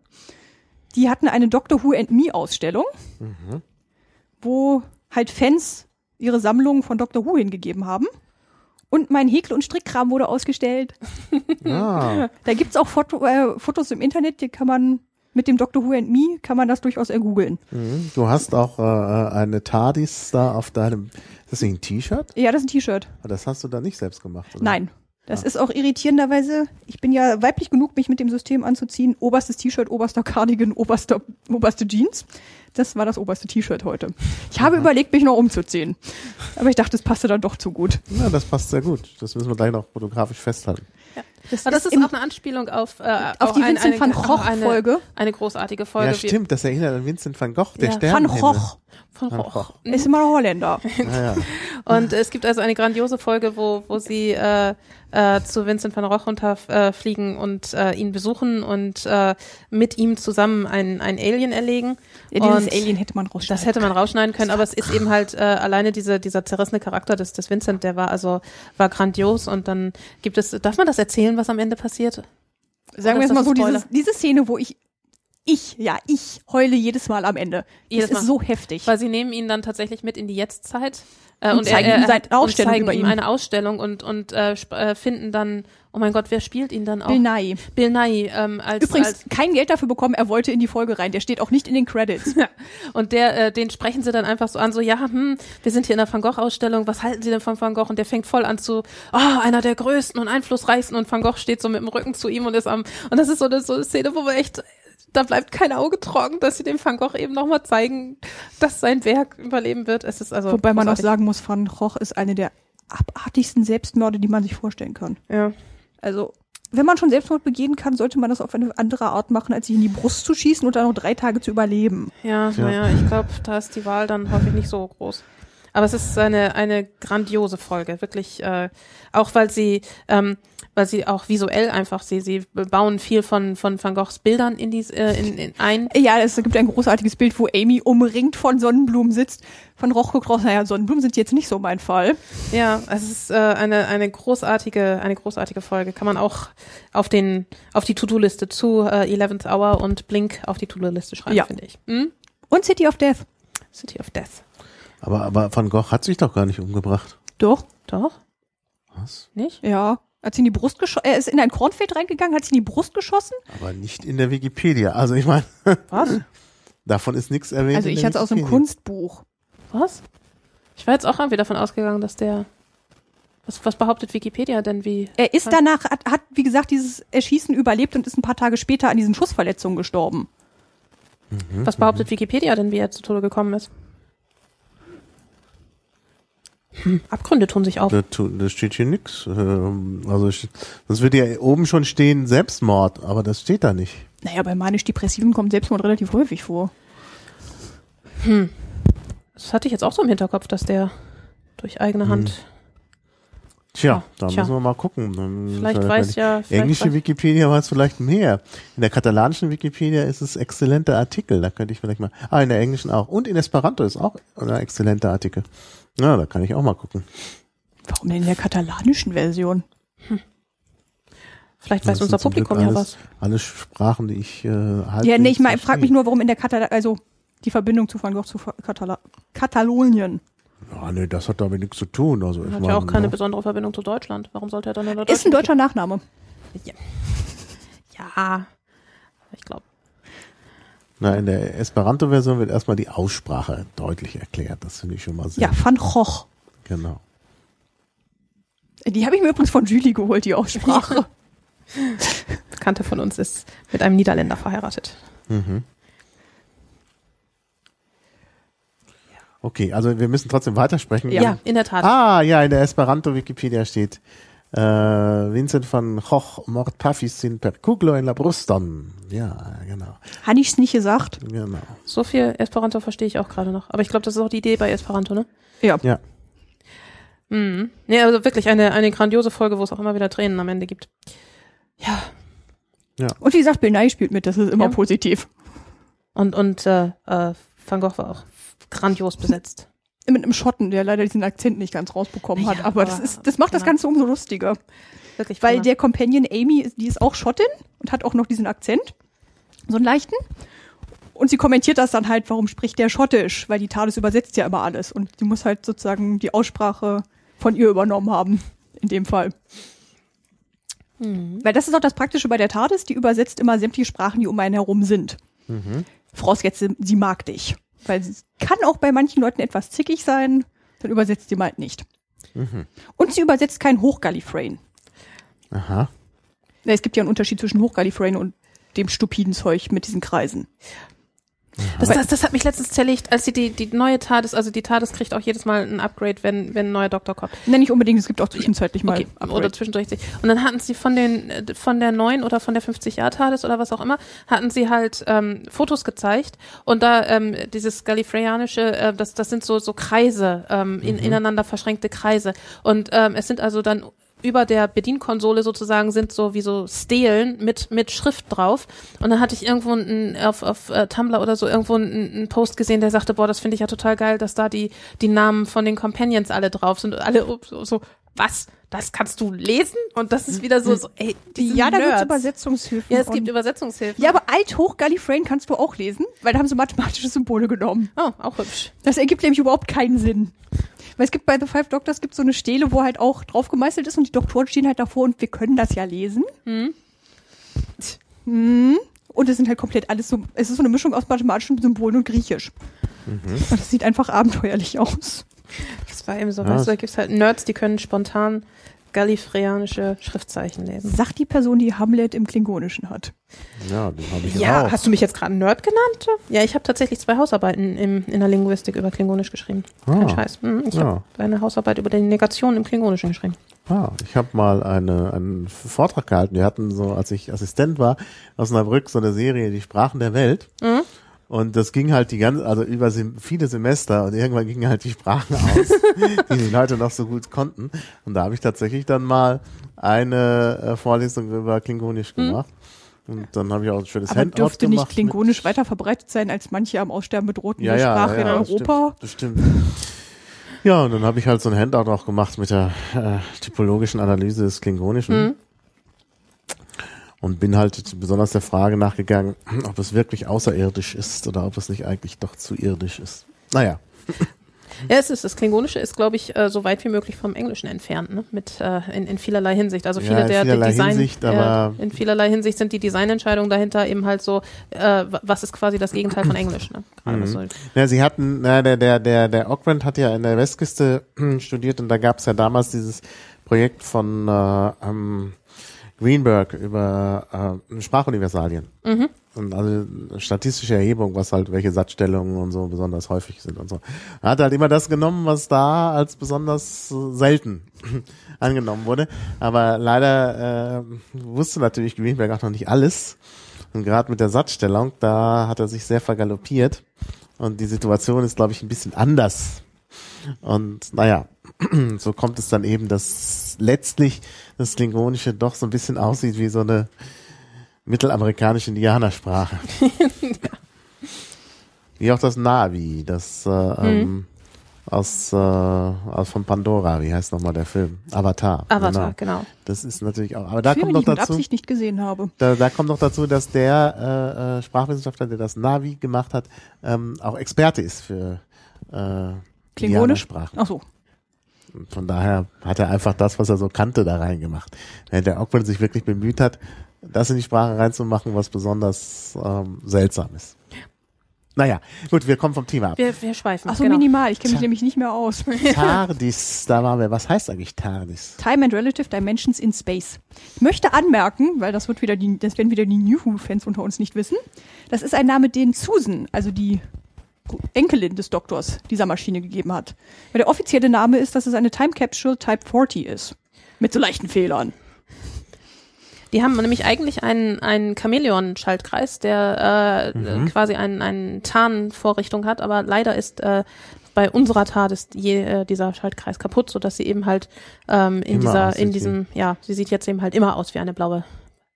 Speaker 3: die hatten eine Doctor Who and Me Ausstellung,
Speaker 1: Mhm.
Speaker 3: wo halt Fans ihre Sammlungen von Doctor Who hingegeben haben. Und mein Häkel- und Strickkram wurde ausgestellt.
Speaker 1: Ah.
Speaker 3: Da gibt's auch Foto, äh, Fotos im Internet, die kann man mit dem Doctor Who and Me kann man das durchaus ergoogeln.
Speaker 1: Mhm. Du hast auch äh, eine TARDIS da auf deinem, ist das nicht ein T-Shirt?
Speaker 3: Ja, das ist ein T-Shirt.
Speaker 1: Aber Das hast du da nicht selbst gemacht, oder?
Speaker 3: Nein. Das ist auch irritierenderweise, ich bin ja weiblich genug, mich mit dem System anzuziehen. Oberstes T-Shirt, oberster Cardigan, oberster, oberste Jeans. Das war das oberste T-Shirt heute. Ich habe überlegt, mich noch umzuziehen. Aber ich dachte, es passte dann doch zu gut.
Speaker 1: Ja, das passt sehr gut. Das müssen wir gleich noch fotografisch festhalten.
Speaker 3: Das,
Speaker 2: Aber das ist
Speaker 3: im-
Speaker 2: auch eine Anspielung auf, äh,
Speaker 3: auf die
Speaker 2: ein-
Speaker 3: Vincent van
Speaker 2: eine,
Speaker 3: Gogh
Speaker 2: eine,
Speaker 3: Folge.
Speaker 2: eine großartige Folge.
Speaker 1: ja, stimmt. Das erinnert an Vincent van Gogh, der
Speaker 2: Ja,
Speaker 1: Stern.
Speaker 3: Van Gogh.
Speaker 2: Von
Speaker 1: Van
Speaker 2: Roch.
Speaker 1: Gogh.
Speaker 3: Ist immer Holländer.
Speaker 1: Naja.
Speaker 2: Und es gibt also eine grandiose Folge, wo, wo sie äh, äh, zu Vincent van Gogh runterfliegen äh, fliegen und äh, ihn besuchen und äh, mit ihm zusammen ein, ein Alien erlegen.
Speaker 3: Ja, dieses
Speaker 2: Und
Speaker 3: Alien hätte man rausschneiden
Speaker 2: Das hätte man rausschneiden können, aber es ist eben halt äh, alleine diese, dieser zerrissene Charakter des, des Vincent, der war also war grandios und dann gibt es, darf man das erzählen, was am Ende passiert?
Speaker 3: Sagen wir jetzt mal so,
Speaker 2: ein Spoiler?
Speaker 3: diese, diese Szene, wo ich, ich, ja, ich heule jedes Mal am Ende.
Speaker 2: Jedes
Speaker 3: das ist
Speaker 2: Mal.
Speaker 3: so heftig.
Speaker 2: Weil sie nehmen ihn dann tatsächlich mit in die Jetztzeit äh,
Speaker 3: Und
Speaker 2: und,
Speaker 3: zeigen
Speaker 2: er,
Speaker 3: ihm
Speaker 2: er,
Speaker 3: seine Ausstellung
Speaker 2: und zeigen
Speaker 3: über
Speaker 2: ihm eine Ausstellung und und äh, äh, finden dann, oh mein Gott, wer spielt ihn dann auch?
Speaker 3: Bill Nye.
Speaker 2: Bill Nye ähm, als,
Speaker 3: Übrigens,
Speaker 2: als
Speaker 3: kein Geld dafür bekommen, er wollte in die Folge rein. Der steht auch nicht in den Credits.
Speaker 2: Ja. Und der, äh, den sprechen sie dann einfach so an, so, ja, hm, wir sind hier in der Van Gogh-Ausstellung, was halten Sie denn von Van Gogh? Und der fängt voll an zu, oh, einer der größten und einflussreichsten und Van Gogh steht so mit dem Rücken zu ihm und ist am, und das ist so eine, so eine Szene, wo man echt, da bleibt kein Auge trocken, dass sie dem Van Gogh eben nochmal zeigen, dass sein Werk überleben wird. Es ist also.
Speaker 3: Wobei man auch sagen muss, Van Gogh ist eine der abartigsten Selbstmorde, die man sich vorstellen kann.
Speaker 2: Ja.
Speaker 3: Also, wenn man schon Selbstmord begehen kann, sollte man das auf eine andere Art machen, als sich in die Brust zu schießen und dann noch drei Tage zu überleben.
Speaker 2: Ja,
Speaker 1: Tja.
Speaker 2: naja, ich glaube, da ist die Wahl dann häufig nicht so groß. Aber es ist eine, eine grandiose Folge, wirklich, äh, auch weil sie, ähm, weil sie auch visuell einfach, sie, sie bauen viel von, von Van Goghs Bildern in dies, äh, in, in ein.
Speaker 3: Ja, es gibt ein großartiges Bild, wo Amy umringt von Sonnenblumen sitzt. Von Roch gekreuzt, naja, Sonnenblumen sind jetzt nicht so mein Fall.
Speaker 2: Ja, es ist äh, eine, eine großartige, eine großartige Folge. Kann man auch auf den, auf die To-Do-Liste zu äh, 11th Hour und Blink auf die To-Do-Liste schreiben,
Speaker 3: Ja.
Speaker 2: finde ich. Hm?
Speaker 3: Und City of Death.
Speaker 2: City of Death.
Speaker 1: Aber, aber Van Gogh hat sich doch gar nicht umgebracht.
Speaker 3: Doch,
Speaker 2: Doch?
Speaker 1: Was?
Speaker 2: Nicht?
Speaker 3: ja. Hat sie in die Brust geschossen, er ist in ein Kornfeld reingegangen, hat sie in die Brust geschossen.
Speaker 1: Aber nicht in der Wikipedia. Also ich meine,
Speaker 2: Was?
Speaker 1: davon ist nichts erwähnt.
Speaker 3: Also ich hatte es aus einem. Kunstbuch.
Speaker 2: Was? Ich war jetzt auch irgendwie davon ausgegangen, dass der. Was, was behauptet Wikipedia denn wie?
Speaker 3: Er ist danach, hat, hat, wie gesagt, dieses Erschießen überlebt und ist ein paar Tage später an diesen Schussverletzungen gestorben.
Speaker 2: Was behauptet Wikipedia denn, wie er zu Tode gekommen ist? Hm. Abgründe tun sich auf.
Speaker 1: Da, da steht hier nix. Ähm, Also das würde ja oben schon stehen Selbstmord, aber das steht da nicht.
Speaker 3: Naja, bei manisch-depressiven kommt Selbstmord relativ häufig vor.
Speaker 2: Das hatte ich jetzt auch so im Hinterkopf, dass der durch eigene Hand.
Speaker 1: Tja,
Speaker 2: Ah,
Speaker 1: da
Speaker 2: tja.
Speaker 1: müssen wir mal gucken.
Speaker 2: Vielleicht
Speaker 1: ist
Speaker 2: weiß ja.
Speaker 1: die
Speaker 2: Vielleicht
Speaker 1: Englische
Speaker 2: weiß,
Speaker 1: Wikipedia weiß vielleicht mehr. In der katalanischen Wikipedia ist es exzellenter Artikel. Da könnte ich vielleicht mal. Ah, in der englischen auch. Und in Esperanto ist auch ein exzellenter Artikel. Na, da kann ich auch mal gucken.
Speaker 3: Warum denn in der katalanischen Version?
Speaker 2: vielleicht weiß unser Publikum ja
Speaker 1: alles,
Speaker 2: was.
Speaker 1: Alle Sprachen, die ich äh, halt.
Speaker 3: ja, nee, ich mein, frag mich nur, warum in der Katal also die Verbindung zu Van Gogh zu Katala Katalonien.
Speaker 1: Ja,
Speaker 4: Ja, nee, das hat damit nichts zu tun. Also, ich
Speaker 2: Hat ja auch keine
Speaker 4: ne?
Speaker 2: besondere Verbindung zu Deutschland. Warum sollte er dann in der
Speaker 3: Ist ein deutscher Nachname.
Speaker 2: Ja. Ich glaube.
Speaker 4: Na, in der Esperanto-Version wird erstmal die Aussprache deutlich erklärt. Das finde ich schon mal sehr.
Speaker 3: Ja, Van Gogh.
Speaker 4: Genau.
Speaker 3: Die habe ich mir übrigens von Julie geholt, die Aussprache.
Speaker 2: Bekannte von uns ist mit einem Niederländer verheiratet.
Speaker 4: Mhm. Okay, also wir müssen trotzdem weitersprechen.
Speaker 2: Ja, in der Tat.
Speaker 4: Ah, ja, in der Esperanto-Wikipedia steht äh, Vincent van Gogh mort pafis sin per kuglo in la bruston. Ja, genau.
Speaker 3: Habe ich's nicht gesagt?
Speaker 4: Genau.
Speaker 2: So viel Esperanto verstehe ich auch gerade noch. Aber ich glaube, das ist auch die Idee bei Esperanto, ne?
Speaker 3: Ja.
Speaker 4: Ja.
Speaker 2: Mhm. Nee, also wirklich eine, eine grandiose Folge, wo es auch immer wieder Tränen am Ende gibt. Ja.
Speaker 3: Und wie gesagt, Bill Nye spielt mit, das ist immer
Speaker 2: Ja.
Speaker 3: positiv.
Speaker 2: Und, und äh, äh, Van Gogh war auch grandios besetzt.
Speaker 3: Mit einem Schotten, der leider diesen Akzent nicht ganz rausbekommen hat.
Speaker 2: Ja,
Speaker 3: aber das
Speaker 2: aber-
Speaker 3: ist, das macht das
Speaker 2: prima.
Speaker 3: Ganze umso lustiger.
Speaker 2: Wirklich
Speaker 3: Weil der Companion Amy, die ist auch Schottin und hat auch noch diesen Akzent. So einen leichten. Und sie kommentiert das dann halt, warum spricht der Schottisch? Weil die TARDIS übersetzt ja immer alles. Und sie muss halt sozusagen die Aussprache von ihr übernommen haben. In dem Fall.
Speaker 2: Mhm.
Speaker 3: Weil das ist auch das Praktische bei der TARDIS, die übersetzt immer sämtliche Sprachen, die um einen herum sind. Vorausgesetzt, sie- sie mag dich. Weil sie kann auch bei manchen Leuten etwas zickig sein, dann übersetzt sie mal halt nicht. Und sie übersetzt kein Hochgallifreyen.
Speaker 4: Aha.
Speaker 3: Na, Es gibt ja einen Unterschied zwischen Hochgallifreyen und dem stupiden Zeug mit diesen Kreisen.
Speaker 2: Das, das, das hat mich letztens zerlegt, als sie die, die neue TARDIS, also die TARDIS kriegt auch jedes Mal ein Upgrade, wenn, wenn ein neuer Doktor kommt.
Speaker 3: Nenn nicht unbedingt, es gibt auch zwischenzeitlich mal
Speaker 2: Okay, oder zwischendurch. Und dann hatten sie von den äh, von der neuen oder von der 50 Jahr TARDIS oder was auch immer, hatten sie halt ähm, Fotos gezeigt und da ähm, dieses Gallifreyanische, äh, das das sind so so Kreise, ähm, in, ineinander verschränkte Kreise und ähm, es sind also dann über der Bedienkonsole sozusagen sind so wie so Stelen mit mit Schrift drauf und dann hatte ich irgendwo einen, auf auf äh, Tumblr oder so irgendwo einen, einen Post gesehen, der sagte, boah, das finde ich ja total geil, dass da die die Namen von den Companions alle drauf sind und alle so, so was, das kannst du lesen und das ist wieder so, so ey, diese
Speaker 3: ja, da gibt's
Speaker 2: Nerds.
Speaker 3: Übersetzungshilfen.
Speaker 2: Ja, es gibt Übersetzungshilfen.
Speaker 3: ja, aber Alt-Hoch-Gallifreyen kannst du auch lesen, weil da haben sie mathematische Symbole genommen.
Speaker 2: Oh, auch hübsch.
Speaker 3: Das ergibt nämlich überhaupt keinen Sinn. Weil es gibt bei The Five Doctors gibt so eine Stele, wo halt auch drauf gemeißelt ist und die Doktoren stehen halt davor und wir können das ja lesen.
Speaker 2: Hm.
Speaker 3: Hm. Und es sind halt komplett alles so, es ist so eine Mischung aus mathematischen Symbolen und Griechisch. Und das sieht einfach abenteuerlich aus.
Speaker 2: Das war eben so,
Speaker 4: Ja,
Speaker 2: weißt du, da gibt's halt Nerds, die können spontan gallifreyanische Schriftzeichen lesen.
Speaker 3: Sagt die Person, die Hamlet im Klingonischen hat.
Speaker 4: Ja, den habe ich
Speaker 2: Ja,
Speaker 4: auch.
Speaker 2: hast du mich jetzt gerade Nerd genannt? Ja, ich habe tatsächlich zwei Hausarbeiten im, in der Linguistik über Klingonisch geschrieben. Kein
Speaker 4: Ah.
Speaker 2: Scheiß. Hm, Ich
Speaker 4: Ja.
Speaker 2: habe eine Hausarbeit über die Negation im Klingonischen geschrieben.
Speaker 4: Ah, ich habe mal eine, einen Vortrag gehalten. Wir hatten so, als ich Assistent war, aus Osnabrück so eine Serie, die Sprachen der Welt.
Speaker 2: Mhm.
Speaker 4: Und das ging halt die ganze, also über viele Semester und irgendwann gingen halt die Sprachen aus, die die Leute noch so gut konnten. Und da habe ich tatsächlich dann mal eine äh, Vorlesung über Klingonisch gemacht. Und dann habe ich auch ein schönes
Speaker 3: Aber
Speaker 4: Handout
Speaker 3: dürfte nicht Klingonisch weiter verbreitet sein als manche am Aussterben bedrohten
Speaker 4: ja, ja,
Speaker 3: Sprache
Speaker 4: ja,
Speaker 3: in
Speaker 4: das
Speaker 3: Europa.
Speaker 4: Stimmt, das stimmt. Ja, und dann habe ich halt so ein Handout auch gemacht mit der äh, typologischen Analyse des Klingonischen.
Speaker 2: Mhm.
Speaker 4: Und bin halt besonders der Frage nachgegangen, ob es wirklich außerirdisch ist oder ob es nicht eigentlich doch zu irdisch ist. Naja,
Speaker 2: Ja, es ist, das Klingonische ist, glaube ich, äh, so weit wie möglich vom Englischen entfernt, ne? Mit äh, in, in vielerlei Hinsicht. Also
Speaker 4: Ja,
Speaker 2: viele
Speaker 4: in
Speaker 2: der, der Design,
Speaker 4: Hinsicht,
Speaker 2: äh,
Speaker 4: aber-
Speaker 2: in vielerlei Hinsicht sind die Designentscheidungen dahinter eben halt so, äh, was ist quasi das Gegenteil von Englisch, ne? So.
Speaker 4: Ja, sie hatten, na, der, der, der, der Ockrent hat ja in der Westküste studiert und da gab es ja damals dieses Projekt von äh, ähm, Greenberg über äh, Sprachuniversalien. Und also statistische Erhebung, was halt welche Satzstellungen und so besonders häufig sind und so. Er hat halt immer das genommen, was da als besonders selten angenommen wurde. Aber leider äh, wusste natürlich Greenberg auch noch nicht alles. Und gerade mit der Satzstellung, da hat er sich sehr vergaloppiert. Und die Situation ist, glaube ich, ein bisschen anders. Und naja, so kommt es dann eben, dass letztlich das Klingonische doch so ein bisschen aussieht wie so eine mittelamerikanische Indianersprache. Wie auch das Navi, das äh, ähm, aus, äh, aus von Pandora, wie heißt nochmal der Film? Avatar.
Speaker 2: Avatar,
Speaker 4: Genau.
Speaker 2: genau.
Speaker 4: Das ist natürlich auch, aber da
Speaker 3: Film,
Speaker 4: kommt noch dazu,
Speaker 3: Absicht nicht gesehen habe.
Speaker 4: da, da kommt noch dazu, dass der äh, äh, Sprachwissenschaftler, der das Navi gemacht hat, ähm, auch Experte ist für äh,
Speaker 3: Klingonisch?
Speaker 4: Sprachen.
Speaker 3: Ach so.
Speaker 4: Von daher hat er einfach das, was er so kannte, da reingemacht. Während der Ogwen sich wirklich bemüht hat, das in die Sprache reinzumachen, was besonders ähm, seltsam ist. Naja, gut, wir kommen vom Thema ab.
Speaker 2: Wir, wir schweifen.
Speaker 3: Ach so,
Speaker 2: genau.
Speaker 3: minimal. Ich kenne mich nämlich nicht mehr aus.
Speaker 4: TARDIS, da waren wir. Was heißt eigentlich TARDIS?
Speaker 3: Time and Relative Dimensions in Space. Ich möchte anmerken, weil das wird wieder die, das werden wieder die New Who-Fans unter uns nicht wissen. Das ist ein Name, den Susan, also die Enkelin des Doktors, dieser Maschine gegeben hat. Weil der offizielle Name ist, dass es eine Time Capsule Type 40 ist. Mit so leichten Fehlern.
Speaker 2: Die haben nämlich eigentlich einen, einen Chamäleon-Schaltkreis, der äh,
Speaker 4: Mhm.
Speaker 2: quasi einen, einen Tarnvorrichtung hat, aber leider ist äh, bei unserer Tat ist je, äh, dieser Schaltkreis kaputt, sodass sie eben halt ähm, in
Speaker 4: Immer
Speaker 2: dieser, in
Speaker 4: wie-
Speaker 2: diesem, ja, sie sieht jetzt eben halt immer aus wie eine blaue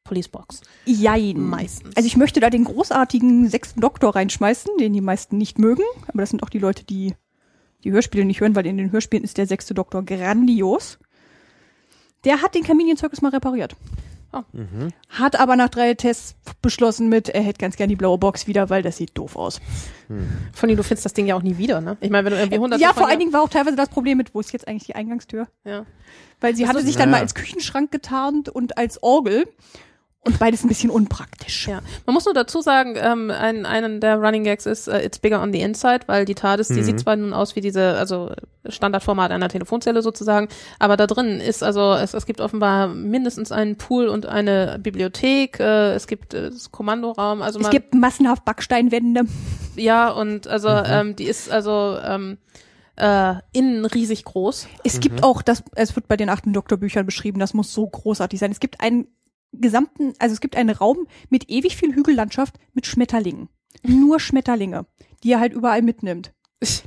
Speaker 2: Policebox.
Speaker 3: Jein.
Speaker 2: Meistens.
Speaker 3: Also ich möchte da den großartigen sechsten Doktor reinschmeißen, den die meisten nicht mögen. Aber das sind auch die Leute, die die Hörspiele nicht hören, weil in den Hörspielen ist der sechste Doktor grandios. Der hat den Circus mal repariert.
Speaker 2: Oh.
Speaker 3: Hat aber nach drei Tests beschlossen mit, er hätte ganz gern die blaue Box wieder, weil das sieht doof aus.
Speaker 2: Von du findest das Ding ja auch nie wieder, ne? Ich meine, wenn du irgendwie hundert
Speaker 3: ja, vor allen Dingen war auch teilweise das Problem mit, wo ist jetzt eigentlich die Eingangstür?
Speaker 2: ja.
Speaker 3: Weil sie
Speaker 2: so,
Speaker 3: hatte sich dann
Speaker 4: ja.
Speaker 3: mal als Küchenschrank getarnt und als Orgel. Und beides ein bisschen unpraktisch.
Speaker 2: Ja, man muss nur dazu sagen, ähm, ein, einen der Running Gags ist, äh, it's bigger on the inside, weil die TARDIS, die
Speaker 4: Mhm.
Speaker 2: sieht zwar nun aus wie diese, also Standardformat einer Telefonzelle sozusagen, aber da drin ist also, es, es gibt offenbar mindestens einen Pool und eine Bibliothek, äh, es gibt äh, das Kommandoraum, also
Speaker 3: Es
Speaker 2: man,
Speaker 3: gibt massenhaft Backsteinwände.
Speaker 2: ja, und also
Speaker 4: Mhm.
Speaker 2: ähm, die ist also ähm, äh, innen riesig groß.
Speaker 3: Es gibt auch, das, es wird bei den achten Doktorbüchern beschrieben, das muss so großartig sein. Es gibt einen gesamten, also es gibt einen Raum mit ewig viel Hügellandschaft mit Schmetterlingen. Nur Schmetterlinge, die er halt überall mitnimmt.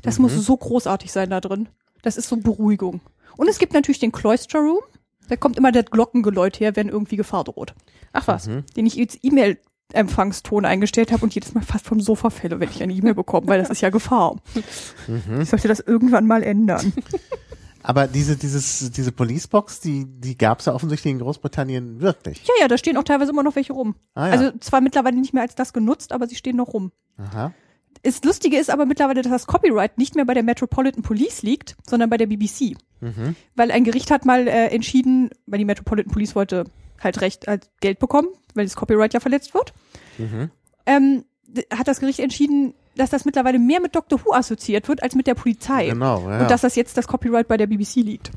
Speaker 3: Das muss so großartig sein da drin. Das ist so Beruhigung. Und es gibt natürlich den Cloister Room. Da kommt immer der Glockengeläut her, wenn irgendwie Gefahr droht.
Speaker 2: Ach was.
Speaker 4: Mhm.
Speaker 3: Den ich als E-Mail-Empfangston eingestellt habe und jedes Mal fast vom Sofa fälle, wenn ich eine E-Mail bekomme, weil das ist ja Gefahr. Ich sollte das irgendwann mal ändern.
Speaker 4: Aber diese, dieses, diese Policebox, die, die gab's ja offensichtlich in Großbritannien wirklich.
Speaker 3: Ja, ja, da stehen auch teilweise immer noch welche rum.
Speaker 4: Ah, ja.
Speaker 3: Also zwar mittlerweile nicht mehr als das genutzt, aber sie stehen noch rum.
Speaker 4: Aha.
Speaker 3: Das Lustige ist aber mittlerweile, dass das Copyright nicht mehr bei der Metropolitan Police liegt, sondern bei der BBC.
Speaker 4: Mhm.
Speaker 3: Weil ein Gericht hat mal äh, entschieden, weil die Metropolitan Police wollte halt Recht als Geld bekommen, weil das Copyright ja verletzt wird,
Speaker 4: Mhm.
Speaker 3: ähm, hat das Gericht entschieden, dass das mittlerweile mehr mit Doctor Who assoziiert wird als mit der Polizei.
Speaker 4: Genau, ja.
Speaker 3: Und dass das jetzt das Copyright bei der BBC liegt.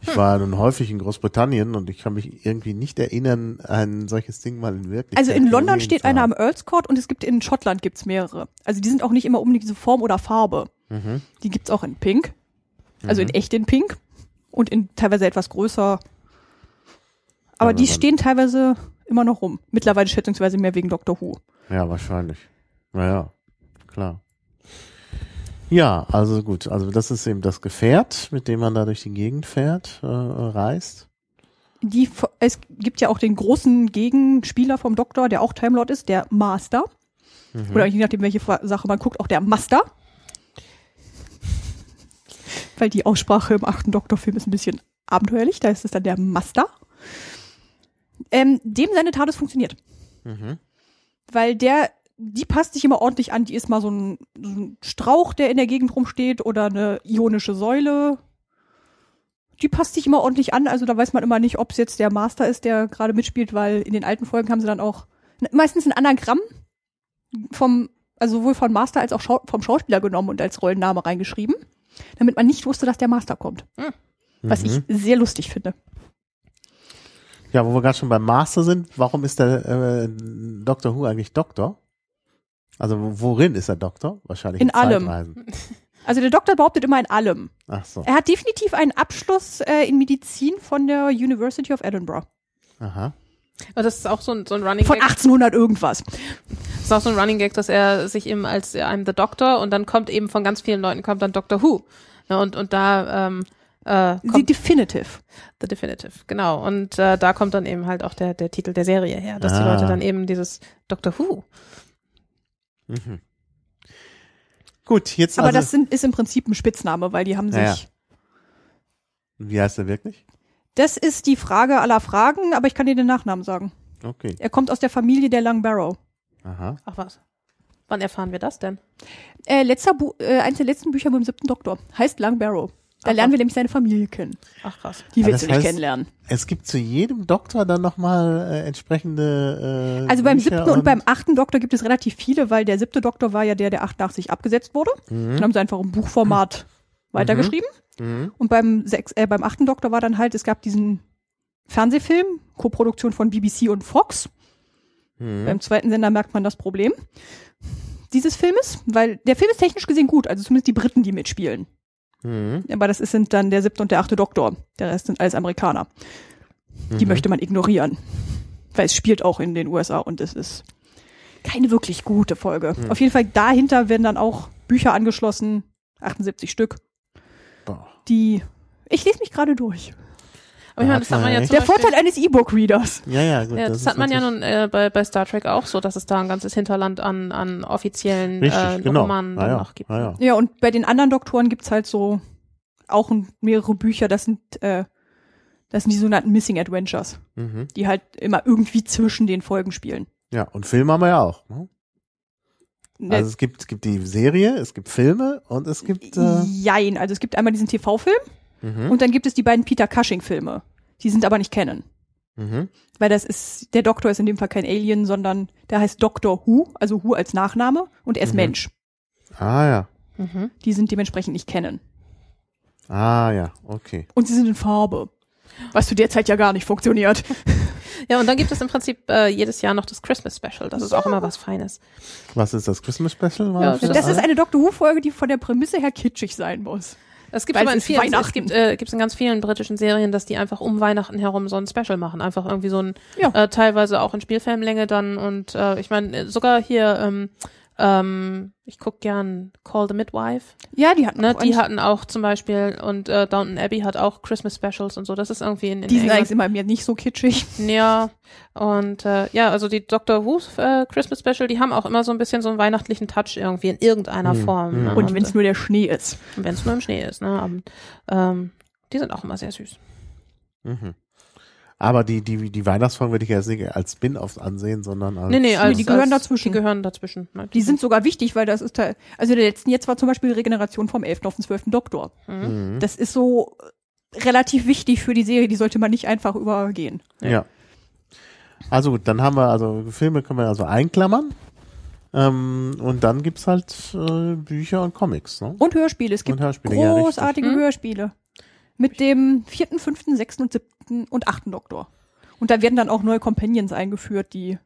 Speaker 4: Ich war nun häufig in Großbritannien und ich kann mich irgendwie nicht erinnern, ein solches Ding mal in Wirklichkeit
Speaker 3: Also in London steht einer am Earls Court und es gibt in Schottland gibt's mehrere. Also die sind auch nicht immer unbedingt diese Form oder Farbe.
Speaker 4: Mhm.
Speaker 3: Die gibt's auch in Pink. Also in echt in Pink. Und in teilweise etwas größer. Aber
Speaker 4: Ja,
Speaker 3: die stehen teilweise immer noch rum. Mittlerweile schätzungsweise mehr wegen Doctor Who.
Speaker 4: Ja, wahrscheinlich. Naja, klar. Ja, also gut. Also das ist eben das Gefährt, mit dem man da durch die Gegend fährt, äh, reist.
Speaker 3: Die, es gibt ja auch den großen Gegenspieler vom Doktor, der auch Time Lord ist, der Master.
Speaker 4: Mhm.
Speaker 3: Oder je nachdem, welche Sache man guckt, auch der Master. Weil die Aussprache im achten Doktorfilm ist ein bisschen abenteuerlich, da ist es dann der Master. Ähm, dem seine TARDIS funktioniert.
Speaker 4: Mhm.
Speaker 3: Weil der, die passt sich immer ordentlich an. Die ist mal so ein, so ein Strauch, der in der Gegend rumsteht oder eine ionische Säule. Die passt sich immer ordentlich an. Also da weiß man immer nicht, ob es jetzt der Master ist, der gerade mitspielt, weil in den alten Folgen haben sie dann auch meistens ein Anagramm vom, also sowohl von Master als auch Schau vom Schauspieler genommen und als Rollenname reingeschrieben, damit man nicht wusste, dass der Master kommt. Was ich sehr lustig finde.
Speaker 4: Ja, wo wir gerade schon beim Master sind, warum ist der äh, Doctor Who eigentlich Doktor? Also wo- worin ist er Doktor? Wahrscheinlich
Speaker 3: In allem.
Speaker 4: Zeitreisen.
Speaker 3: Also der Doktor behauptet immer in allem.
Speaker 4: Ach so.
Speaker 3: Er hat definitiv einen Abschluss äh, in Medizin von der University of Edinburgh.
Speaker 4: Aha.
Speaker 2: Aber das ist auch so ein, so ein Running
Speaker 3: Von
Speaker 2: Gag.
Speaker 3: 1800 irgendwas.
Speaker 2: Das ist auch so ein Running Gag, dass er sich eben als äh, I'm the Doctor und dann kommt eben von ganz vielen Leuten kommt dann Doctor Who. Ja, und, und da ähm, äh, kommt
Speaker 3: definitive.
Speaker 2: The Definitive, genau. Und äh, da kommt dann eben halt auch der, der Titel der Serie her, dass die
Speaker 4: Ah.
Speaker 2: Leute dann eben dieses Doctor Who.
Speaker 4: Mhm. Gut, jetzt
Speaker 3: Aber
Speaker 4: also,
Speaker 3: das sind, ist im Prinzip ein Spitzname, weil die haben sich.
Speaker 4: Ja, wie heißt er wirklich?
Speaker 3: Das ist die Frage aller Fragen, aber ich kann dir den Nachnamen sagen.
Speaker 4: Okay.
Speaker 3: Er kommt aus der Familie der Langbarrow.
Speaker 4: Aha.
Speaker 2: Ach was. Wann erfahren wir das denn?
Speaker 3: Äh, letzter Bu äh, eins der letzten Bücher mit dem siebten Doktor. Heißt Lang Barrow. Da lernen wir nämlich seine Familie kennen.
Speaker 2: Ach krass.
Speaker 3: Die willst du nicht
Speaker 4: heißt-
Speaker 3: kennenlernen.
Speaker 4: Es gibt zu jedem Doktor dann nochmal äh, entsprechende äh,
Speaker 3: Also beim
Speaker 4: Bücher
Speaker 3: siebten und, beim achten Doktor gibt es relativ viele, weil der siebte Doktor war ja der, der 88 abgesetzt wurde. Dann haben sie einfach im Buchformat weitergeschrieben.
Speaker 4: Mhm.
Speaker 3: Und beim sechs, äh, beim achten Doktor war dann halt, es gab diesen Fernsehfilm, Koproduktion von BBC und Fox.
Speaker 4: Mhm.
Speaker 3: Beim zweiten Sender merkt man das Problem dieses Filmes, weil der Film ist technisch gesehen gut, also zumindest die Briten, die mitspielen.
Speaker 4: Mhm.
Speaker 3: Aber das sind dann der siebte und der achte Doktor. Der Rest sind alles Amerikaner. Die
Speaker 4: Mhm.
Speaker 3: möchte man ignorieren. Weil es spielt auch in den USA und es ist keine wirklich gute Folge.
Speaker 4: Mhm.
Speaker 3: Auf jeden Fall dahinter werden dann auch Bücher angeschlossen, 78 Stück,
Speaker 4: Boah.
Speaker 3: die ich lese mich gerade durch.
Speaker 2: Aber ich meine, das hat man ja zum
Speaker 3: Der
Speaker 2: Beispiel,
Speaker 3: Vorteil eines E-Book-Readers.
Speaker 4: Ja, ja, gut.
Speaker 2: ja, das,
Speaker 4: ist
Speaker 2: hat man ja nun äh, bei, bei Star Trek auch so, dass es da ein ganzes Hinterland an, an offiziellen
Speaker 4: Richtig,
Speaker 2: äh,
Speaker 4: genau.
Speaker 2: Romanen
Speaker 4: Ja,
Speaker 2: dann
Speaker 4: ja.
Speaker 2: noch gibt.
Speaker 4: Ja, ja.
Speaker 3: Ja, und bei den anderen Doktoren gibt's halt so auch mehrere Bücher, das sind, äh, das sind die sogenannten Missing Adventures,
Speaker 4: Mhm.
Speaker 3: die halt immer irgendwie zwischen den Folgen spielen.
Speaker 4: Ja, und Filme haben wir ja auch. Ne?
Speaker 3: Ne,
Speaker 4: Also es gibt, es gibt die Serie, es gibt Filme und es gibt äh,
Speaker 3: Jein, also es gibt einmal diesen TV-Film
Speaker 4: mhm.
Speaker 3: und dann gibt es die beiden Peter Cushing-Filme. Die sind aber nicht kennen.
Speaker 4: Mhm.
Speaker 3: Weil das ist, der Doktor ist in dem Fall kein Alien, sondern der heißt Dr. Who, also Who als Nachname und er ist
Speaker 4: Mhm.
Speaker 3: Mensch.
Speaker 4: Ah ja.
Speaker 2: Mhm.
Speaker 3: Die sind dementsprechend nicht kennen.
Speaker 4: Ah ja, okay.
Speaker 3: Und sie sind in Farbe. Was zu der Zeit ja gar nicht funktioniert.
Speaker 2: Ja, und dann gibt es im Prinzip äh, jedes Jahr noch das Christmas Special. Das ist auch immer was Feines.
Speaker 4: Was ist das Christmas Special?
Speaker 2: Ja,
Speaker 4: Das
Speaker 2: das?
Speaker 3: ist eine Doctor Who-Folge, die von der Prämisse her kitschig sein muss.
Speaker 2: Es gibt aber in vielen, es gibt, äh, gibt's in ganz vielen britischen Serien, dass die einfach um Weihnachten herum so ein Special machen. Einfach irgendwie so ein,
Speaker 3: Ja.
Speaker 2: äh, teilweise auch in Spielfilmlänge dann und äh, ich meine, sogar hier, ähm, ähm, ich guck gern Call the Midwife.
Speaker 3: Ja, die hatten
Speaker 2: Ne,
Speaker 3: auch
Speaker 2: die hatten auch zum Beispiel und äh, Downton Abbey hat auch Christmas Specials und so. Das ist irgendwie in, in
Speaker 3: die sind
Speaker 2: England
Speaker 3: eigentlich immer mir nicht so kitschig.
Speaker 2: Ja, und äh, ja, also die Doctor Who äh, Christmas Special, die haben auch immer so ein bisschen so einen weihnachtlichen Touch irgendwie in irgendeiner
Speaker 4: Hm,
Speaker 2: Form.
Speaker 4: hm.
Speaker 2: Ne?
Speaker 3: Und wenn es nur der Schnee ist.
Speaker 2: wenn es nur im Schnee ist, ne? Und, ähm, die sind auch immer sehr süß.
Speaker 4: Mhm. Aber die, die, die Weihnachtsfolgen würde ich jetzt nicht als Spin-offs ansehen, sondern als
Speaker 2: Nee, nee, als,
Speaker 3: die gehören dazwischen.
Speaker 2: Die gehören dazwischen. Ne?
Speaker 3: Die sind sogar wichtig, weil das ist Teil, also der letzten jetzt war zum Beispiel Regeneration vom 11. auf den 12. Doktor.
Speaker 2: Mhm.
Speaker 3: Das ist so äh, relativ wichtig für die Serie, die sollte man nicht einfach übergehen.
Speaker 4: Ja. Also gut, dann haben wir, also Filme können wir also einklammern. Ähm, und dann gibt's halt äh, Bücher und Comics, ne?
Speaker 3: Und Hörspiele. Es gibt
Speaker 4: Hörspiele, ja,
Speaker 3: großartige
Speaker 2: Mhm.
Speaker 3: Hörspiele. Mit dem vierten, fünften, sechsten und siebten und achten Doktor. Und da werden dann auch neue Companions eingeführt, die,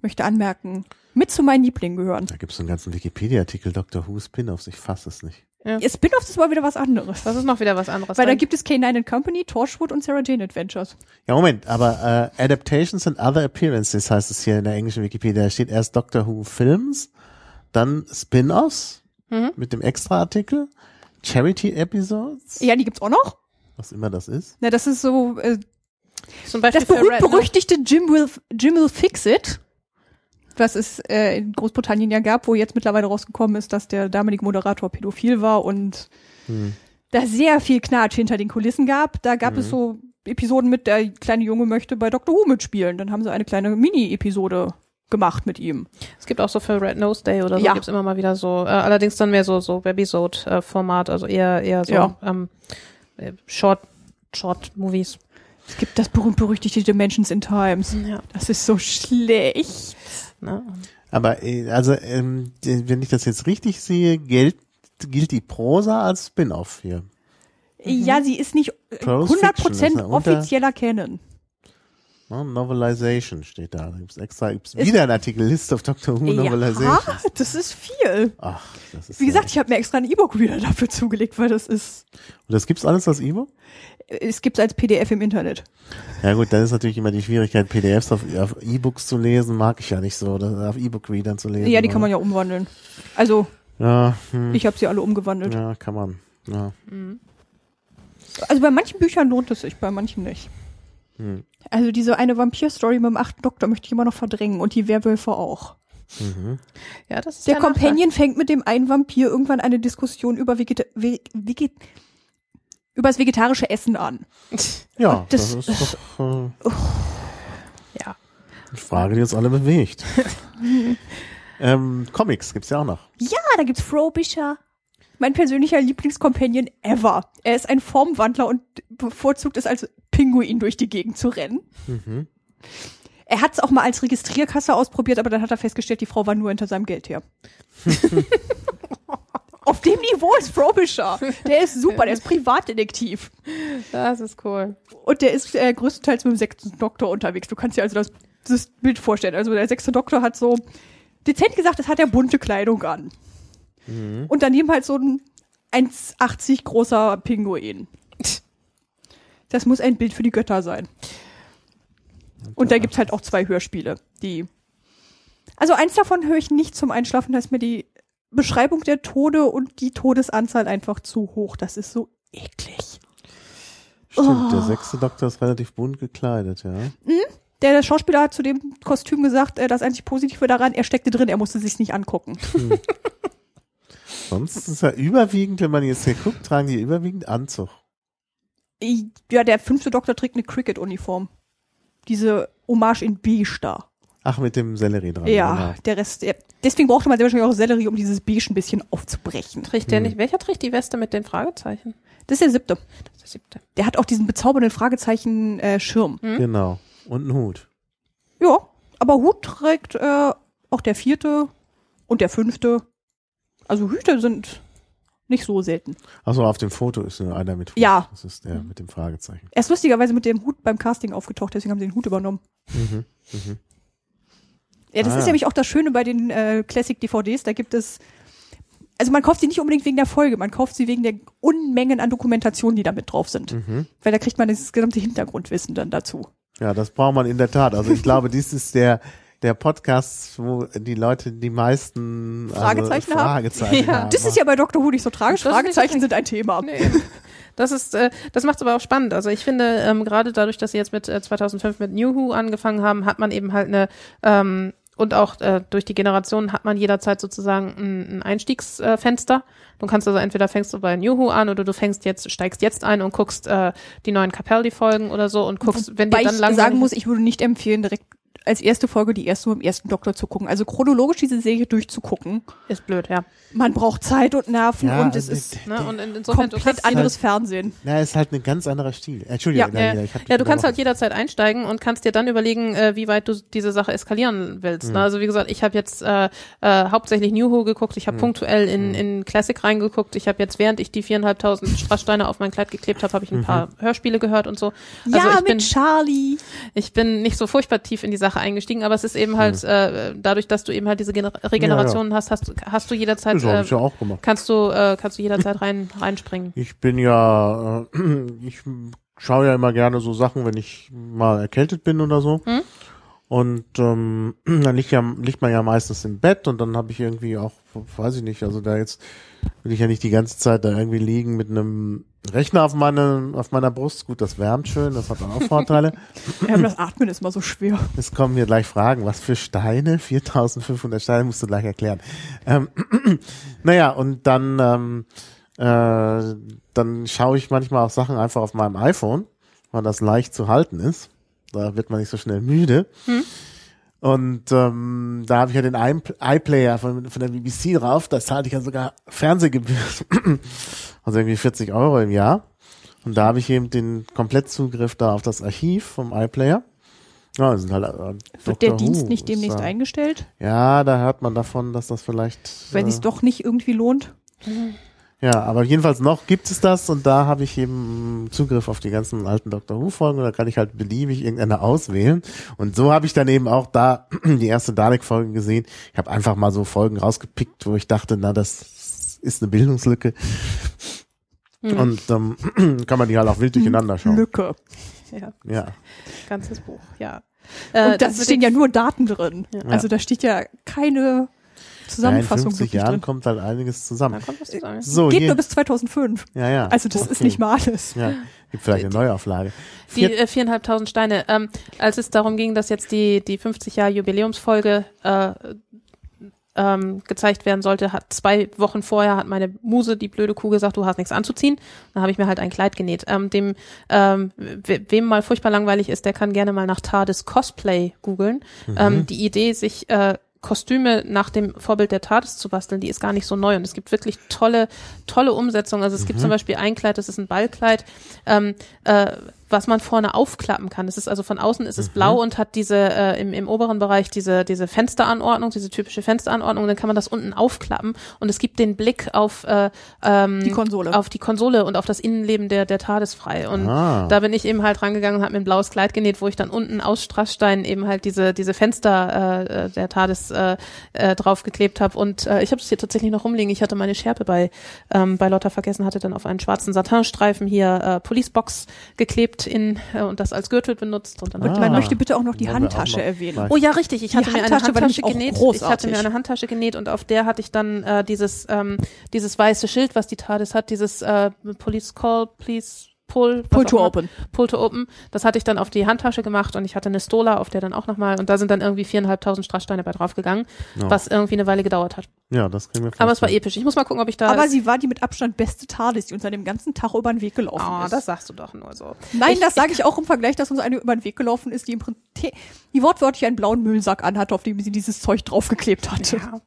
Speaker 3: möchte anmerken, mit zu meinen Lieblingen gehören.
Speaker 4: Da gibt's einen ganzen Wikipedia-Artikel Doctor Who Spin-offs, ich fasse es nicht.
Speaker 3: Ihr Spin-off ist mal wieder was anderes.
Speaker 2: Das ist noch wieder was anderes.
Speaker 3: Weil da gibt es K9 and Company, Torchwood und Sarah Jane Adventures.
Speaker 4: Ja, Moment, aber äh, Adaptations and Other Appearances heißt es hier in der englischen Wikipedia. Da steht erst Doctor Who Films, dann Spin-offs
Speaker 2: Mhm.
Speaker 4: mit dem Extra-Artikel, Charity-Episodes,
Speaker 3: Ja, die gibt's auch noch.
Speaker 4: was immer das ist.
Speaker 3: Na, das ist so, äh,
Speaker 2: zum Beispiel
Speaker 3: das
Speaker 2: Red, ne?
Speaker 3: berühmt-berüchtigte Jim will, Jim will Fix It, was es äh, in Großbritannien ja gab, wo jetzt mittlerweile rausgekommen ist, dass der damalige Moderator pädophil war und
Speaker 4: Hm.
Speaker 3: da sehr viel Knatsch hinter den Kulissen gab. Da gab es so Episoden mit, der kleine Junge möchte bei Dr. Who mitspielen. Dann haben sie eine kleine Mini-Episode gemacht mit ihm.
Speaker 2: Es gibt auch so für Red Nose Day oder so
Speaker 3: Ja.
Speaker 2: gibt's immer mal wieder so, äh, allerdings dann mehr so so Webisode-Format, also eher eher so
Speaker 3: Ja.
Speaker 2: ähm, äh, Short Short Movies.
Speaker 3: Es gibt das berühmt-berüchtigte Dimensions in Times.
Speaker 2: Ja.
Speaker 3: Das ist so schlecht.
Speaker 2: Ne?
Speaker 4: Aber äh, also, ähm, wenn ich das jetzt richtig sehe, gilt, gilt die Prosa als Spin-off hier.
Speaker 3: Ja, sie ist nicht äh,
Speaker 4: Prose Fiction,
Speaker 3: 100%
Speaker 4: ist ja unter-
Speaker 3: offizieller Canon.
Speaker 4: Ne? Novelization steht da. Da gibt's extra gibt's wieder ein Artikel List of Doctor Who
Speaker 3: Ja,
Speaker 4: Novelizations.
Speaker 3: das ist viel.
Speaker 4: Ach, das ist
Speaker 3: Wie
Speaker 4: ja-
Speaker 3: gesagt, ich habe mir extra ein E-Book wieder dafür zugelegt, weil das ist,
Speaker 4: Und das gibt's alles als E-Book?
Speaker 3: es gibt's als PDF im Internet.
Speaker 4: Ja gut, dann ist natürlich immer die Schwierigkeit, PDFs auf, auf E-Books zu lesen, mag ich ja nicht so, oder auf E-Book-Readern zu lesen.
Speaker 3: Ja, die kann man ja umwandeln. Also,
Speaker 4: Ja, hm,
Speaker 3: ich habe sie alle umgewandelt.
Speaker 4: ja, kann man. Ja.
Speaker 3: Also bei manchen Büchern lohnt es sich, bei manchen nicht.
Speaker 4: Hm.
Speaker 3: Also diese eine Vampir-Story mit dem achten Doktor möchte ich immer noch verdrängen und die Werwölfe auch.
Speaker 4: Mhm.
Speaker 2: Ja, das ist
Speaker 3: Der
Speaker 2: Nachteil.
Speaker 3: Companion fängt mit dem einen Vampir irgendwann eine Diskussion über Vegeta Ve über das vegetarische Essen an.
Speaker 4: Ja,
Speaker 3: Das-
Speaker 4: das, ist doch äh,
Speaker 2: Ja.
Speaker 4: eine Frage, die uns alle bewegt. Ähm, Comics gibt's ja auch noch.
Speaker 3: Ja, da gibt's Frobisher. Mein persönlicher Lieblingscompanion ever. Er ist ein Formwandler und bevorzugt es als Pinguin durch die Gegend zu rennen. Er hat es auch mal als Registrierkasse ausprobiert, aber dann hat er festgestellt, die Frau war nur hinter seinem Geld her. Auf dem Niveau ist Frobisher. Der ist super, der ist Privatdetektiv.
Speaker 2: Das ist cool.
Speaker 3: Und der ist äh, größtenteils mit dem sechsten Doktor unterwegs. Du kannst dir also das, das Bild vorstellen. Also der sechste Doktor hat so, dezent gesagt, es hat er bunte Kleidung an. Und daneben halt so ein 1,80 großer Pinguin. Das muss ein Bild für die Götter sein. Und da gibt's halt auch zwei Hörspiele, die. Also eins davon höre ich nicht zum Einschlafen, da ist mir die Beschreibung der Tode und die Todesanzahl einfach zu hoch. Das ist so eklig.
Speaker 4: Stimmt, der sechste Doktor ist relativ bunt gekleidet, ja.
Speaker 3: Der, der Schauspieler hat zu dem Kostüm gesagt, äh, das einzig Positive daran, er steckte drin, er musste sich's nicht angucken.
Speaker 4: Sonst ist es ja überwiegend, wenn man jetzt hier guckt, tragen die überwiegend Anzug.
Speaker 3: Ja, der fünfte Doktor trägt eine Cricket-Uniform. Diese Hommage in beige da.
Speaker 4: Ach, mit dem Sellerie dran.
Speaker 3: Ja,
Speaker 4: genau.
Speaker 3: der Rest, deswegen brauchte man sehr wahrscheinlich auch Sellerie, um dieses beige ein bisschen aufzubrechen.
Speaker 2: Trägt der nicht, welcher trägt die Weste mit den Fragezeichen?
Speaker 3: Das ist der siebte.
Speaker 2: Das ist der siebte.
Speaker 3: Der hat auch diesen bezaubernden Fragezeichen äh, Schirm.
Speaker 4: Genau. Und einen Hut.
Speaker 3: Ja, aber Hut trägt äh, auch der vierte und der fünfte. Also Hüte sind nicht so selten.
Speaker 4: Achso, auf dem Foto ist nur einer mit Hut.
Speaker 3: Ja.
Speaker 4: Das ist der mit dem Fragezeichen.
Speaker 3: Er ist lustigerweise mit dem Hut beim Casting aufgetaucht, deswegen haben sie den Hut übernommen.
Speaker 4: Mhm. Mhm.
Speaker 3: Ja, das
Speaker 4: Ah,
Speaker 3: ist
Speaker 4: ja.
Speaker 3: nämlich auch das Schöne bei den äh, Classic-DVDs. Da gibt es, also man kauft sie nicht unbedingt wegen der Folge, man kauft sie wegen der Unmengen an Dokumentation, die da mit drauf sind.
Speaker 4: Mhm.
Speaker 3: Weil da kriegt man das gesamte Hintergrundwissen dann dazu.
Speaker 4: Ja, das braucht man in der Tat. Also ich glaube, dies ist der der Podcast, wo die Leute die meisten also
Speaker 3: Fragezeichen haben?
Speaker 4: Fragezeichen
Speaker 2: Ja,
Speaker 4: haben.
Speaker 3: Das ist ja bei Dr. Who nicht so tragisch.
Speaker 2: Das
Speaker 3: Fragezeichen sind ein Thema.
Speaker 2: Nee. Das ist, äh, das macht es aber auch spannend. Also ich finde, ähm, gerade dadurch, dass sie jetzt mit äh, 2005 mit New Who angefangen haben, hat man eben halt eine ähm, und auch äh, durch die Generationen hat man jederzeit sozusagen ein, ein Einstiegsfenster. Du kannst also entweder fängst du bei New Who an oder du fängst jetzt, steigst jetzt ein und guckst äh, die neuen Capaldi-Folgen oder so und guckst, wenn dir
Speaker 3: Weil
Speaker 2: dann
Speaker 3: ich
Speaker 2: langweilig
Speaker 3: sagen muss, ich würde nicht empfehlen, direkt als erste Folge die erste mit dem ersten Doktor zu gucken. Also chronologisch diese Serie durchzugucken.
Speaker 2: ist blöd, ja.
Speaker 3: Man braucht Zeit und Nerven
Speaker 4: Ja,
Speaker 3: und es
Speaker 4: die-
Speaker 3: ist
Speaker 2: Ne? Und in, insofern
Speaker 3: komplett anderes Fernsehen.
Speaker 4: Na, ist halt ein ganz anderer Stil. Äh, Entschuldigung,
Speaker 3: Ja,
Speaker 2: Ja,
Speaker 4: Daniela, ich hab dich
Speaker 2: ja, du kannst halt jederzeit einsteigen und kannst dir dann überlegen, äh, wie weit du diese Sache eskalieren willst. Ne? Also wie gesagt, ich habe jetzt äh, äh, hauptsächlich New Who geguckt, ich habe punktuell in, in Classic reingeguckt, ich habe jetzt, während ich die viereinhalbtausend Strasssteine auf mein Kleid geklebt habe, habe ich ein paar Hörspiele gehört und so. Also
Speaker 3: ja,
Speaker 2: ich
Speaker 3: mit
Speaker 2: bin,
Speaker 3: Charlie.
Speaker 2: ich bin nicht so furchtbar tief in die Sache eingestiegen, aber es ist eben halt, äh, dadurch, dass du eben halt diese Gener Regenerationen hast, hast, hast du jederzeit,
Speaker 4: habe
Speaker 2: äh,
Speaker 4: ich ja auch gemacht.
Speaker 2: kannst du, äh, kannst du jederzeit rein, reinspringen.
Speaker 4: Ich bin ja, äh, ich schaue ja immer gerne so Sachen, wenn ich mal erkältet bin oder so.
Speaker 2: Hm?
Speaker 4: Und ähm, dann liegt, ja, liegt man ja meistens im Bett und dann habe ich irgendwie auch, weiß ich nicht, also da jetzt will ich ja nicht die ganze Zeit da irgendwie liegen mit einem Rechner auf, meine, auf meiner Brust. Gut, das wärmt schön, das hat dann auch Vorteile.
Speaker 3: Ja, aber das Atmen ist mal so schwer.
Speaker 4: Es kommen hier gleich Fragen. Was für Steine? 4500 Steine musst du gleich erklären. Ähm, naja, und dann, ähm, äh, dann schaue ich manchmal auch Sachen einfach auf meinem iPhone, weil das leicht zu halten ist. Da wird man nicht so schnell müde. Und ähm, da habe ich ja den i- iPlayer von, von der BBC drauf. Da zahle ich ja sogar Fernsehgebühren. also irgendwie 40 Euro im Jahr. Und da habe ich eben den Komplettzugriff da auf das Archiv vom iPlayer. Ja, sind halt, äh,
Speaker 3: Wird der
Speaker 4: Who
Speaker 3: Dienst nicht demnächst
Speaker 4: da.
Speaker 3: eingestellt,
Speaker 4: Ja, da hört man davon, dass das vielleicht.
Speaker 3: wenn
Speaker 4: äh,
Speaker 3: es doch nicht irgendwie lohnt?
Speaker 4: Ja, aber jedenfalls noch gibt es das und da habe ich eben Zugriff auf die ganzen alten Doctor Who Folgen und da kann ich halt beliebig irgendeine auswählen. Und so habe ich dann eben auch da die erste Dalek-Folge gesehen. Ich habe einfach mal so Folgen rausgepickt, wo ich dachte, na, das ist eine Bildungslücke.
Speaker 2: Hm.
Speaker 4: Und ähm, kann man die halt auch wild durcheinander schauen.
Speaker 3: Lücke.
Speaker 2: Ja,
Speaker 4: Ja.
Speaker 2: ganzes Buch, ja. Äh,
Speaker 3: Und da stehen ja nur Daten drin.
Speaker 2: Ja.
Speaker 3: Also da steht ja keine
Speaker 4: Ja, in
Speaker 3: Zusammenfassung
Speaker 4: 50
Speaker 3: wirklich
Speaker 4: Jahren
Speaker 3: drin.
Speaker 4: kommt halt einiges
Speaker 2: Da
Speaker 4: zusammen.
Speaker 2: kommt was zusammen.
Speaker 4: So,
Speaker 3: Geht nur bis 2005.
Speaker 4: ja, ja.
Speaker 3: Also das ist
Speaker 4: Okay.
Speaker 3: nicht mal alles.
Speaker 4: Ja, gibt vielleicht eine Neuauflage.
Speaker 2: Die
Speaker 4: Vier-
Speaker 2: äh, viereinhalbtausend Steine. Ähm, als es darum ging, dass jetzt die, die 50 Jahre Jubiläumsfolge äh, ähm, gezeigt werden sollte, hat zwei Wochen vorher hat meine Muse, die blöde Kuh, gesagt, du hast nichts anzuziehen. Dann habe ich mir halt ein Kleid genäht. Ähm, dem, ähm, we wem mal furchtbar langweilig ist, der kann gerne mal nach TARDIS Cosplay googeln. Ähm, die Idee, sich äh, Kostüme nach dem Vorbild der TARDIS zu basteln, die ist gar nicht so neu. Und es gibt wirklich tolle, tolle Umsetzungen. Also es gibt zum Beispiel ein Kleid, das ist ein Ballkleid, ähm, äh, was man vorne aufklappen kann. Es ist also von außen ist es blau und hat diese äh, im, im oberen Bereich diese diese Fensteranordnung, diese typische Fensteranordnung. Dann kann man das unten aufklappen und es gibt den Blick auf äh, ähm,
Speaker 3: Die Konsole.
Speaker 2: auf die Konsole und auf das Innenleben der der TARDIS frei. Und
Speaker 4: Ah.
Speaker 2: da bin ich eben halt rangegangen und habe mir ein blaues Kleid genäht, wo ich dann unten aus Strassstein eben halt diese diese Fenster äh, äh, der TARDIS äh, äh, draufgeklebt habe. Und äh, ich habe das hier tatsächlich noch rumliegen. Ich hatte meine Schärpe bei ähm, bei Lotta vergessen, hatte dann auf einen schwarzen Satinstreifen hier äh, Policebox geklebt in äh, und das als Gürtel benutzt und dann
Speaker 3: Und
Speaker 4: Ah.
Speaker 3: man möchte bitte auch noch die Handtasche erwähnen.
Speaker 2: Oh ja, richtig. Ich
Speaker 3: Die
Speaker 2: hatte mir eine
Speaker 3: Handtasche war
Speaker 2: Handtasche genäht. Ich hatte mir eine Handtasche genäht und auf der hatte ich dann äh, dieses ähm, dieses weiße Schild, was die TARDIS hat, dieses äh, Police Call, Please Pull,
Speaker 3: Pull to open.
Speaker 2: Pull to Open. Das hatte ich dann auf die Handtasche gemacht und ich hatte eine Stola, auf der dann auch nochmal und da sind dann irgendwie viereinhalbtausend Strasssteine bei draufgegangen,
Speaker 4: Ja.
Speaker 2: was irgendwie eine Weile gedauert hat.
Speaker 4: Ja, das kriegen wir
Speaker 2: Aber es war
Speaker 4: vorstellen.
Speaker 2: episch. Ich muss mal gucken, ob ich da.
Speaker 3: Aber sie war die mit Abstand beste TARDIS, die uns an dem ganzen Tag über den Weg gelaufen
Speaker 2: oh,
Speaker 3: ist.
Speaker 2: das sagst du doch nur so.
Speaker 3: Nein,
Speaker 2: Ich-
Speaker 3: das sage ich auch im Vergleich, dass uns eine über den Weg gelaufen ist, die im Prinzip, die wortwörtlich einen blauen Müllsack anhatte, auf dem sie dieses Zeug draufgeklebt hatte.
Speaker 2: Ja.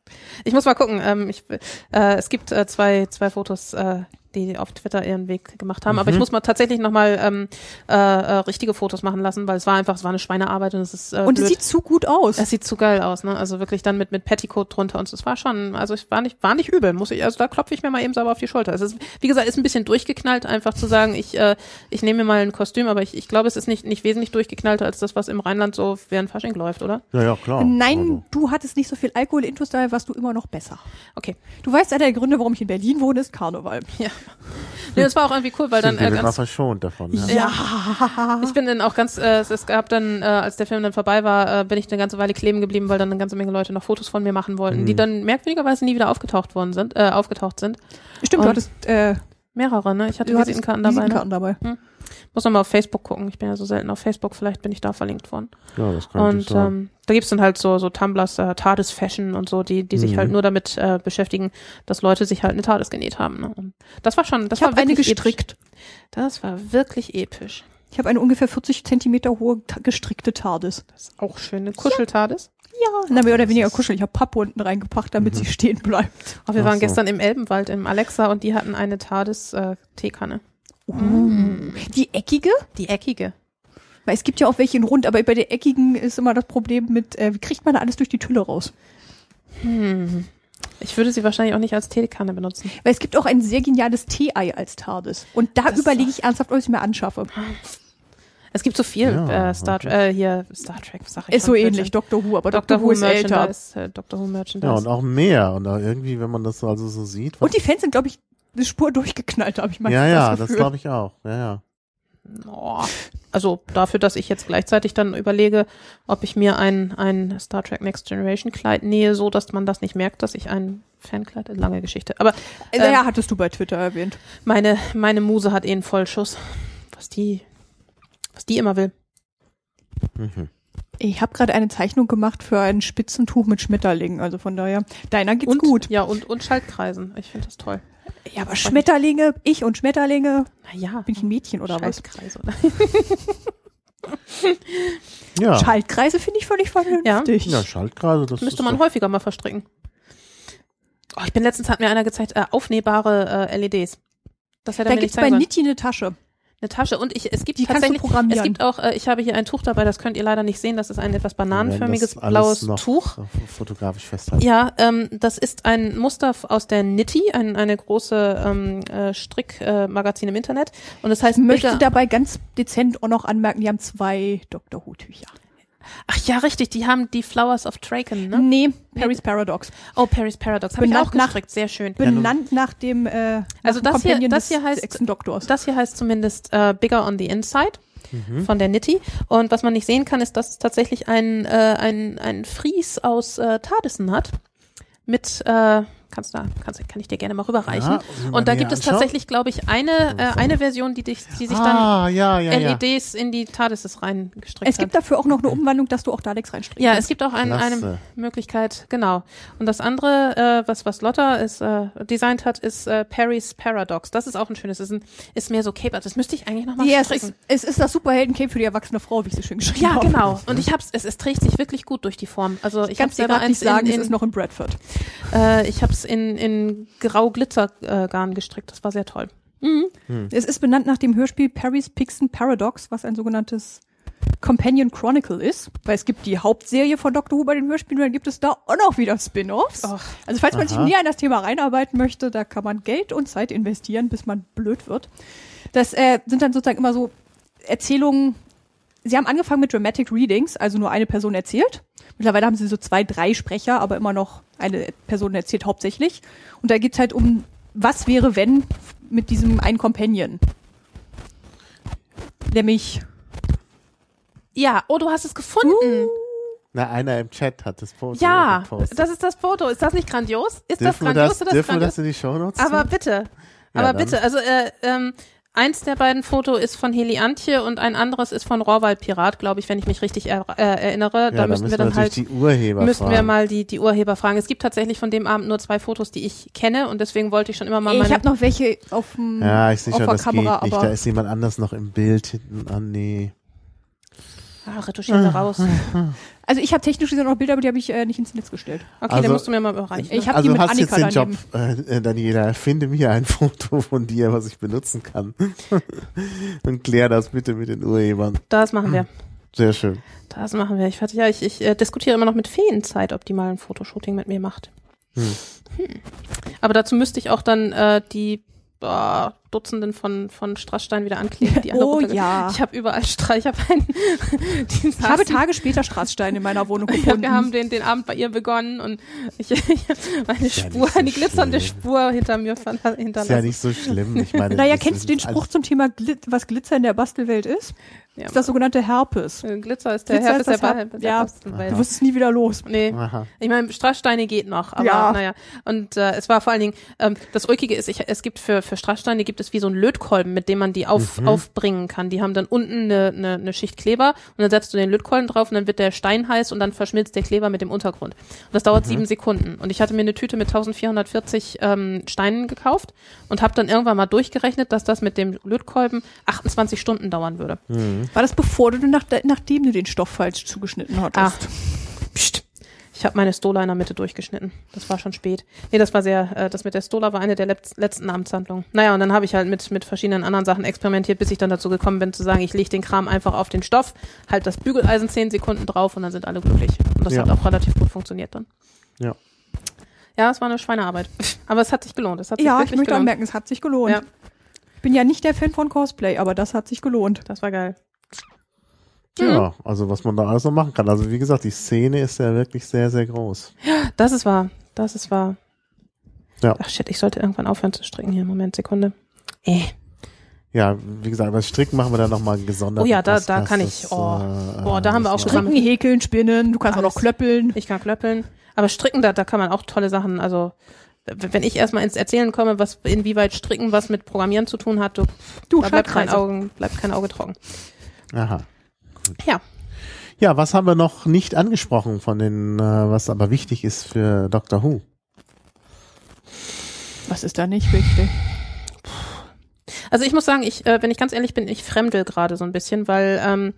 Speaker 2: Ich muss mal gucken. Ähm, ich, äh, es gibt äh, zwei, zwei Fotos, äh, die auf Twitter ihren Weg gemacht haben. Aber ich muss mal tatsächlich nochmal ähm, äh, äh, richtige Fotos machen lassen, weil es war einfach, es war eine Schweinearbeit und es ist äh,
Speaker 3: Und es sieht zu gut aus.
Speaker 2: es sieht zu geil aus, ne? Also wirklich dann mit mit Petticoat drunter und es war schon, also ich war nicht war nicht übel, muss ich, also da klopfe ich mir mal eben sauber auf die Schulter. Es ist wie gesagt, ist ein bisschen durchgeknallt, einfach zu sagen, ich äh, ich nehme mir mal ein Kostüm, aber ich, ich glaube, es ist nicht nicht wesentlich durchgeknallter als das, was im Rheinland so während Fasching läuft, oder?
Speaker 4: Ja, ja, klar.
Speaker 3: Nein,
Speaker 4: Also,
Speaker 3: du hattest nicht so viel Alkohol intus, daher warst du immer noch besser.
Speaker 2: Okay.
Speaker 3: Du weißt, einer der Gründe, warum ich in Berlin wohne, ist Karneval.
Speaker 2: Ja. Nee, das war auch irgendwie cool, weil dann äh, ganz,
Speaker 4: verschont davon. Ja.
Speaker 3: Ja.
Speaker 2: Ich bin dann auch ganz, äh, es, gab dann, äh, als der Film dann vorbei war, äh, bin ich eine ganze Weile kleben geblieben, weil dann eine ganze Menge Leute noch Fotos von mir machen wollten, die dann merkwürdigerweise nie wieder aufgetaucht worden sind, äh, aufgetaucht sind.
Speaker 3: Stimmt,
Speaker 2: Und-
Speaker 3: du hattest, äh,
Speaker 2: Mehrere, ne? Ich hatte
Speaker 3: du hattest
Speaker 2: Visitenkarten dabei. Ne?
Speaker 3: Visitenkarten dabei.
Speaker 2: Muss nochmal auf Facebook gucken. Ich bin ja so selten auf Facebook, vielleicht bin ich da verlinkt worden.
Speaker 4: ja, das könnte
Speaker 2: Und ähm, da gibt's dann halt so, so Tumblers, äh, TARDIS Fashion und so, die, die sich
Speaker 4: Mhm.
Speaker 2: halt nur damit äh, beschäftigen, dass Leute sich halt eine TARDIS genäht haben. Ne? Und das war schon, das
Speaker 3: Ich
Speaker 2: war
Speaker 3: eine
Speaker 2: wirklich
Speaker 3: gestrickt.
Speaker 2: Episch. Das war wirklich episch.
Speaker 3: Ich habe eine ungefähr 40 Zentimeter hohe gestrickte TARDIS.
Speaker 2: Das ist auch schön. Eine Kuschel-TARDIS.
Speaker 3: Ja. Na, mehr oder weniger kuschelig. Ich habe Pappe unten reingepackt, damit sie stehen bleibt.
Speaker 2: Oh, wir
Speaker 4: Ach
Speaker 2: waren
Speaker 4: so.
Speaker 2: gestern im Elbenwald im Alexa und die hatten eine TARDIS äh, Teekanne.
Speaker 3: Uh. Die eckige?
Speaker 2: Die eckige.
Speaker 3: Weil es gibt ja auch welche in rund, aber bei der eckigen ist immer das Problem mit, äh, wie kriegt man da alles durch die Tülle raus?
Speaker 2: Hm. Ich würde sie wahrscheinlich auch nicht als Teekanne benutzen.
Speaker 3: Weil es gibt auch ein sehr geniales Tee-Ei als TARDIS. Und da
Speaker 2: Das
Speaker 3: überlege ich ernsthaft, ob ich es mir anschaffe.
Speaker 2: Es gibt so viel
Speaker 4: Ja,
Speaker 2: äh, Star, äh, hier Star Trek, sag ich
Speaker 3: Ist so ähnlich, Doctor Who, aber
Speaker 2: Doctor, Who
Speaker 3: ist älter.
Speaker 2: Äh, Doctor Who Merchandise.
Speaker 4: Ja, und auch mehr. Und auch irgendwie, wenn man das so also so sieht.
Speaker 3: Und die Fans sind, glaube ich, eine Spur durchgeknallt, habe ich mal
Speaker 4: ja, ja, das
Speaker 3: Gefühl.
Speaker 4: glaube ich auch. Ja, ja.
Speaker 2: Oh, also dafür, dass ich jetzt gleichzeitig dann überlege, ob ich mir ein, ein Star Trek Next Generation Kleid nähe, so dass man das nicht merkt, dass ich ein Fankleid, lange Geschichte. Aber
Speaker 3: Äh,
Speaker 2: ähm,
Speaker 3: ja, hattest du bei Twitter erwähnt.
Speaker 2: meine, meine Muse hat eh einen Vollschuss. Was die, was die immer will.
Speaker 4: Mhm.
Speaker 3: Ich habe gerade eine Zeichnung gemacht für ein Spitzentuch mit Schmetterlingen, also von daher, deiner geht's
Speaker 2: und,
Speaker 3: gut.
Speaker 2: Ja, und, und Schaltkreisen. Ich finde das toll.
Speaker 3: Ja, aber Schmetterlinge, ich und Schmetterlinge,
Speaker 2: Naja.
Speaker 3: bin ich ein Mädchen oder was?
Speaker 2: Schaltkreise.
Speaker 4: Ja.
Speaker 3: Schaltkreise finde ich völlig vernünftig.
Speaker 4: ja, Schaltkreise, das
Speaker 2: Müsste man häufiger mal verstricken. Oh, ich bin letztens, hat mir einer gezeigt, äh, aufnähbare äh, LEDs. Das hätte
Speaker 3: Da
Speaker 2: nicht zeigen
Speaker 3: bei. Nitty eine Tasche.
Speaker 2: Eine Tasche und ich, es gibt
Speaker 3: Die
Speaker 2: tatsächlich, es gibt auch, äh, ich habe hier ein Tuch dabei, das könnt ihr leider nicht sehen, das ist ein etwas bananenförmiges blaues Tuch.
Speaker 4: Fotografisch festhalten.
Speaker 2: Ja, ähm, das ist ein Muster aus der Nitty, ein, eine große ähm, äh, Strickmagazin äh, im Internet und das heißt
Speaker 3: Ich möchte dabei ganz dezent auch noch anmerken, die haben zwei Dr. Who-Tücher.
Speaker 2: Ach ja, richtig, die haben die Flowers of Draken, ne?
Speaker 3: Nee, Paris Paradox.
Speaker 2: Oh, Paris Paradox, habe ich auch
Speaker 3: nach-
Speaker 2: gestrickt, sehr schön.
Speaker 3: Benannt nach dem äh,
Speaker 2: Also das hier- das hier heißt-. Das hier heißt zumindest äh, Bigger on the Inside
Speaker 3: Mhm.
Speaker 2: von der Nitty. Und was man nicht sehen kann, ist, dass es tatsächlich ein, äh, ein, ein Fries aus äh, Tardissen hat. Mit, äh, kannst da, kannst, kann ich dir gerne mal rüberreichen.
Speaker 4: Ja, ich
Speaker 2: und da gibt es
Speaker 4: anschauen.
Speaker 2: tatsächlich, glaube ich, eine, äh, eine Version, die, dich, die sich dann
Speaker 4: ah, ja, ja, ja.
Speaker 2: LEDs in die TARDISes reingestrickt
Speaker 3: Es gibt
Speaker 2: hat.
Speaker 3: dafür auch noch eine Umwandlung, dass du auch Daleks reinstrickst.
Speaker 2: Ja, es gibt auch ein, eine Möglichkeit, genau. Und das andere, äh, was, was Lotta ist, äh, designt hat, ist äh, Perry's Paradox. Das ist auch ein schönes, ist, ein, ist mehr so Cape, das müsste ich eigentlich nochmal
Speaker 3: Ja, es
Speaker 2: stricken.
Speaker 3: ist, es ist das Superhelden-Cape für die erwachsene Frau, wie ich sie schön geschrieben
Speaker 2: Ja,
Speaker 3: habe.
Speaker 2: genau. Und ich hab's, es, es trägt sich wirklich gut durch die Form. Also ich habe
Speaker 3: Ganz
Speaker 2: selber eins
Speaker 3: nicht sagen,
Speaker 2: in,
Speaker 3: es
Speaker 2: in,
Speaker 3: ist noch in Bradford.
Speaker 2: äh, ich habe es in, in grau Glitzer äh, Garn gestrickt. Das war sehr toll.
Speaker 3: Es ist benannt nach dem Hörspiel Perry's Pixen Paradox, was ein sogenanntes Companion Chronicle ist, weil es gibt die Hauptserie von Doctor Who bei den Hörspielen und dann gibt es da auch noch wieder Spin-offs. Also falls man sich
Speaker 4: Aha.
Speaker 3: näher an das Thema reinarbeiten möchte, da kann man Geld und Zeit investieren, bis man blöd wird. Das äh, sind dann sozusagen immer so Erzählungen. Sie haben angefangen mit Dramatic Readings, also nur eine Person erzählt. Mittlerweile haben sie so zwei, drei Sprecher, aber immer noch eine Person erzählt hauptsächlich. Und da geht's halt um, was wäre, wenn mit diesem einen Companion. Nämlich,
Speaker 2: Ja, oh, du hast es gefunden.
Speaker 4: Na, einer im Chat hat das Foto
Speaker 2: ja,
Speaker 4: gepostet.
Speaker 2: das ist das Foto. Ist das nicht grandios? Ist das
Speaker 4: dürfen wir
Speaker 2: grandios
Speaker 4: das,
Speaker 2: oder das
Speaker 4: dürfen wir
Speaker 2: grandios?
Speaker 4: das in die Shownotes
Speaker 2: Aber bitte.
Speaker 4: Ja,
Speaker 2: Aber
Speaker 4: dann.
Speaker 2: bitte, also äh, ähm, eins der beiden Foto ist von Heli Antje und ein anderes ist von Rohrwald Pirat, glaube ich, wenn ich mich richtig er, äh, erinnere.
Speaker 4: ja,
Speaker 2: da müssten wir dann halt
Speaker 4: die Urheber
Speaker 2: müssten wir
Speaker 4: fragen.
Speaker 2: mal die die Urheber fragen. Es gibt tatsächlich von dem Abend nur zwei Fotos, die ich kenne und deswegen wollte ich schon immer mal
Speaker 3: ich
Speaker 2: meine
Speaker 3: habe noch welche auf dem
Speaker 4: Ja, ich sehe
Speaker 3: auf
Speaker 4: schon,
Speaker 3: der
Speaker 4: das
Speaker 3: Kamera,
Speaker 4: geht nicht.
Speaker 3: aber
Speaker 4: Da ist jemand anders noch im Bild hinten an. Nee.
Speaker 2: ah, retuschieren wir raus.
Speaker 3: Also ich habe technisch gesehen noch Bilder, aber die habe ich äh, nicht ins Netz gestellt.
Speaker 2: Okay,
Speaker 4: Also-
Speaker 2: dann musst du mir mal überreichen.
Speaker 3: Ich habe
Speaker 4: also
Speaker 3: die mit
Speaker 4: hast
Speaker 3: Annika
Speaker 4: jetzt den
Speaker 3: daneben.
Speaker 4: Job, äh, Daniela. Finde mir ein Foto von dir, was ich benutzen kann. Und klär das bitte mit den Urhebern.
Speaker 2: das machen wir.
Speaker 4: Sehr schön.
Speaker 2: Das machen wir. Ich, ja, ich, ich äh, diskutiere immer noch mit Feenzeit, ob die mal ein Fotoshooting mit mir macht.
Speaker 4: Hm.
Speaker 2: Hm. Aber dazu müsste ich auch dann äh, die äh, Dutzenden von, von Strassstein wieder ankleben. Die alle
Speaker 3: Oh ja.
Speaker 2: Ich habe überall Streich. Ich habe einen. die
Speaker 3: Ich habe
Speaker 2: saßen-
Speaker 3: Tage später Straßsteine in meiner Wohnung
Speaker 2: ja,
Speaker 3: gefunden.
Speaker 2: wir haben den, den Abend bei ihr begonnen und ich, ich meine Spur,
Speaker 4: so
Speaker 2: eine glitzernde
Speaker 4: schlimm.
Speaker 2: Spur hinter mir verla-
Speaker 4: Ist ja
Speaker 2: hinterlassen.
Speaker 4: nicht so schlimm. Ich meine,
Speaker 3: naja, kennst du den Spruch zum Thema, Glit was Glitzer in der Bastelwelt ist?
Speaker 2: Ja,
Speaker 3: Das ist das sogenannte Herpes.
Speaker 2: äh, Glitzer ist der
Speaker 3: Glitzer
Speaker 2: Herr
Speaker 3: ist
Speaker 2: der,
Speaker 3: Her-
Speaker 2: Ba- der
Speaker 3: ja.
Speaker 2: Bastelwelt.
Speaker 3: Du wirst es nie wieder los.
Speaker 2: Nee.
Speaker 4: Aha.
Speaker 2: Ich meine, Strasssteine geht noch, aber
Speaker 3: Ja.
Speaker 2: naja. Und äh, es war vor allen Dingen, ähm, das Ulkige ist, ich, es gibt für, für Strasssteine gibt es wie so einen Lötkolben, mit dem man die auf, aufbringen kann. Die haben dann unten eine, eine, eine Schicht Kleber und dann setzt du den Lötkolben drauf und dann wird der Stein heiß und dann verschmilzt der Kleber mit dem Untergrund. Und das dauert sieben Sekunden. Und ich hatte mir eine Tüte mit 1440 ähm, Steinen gekauft und habe dann irgendwann mal durchgerechnet, dass das mit dem Lötkolben 28 Stunden dauern würde.
Speaker 3: War das bevor du, nach, nachdem du den Stoff falsch zugeschnitten hattest?
Speaker 2: Ah. Psst. Ich habe meine Stola in der Mitte durchgeschnitten. Das war schon spät. Nee, das war sehr, äh, das mit der Stola war eine der letz letzten Amtshandlungen. Naja, und dann habe ich halt mit, mit verschiedenen anderen Sachen experimentiert, bis ich dann dazu gekommen bin zu sagen, ich lege den Kram einfach auf den Stoff, halt das Bügeleisen zehn Sekunden drauf und dann sind alle glücklich. Und das
Speaker 4: Ja.
Speaker 2: hat auch relativ gut funktioniert dann.
Speaker 4: Ja.
Speaker 2: Ja, es war eine Schweinearbeit. Aber es hat sich gelohnt. Es hat sich
Speaker 3: Ja, ich
Speaker 2: wirklich
Speaker 3: möchte
Speaker 2: gelohnt.
Speaker 3: anmerken, es hat sich gelohnt.
Speaker 2: Ja.
Speaker 3: Ich bin ja nicht der Fan von Cosplay, aber das hat sich gelohnt.
Speaker 2: Das war geil.
Speaker 4: Ja, also was man da alles noch machen kann. Also wie gesagt, die Szene ist ja wirklich sehr, sehr groß.
Speaker 2: Das ist wahr. Das ist wahr.
Speaker 4: Ja.
Speaker 2: Ach shit, ich sollte irgendwann aufhören zu stricken hier. Moment, Sekunde. Äh.
Speaker 4: Ja, wie gesagt, das Stricken machen wir dann nochmal gesondert.
Speaker 2: Oh ja, da- da kann ich- oh. Boah, da haben wir auch
Speaker 3: Stricken, häkeln, spinnen, du kannst auch
Speaker 2: Alles.
Speaker 3: noch klöppeln.
Speaker 2: Ich kann klöppeln. Aber stricken, da, da kann man auch tolle Sachen, also wenn ich erstmal ins Erzählen komme, was inwieweit Stricken was mit Programmieren zu tun hat, du,
Speaker 3: Du,
Speaker 2: da bleibt kein. Augen, bleibt kein Auge trocken.
Speaker 4: Aha.
Speaker 2: Ja,
Speaker 4: Ja, was haben wir noch nicht angesprochen von den, äh, was aber wichtig ist für Doctor Who?
Speaker 3: Was ist da nicht wichtig?
Speaker 2: also ich muss sagen, ich, äh, wenn ich ganz ehrlich bin, ich fremdel gerade so ein bisschen, weil ähm,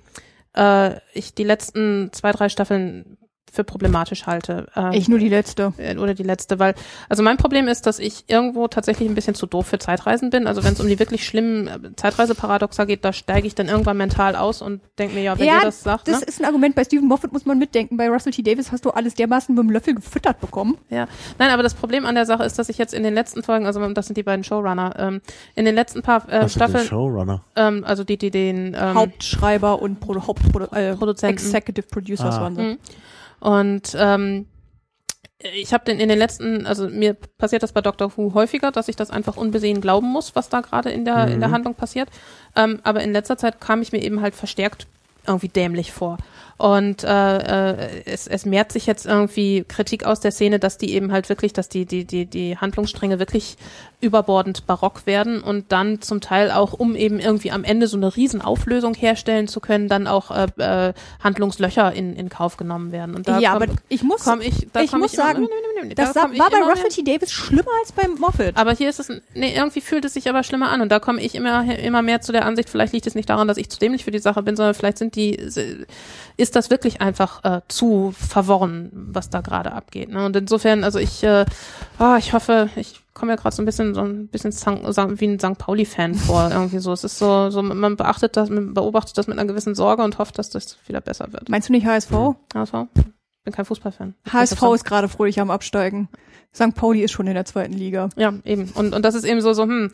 Speaker 2: äh, ich die letzten zwei, drei Staffeln für problematisch halte. Ähm,
Speaker 3: Ich nur die letzte.
Speaker 2: äh, oder die letzte, weil also mein Problem ist, dass ich irgendwo tatsächlich ein bisschen zu doof für Zeitreisen bin. Also wenn es um die wirklich schlimmen äh, Zeitreiseparadoxa geht, da steige ich dann irgendwann mental aus und denke mir, ja, wenn ihr das sagt,
Speaker 3: das
Speaker 2: ne?
Speaker 3: ist ein Argument. Bei Stephen Moffat muss man mitdenken. Bei Russell T. Davis hast du alles dermaßen mit dem Löffel gefüttert bekommen.
Speaker 2: Ja, nein, aber das Problem an der Sache ist, dass ich jetzt in den letzten Folgen, also das sind die beiden Showrunner, ähm, in den letzten paar äh,
Speaker 4: Was sind
Speaker 2: Staffeln,
Speaker 4: Showrunner?
Speaker 2: ähm, also die, die den ähm,
Speaker 3: Hauptschreiber und Pro Hauptprodu äh. Executive Producers
Speaker 4: Ah.
Speaker 3: waren sie.
Speaker 2: Mhm. Und ähm, ich habe den in den letzten, also mir passiert das bei Doctor Who häufiger, dass ich das einfach unbesehen glauben muss, was da gerade in der in der
Speaker 4: Mhm.
Speaker 2: Handlung passiert. Ähm, aber in letzter Zeit kam ich mir eben halt verstärkt irgendwie dämlich vor. Und äh, äh, es, es mehrt sich jetzt irgendwie Kritik aus der Szene, dass die eben halt wirklich, dass die, die, die, die Handlungsstränge wirklich überbordend barock werden und dann zum Teil auch, um eben irgendwie am Ende so eine Riesenauflösung herstellen zu können, dann auch äh, äh, Handlungslöcher in, in Kauf genommen werden. Und da
Speaker 3: ja,
Speaker 2: komm,
Speaker 3: aber ich muss,
Speaker 2: komm ich, da
Speaker 3: ich
Speaker 2: komm
Speaker 3: muss
Speaker 2: ich immer-
Speaker 3: sagen,
Speaker 2: nee, nee, nee, nee,
Speaker 3: das
Speaker 2: da
Speaker 3: war
Speaker 2: komm ich
Speaker 3: bei
Speaker 2: immer mehr-
Speaker 3: T. Davis schlimmer als bei Moffat.
Speaker 2: aber hier ist es, nee, irgendwie fühlt es sich aber schlimmer an und da komme ich immer, immer mehr zu der Ansicht, vielleicht liegt es nicht daran, dass ich zu dämlich für die Sache bin, sondern vielleicht sind die, ist das wirklich einfach äh, zu verworren, was da gerade abgeht. Ne? Und insofern, also ich, äh, ah, ich hoffe, ich komme ja gerade so ein bisschen so ein bisschen wie ein St. Pauli-Fan vor, irgendwie so. Es ist so, so man beachtet das, man beobachtet das mit einer gewissen Sorge und hofft, dass das wieder besser wird.
Speaker 3: Meinst du nicht HSV?
Speaker 2: HSV? Bin kein Fußballfan.
Speaker 3: HSV ist gerade fröhlich am Absteigen. St. Pauli ist schon in der zweiten Liga.
Speaker 2: Ja, eben. Und, und das ist eben so, so, hm,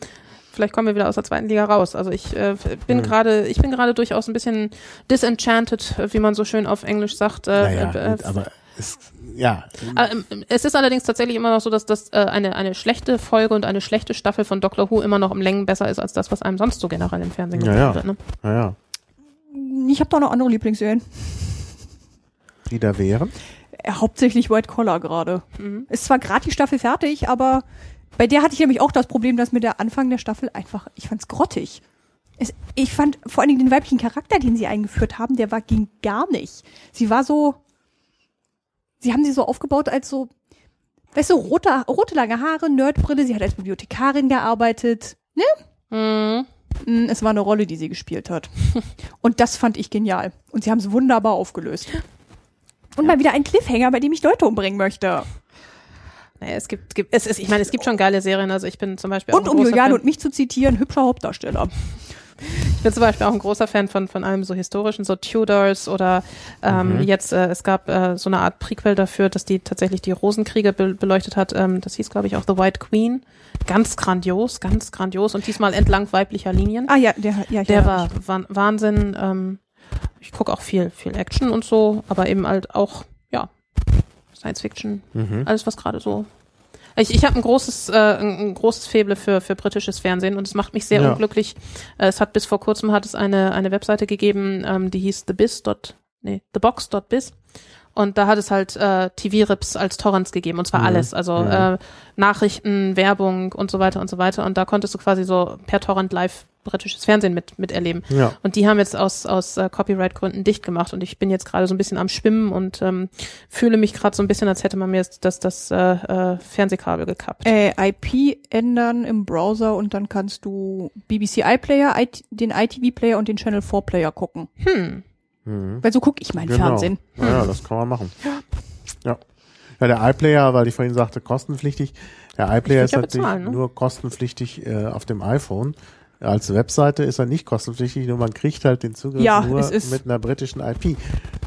Speaker 2: vielleicht kommen wir wieder aus der zweiten Liga raus. Also ich äh, bin
Speaker 4: Hm.
Speaker 2: gerade, ich bin gerade durchaus ein bisschen disenchanted, wie man so schön auf Englisch sagt. Äh,
Speaker 4: Naja,
Speaker 2: äh,
Speaker 4: gut, aber es, ja,
Speaker 2: äh, ähm, es ist allerdings tatsächlich immer noch so, dass das äh, eine, eine schlechte Folge und eine schlechte Staffel von Doctor Who immer noch um Längen besser ist als das, was einem sonst so generell im Fernsehen
Speaker 4: Ja, ja.
Speaker 2: wird. Ne?
Speaker 4: naja,
Speaker 3: Ich habe doch noch andere Lieblingsserien.
Speaker 4: die da wären.
Speaker 3: Äh, Hauptsächlich White Collar gerade.
Speaker 2: Mhm.
Speaker 3: Ist zwar gerade die Staffel fertig, aber bei der hatte ich nämlich auch das Problem, dass mir der Anfang der Staffel einfach, ich fand's grottig. Es, ich fand vor allen Dingen den weiblichen Charakter, den sie eingeführt haben, der war ging gar nicht. Sie war so, sie haben sie so aufgebaut als so, weißt du, rote, rote lange Haare, Nerdbrille, sie hat als Bibliothekarin gearbeitet.
Speaker 2: Mhm.
Speaker 3: Mm, Es war eine Rolle, die sie gespielt hat. Und das fand ich genial. Und sie haben es wunderbar aufgelöst. Und mal wieder ein Cliffhanger, bei dem ich Leute umbringen möchte.
Speaker 2: Naja, es gibt, gibt es ist, ich meine, es gibt schon geile Serien. Also ich bin zum Beispiel auch
Speaker 3: Und
Speaker 2: ein
Speaker 3: um
Speaker 2: Fan.
Speaker 3: und mich zu zitieren, hübscher Hauptdarsteller.
Speaker 2: Ich bin zum Beispiel auch ein großer Fan von, von allem so historischen, so Tudors oder ähm, jetzt, äh, es gab äh, so eine Art Prequel dafür, dass die tatsächlich die Rosenkriege be beleuchtet hat. Ähm, das hieß, glaube ich, auch The White Queen. Ganz grandios, ganz grandios und diesmal entlang weiblicher Linien.
Speaker 3: Ah ja, der, ja, ich
Speaker 2: Der
Speaker 3: erinnere
Speaker 2: war. Wah- Wahnsinn. Ähm, ich gucke auch viel, viel Action und so, aber eben halt auch, ja, Science Fiction,
Speaker 4: Mhm.
Speaker 2: alles was gerade so. Ich, ich habe ein großes, äh, ein, großes Faible für, für britisches Fernsehen und es macht mich sehr
Speaker 4: Ja.
Speaker 2: unglücklich. Äh, es hat bis vor kurzem hat es eine, eine Webseite gegeben, ähm, die hieß thebiz. Nee, thebox.biz. Und da hat es halt äh, TV-Rips als Torrents gegeben und zwar
Speaker 4: Mhm.
Speaker 2: alles. Also
Speaker 4: Mhm.
Speaker 2: äh, Nachrichten, Werbung und so weiter und so weiter. Und da konntest du quasi so per Torrent live britisches Fernsehen mit, miterleben.
Speaker 4: Ja.
Speaker 2: Und die haben jetzt aus, aus äh, Copyright-Gründen dicht gemacht und ich bin jetzt gerade so ein bisschen am Schwimmen und ähm, fühle mich gerade so ein bisschen, als hätte man mir jetzt das, das äh, äh, Fernsehkabel gekappt.
Speaker 3: Äh, IP ändern im Browser und dann kannst du BBC iPlayer, IT, den ITV-Player und den Channel 4-Player gucken.
Speaker 2: Hm.
Speaker 4: Mhm.
Speaker 3: Weil so gucke ich meinen
Speaker 4: Genau.
Speaker 3: Fernsehen.
Speaker 4: Ja, das kann man machen. Ja. Ja, der iPlayer, weil ich vorhin sagte, kostenpflichtig. Der iPlayer ist
Speaker 2: ja
Speaker 4: natürlich
Speaker 2: bezahlen, ne?
Speaker 4: nur kostenpflichtig äh, auf dem iPhone. Als Webseite ist er nicht kostenpflichtig, nur man kriegt halt den Zugriff
Speaker 3: Ja,
Speaker 4: nur mit einer britischen IP.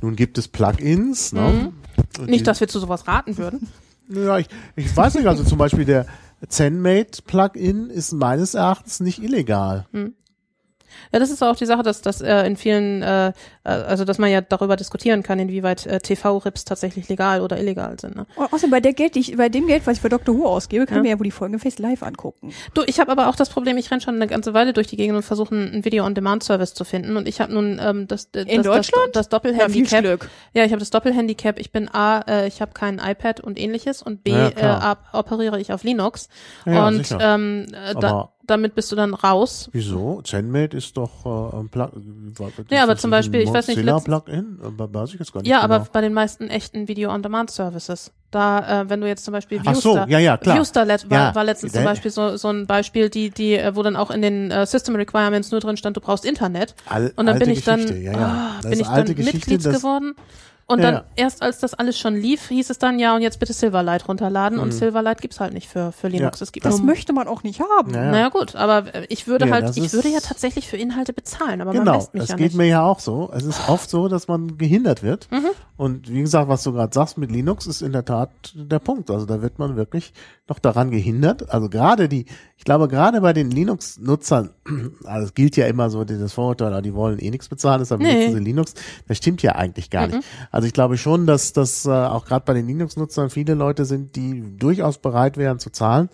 Speaker 4: Nun gibt es Plugins, ne?
Speaker 2: Mhm. Nicht, dass wir zu sowas raten würden.
Speaker 4: Ja, ich, ich weiß nicht, also zum Beispiel der ZenMate Plugin ist meines Erachtens nicht illegal.
Speaker 2: Ja, das ist auch die Sache, dass das äh, in vielen, äh, also dass man ja darüber diskutieren kann, inwieweit äh, TV-Rips tatsächlich legal oder illegal sind. Ne?
Speaker 3: Außerdem bei der Geld, ich, bei dem Geld, was ich für Dr. Who ausgebe, kann
Speaker 2: Ja.
Speaker 3: mir ja wohl die Folgen Face live angucken.
Speaker 2: Du, ich habe aber auch das Problem, ich renn schon eine ganze Weile durch die Gegend und versuche einen Video-on-Demand-Service zu finden und ich habe nun ähm, das, das,
Speaker 3: In
Speaker 2: das,
Speaker 3: Deutschland?
Speaker 2: das, das
Speaker 3: Ja,
Speaker 2: Doppelhandicap.
Speaker 3: Glück.
Speaker 2: Ja, ich habe das Doppelhandicap. Ich bin A, äh, ich habe kein iPad und ähnliches und B,
Speaker 4: Ja,
Speaker 2: äh, operiere ich auf Linux.
Speaker 4: Ja,
Speaker 2: und
Speaker 4: sicher.
Speaker 2: ähm, äh, da, damit bist du dann raus.
Speaker 4: Wieso? ZenMate ist doch äh, ein Plugin.
Speaker 2: Ja, aber zum Beispiel, ich weiß nicht, letzt-
Speaker 4: Plugin? Aber weiß ich jetzt gar nicht.
Speaker 2: Ja,
Speaker 4: genau.
Speaker 2: aber bei den meisten echten Video-on-Demand-Services. Da, äh, wenn du jetzt zum Beispiel
Speaker 4: Ach so, ja, ja, klar.
Speaker 2: Viewstar let, war,
Speaker 4: Ja,
Speaker 2: war letztens zum Beispiel so, so ein Beispiel, die, die, äh, wo dann auch in den äh, System Requirements nur drin stand, du brauchst Internet.
Speaker 4: Al-
Speaker 2: Und dann bin ich dann,
Speaker 4: ja, ja. Das
Speaker 2: bin ich dann
Speaker 4: das-
Speaker 2: geworden. Und dann
Speaker 4: ja.
Speaker 2: erst als das alles schon lief, hieß es dann ja und jetzt bitte Silverlight runterladen und Silverlight gibt's halt nicht für für Linux.
Speaker 4: Mhm. Ja,
Speaker 2: es gibt
Speaker 3: Das
Speaker 2: nur,
Speaker 3: möchte man auch nicht haben.
Speaker 4: Ja, ja.
Speaker 2: naja gut, aber äh, ich würde
Speaker 4: Ja,
Speaker 2: halt,
Speaker 4: das
Speaker 2: ich würde ja tatsächlich für Inhalte bezahlen, aber man
Speaker 4: Genau,
Speaker 2: lässt mich
Speaker 4: das
Speaker 2: ja
Speaker 4: geht
Speaker 2: nicht.
Speaker 4: mir ja auch so. Es ist oft so, dass man gehindert wird.
Speaker 2: Mhm.
Speaker 4: Und wie gesagt, was du gerade sagst mit Linux, ist in der Tat der Punkt. Also da wird man wirklich noch daran gehindert. Also gerade die, ich glaube gerade bei den Linux-Nutzern, also es gilt ja immer so dieses Vorurteil, ah, die wollen eh nichts bezahlen, deshalb
Speaker 2: Nee.
Speaker 4: nutzen sie Linux. Das stimmt ja eigentlich gar nicht. Also ich glaube schon, dass das äh, auch gerade bei den Linux-Nutzern viele Leute sind, die durchaus bereit wären zu zahlen.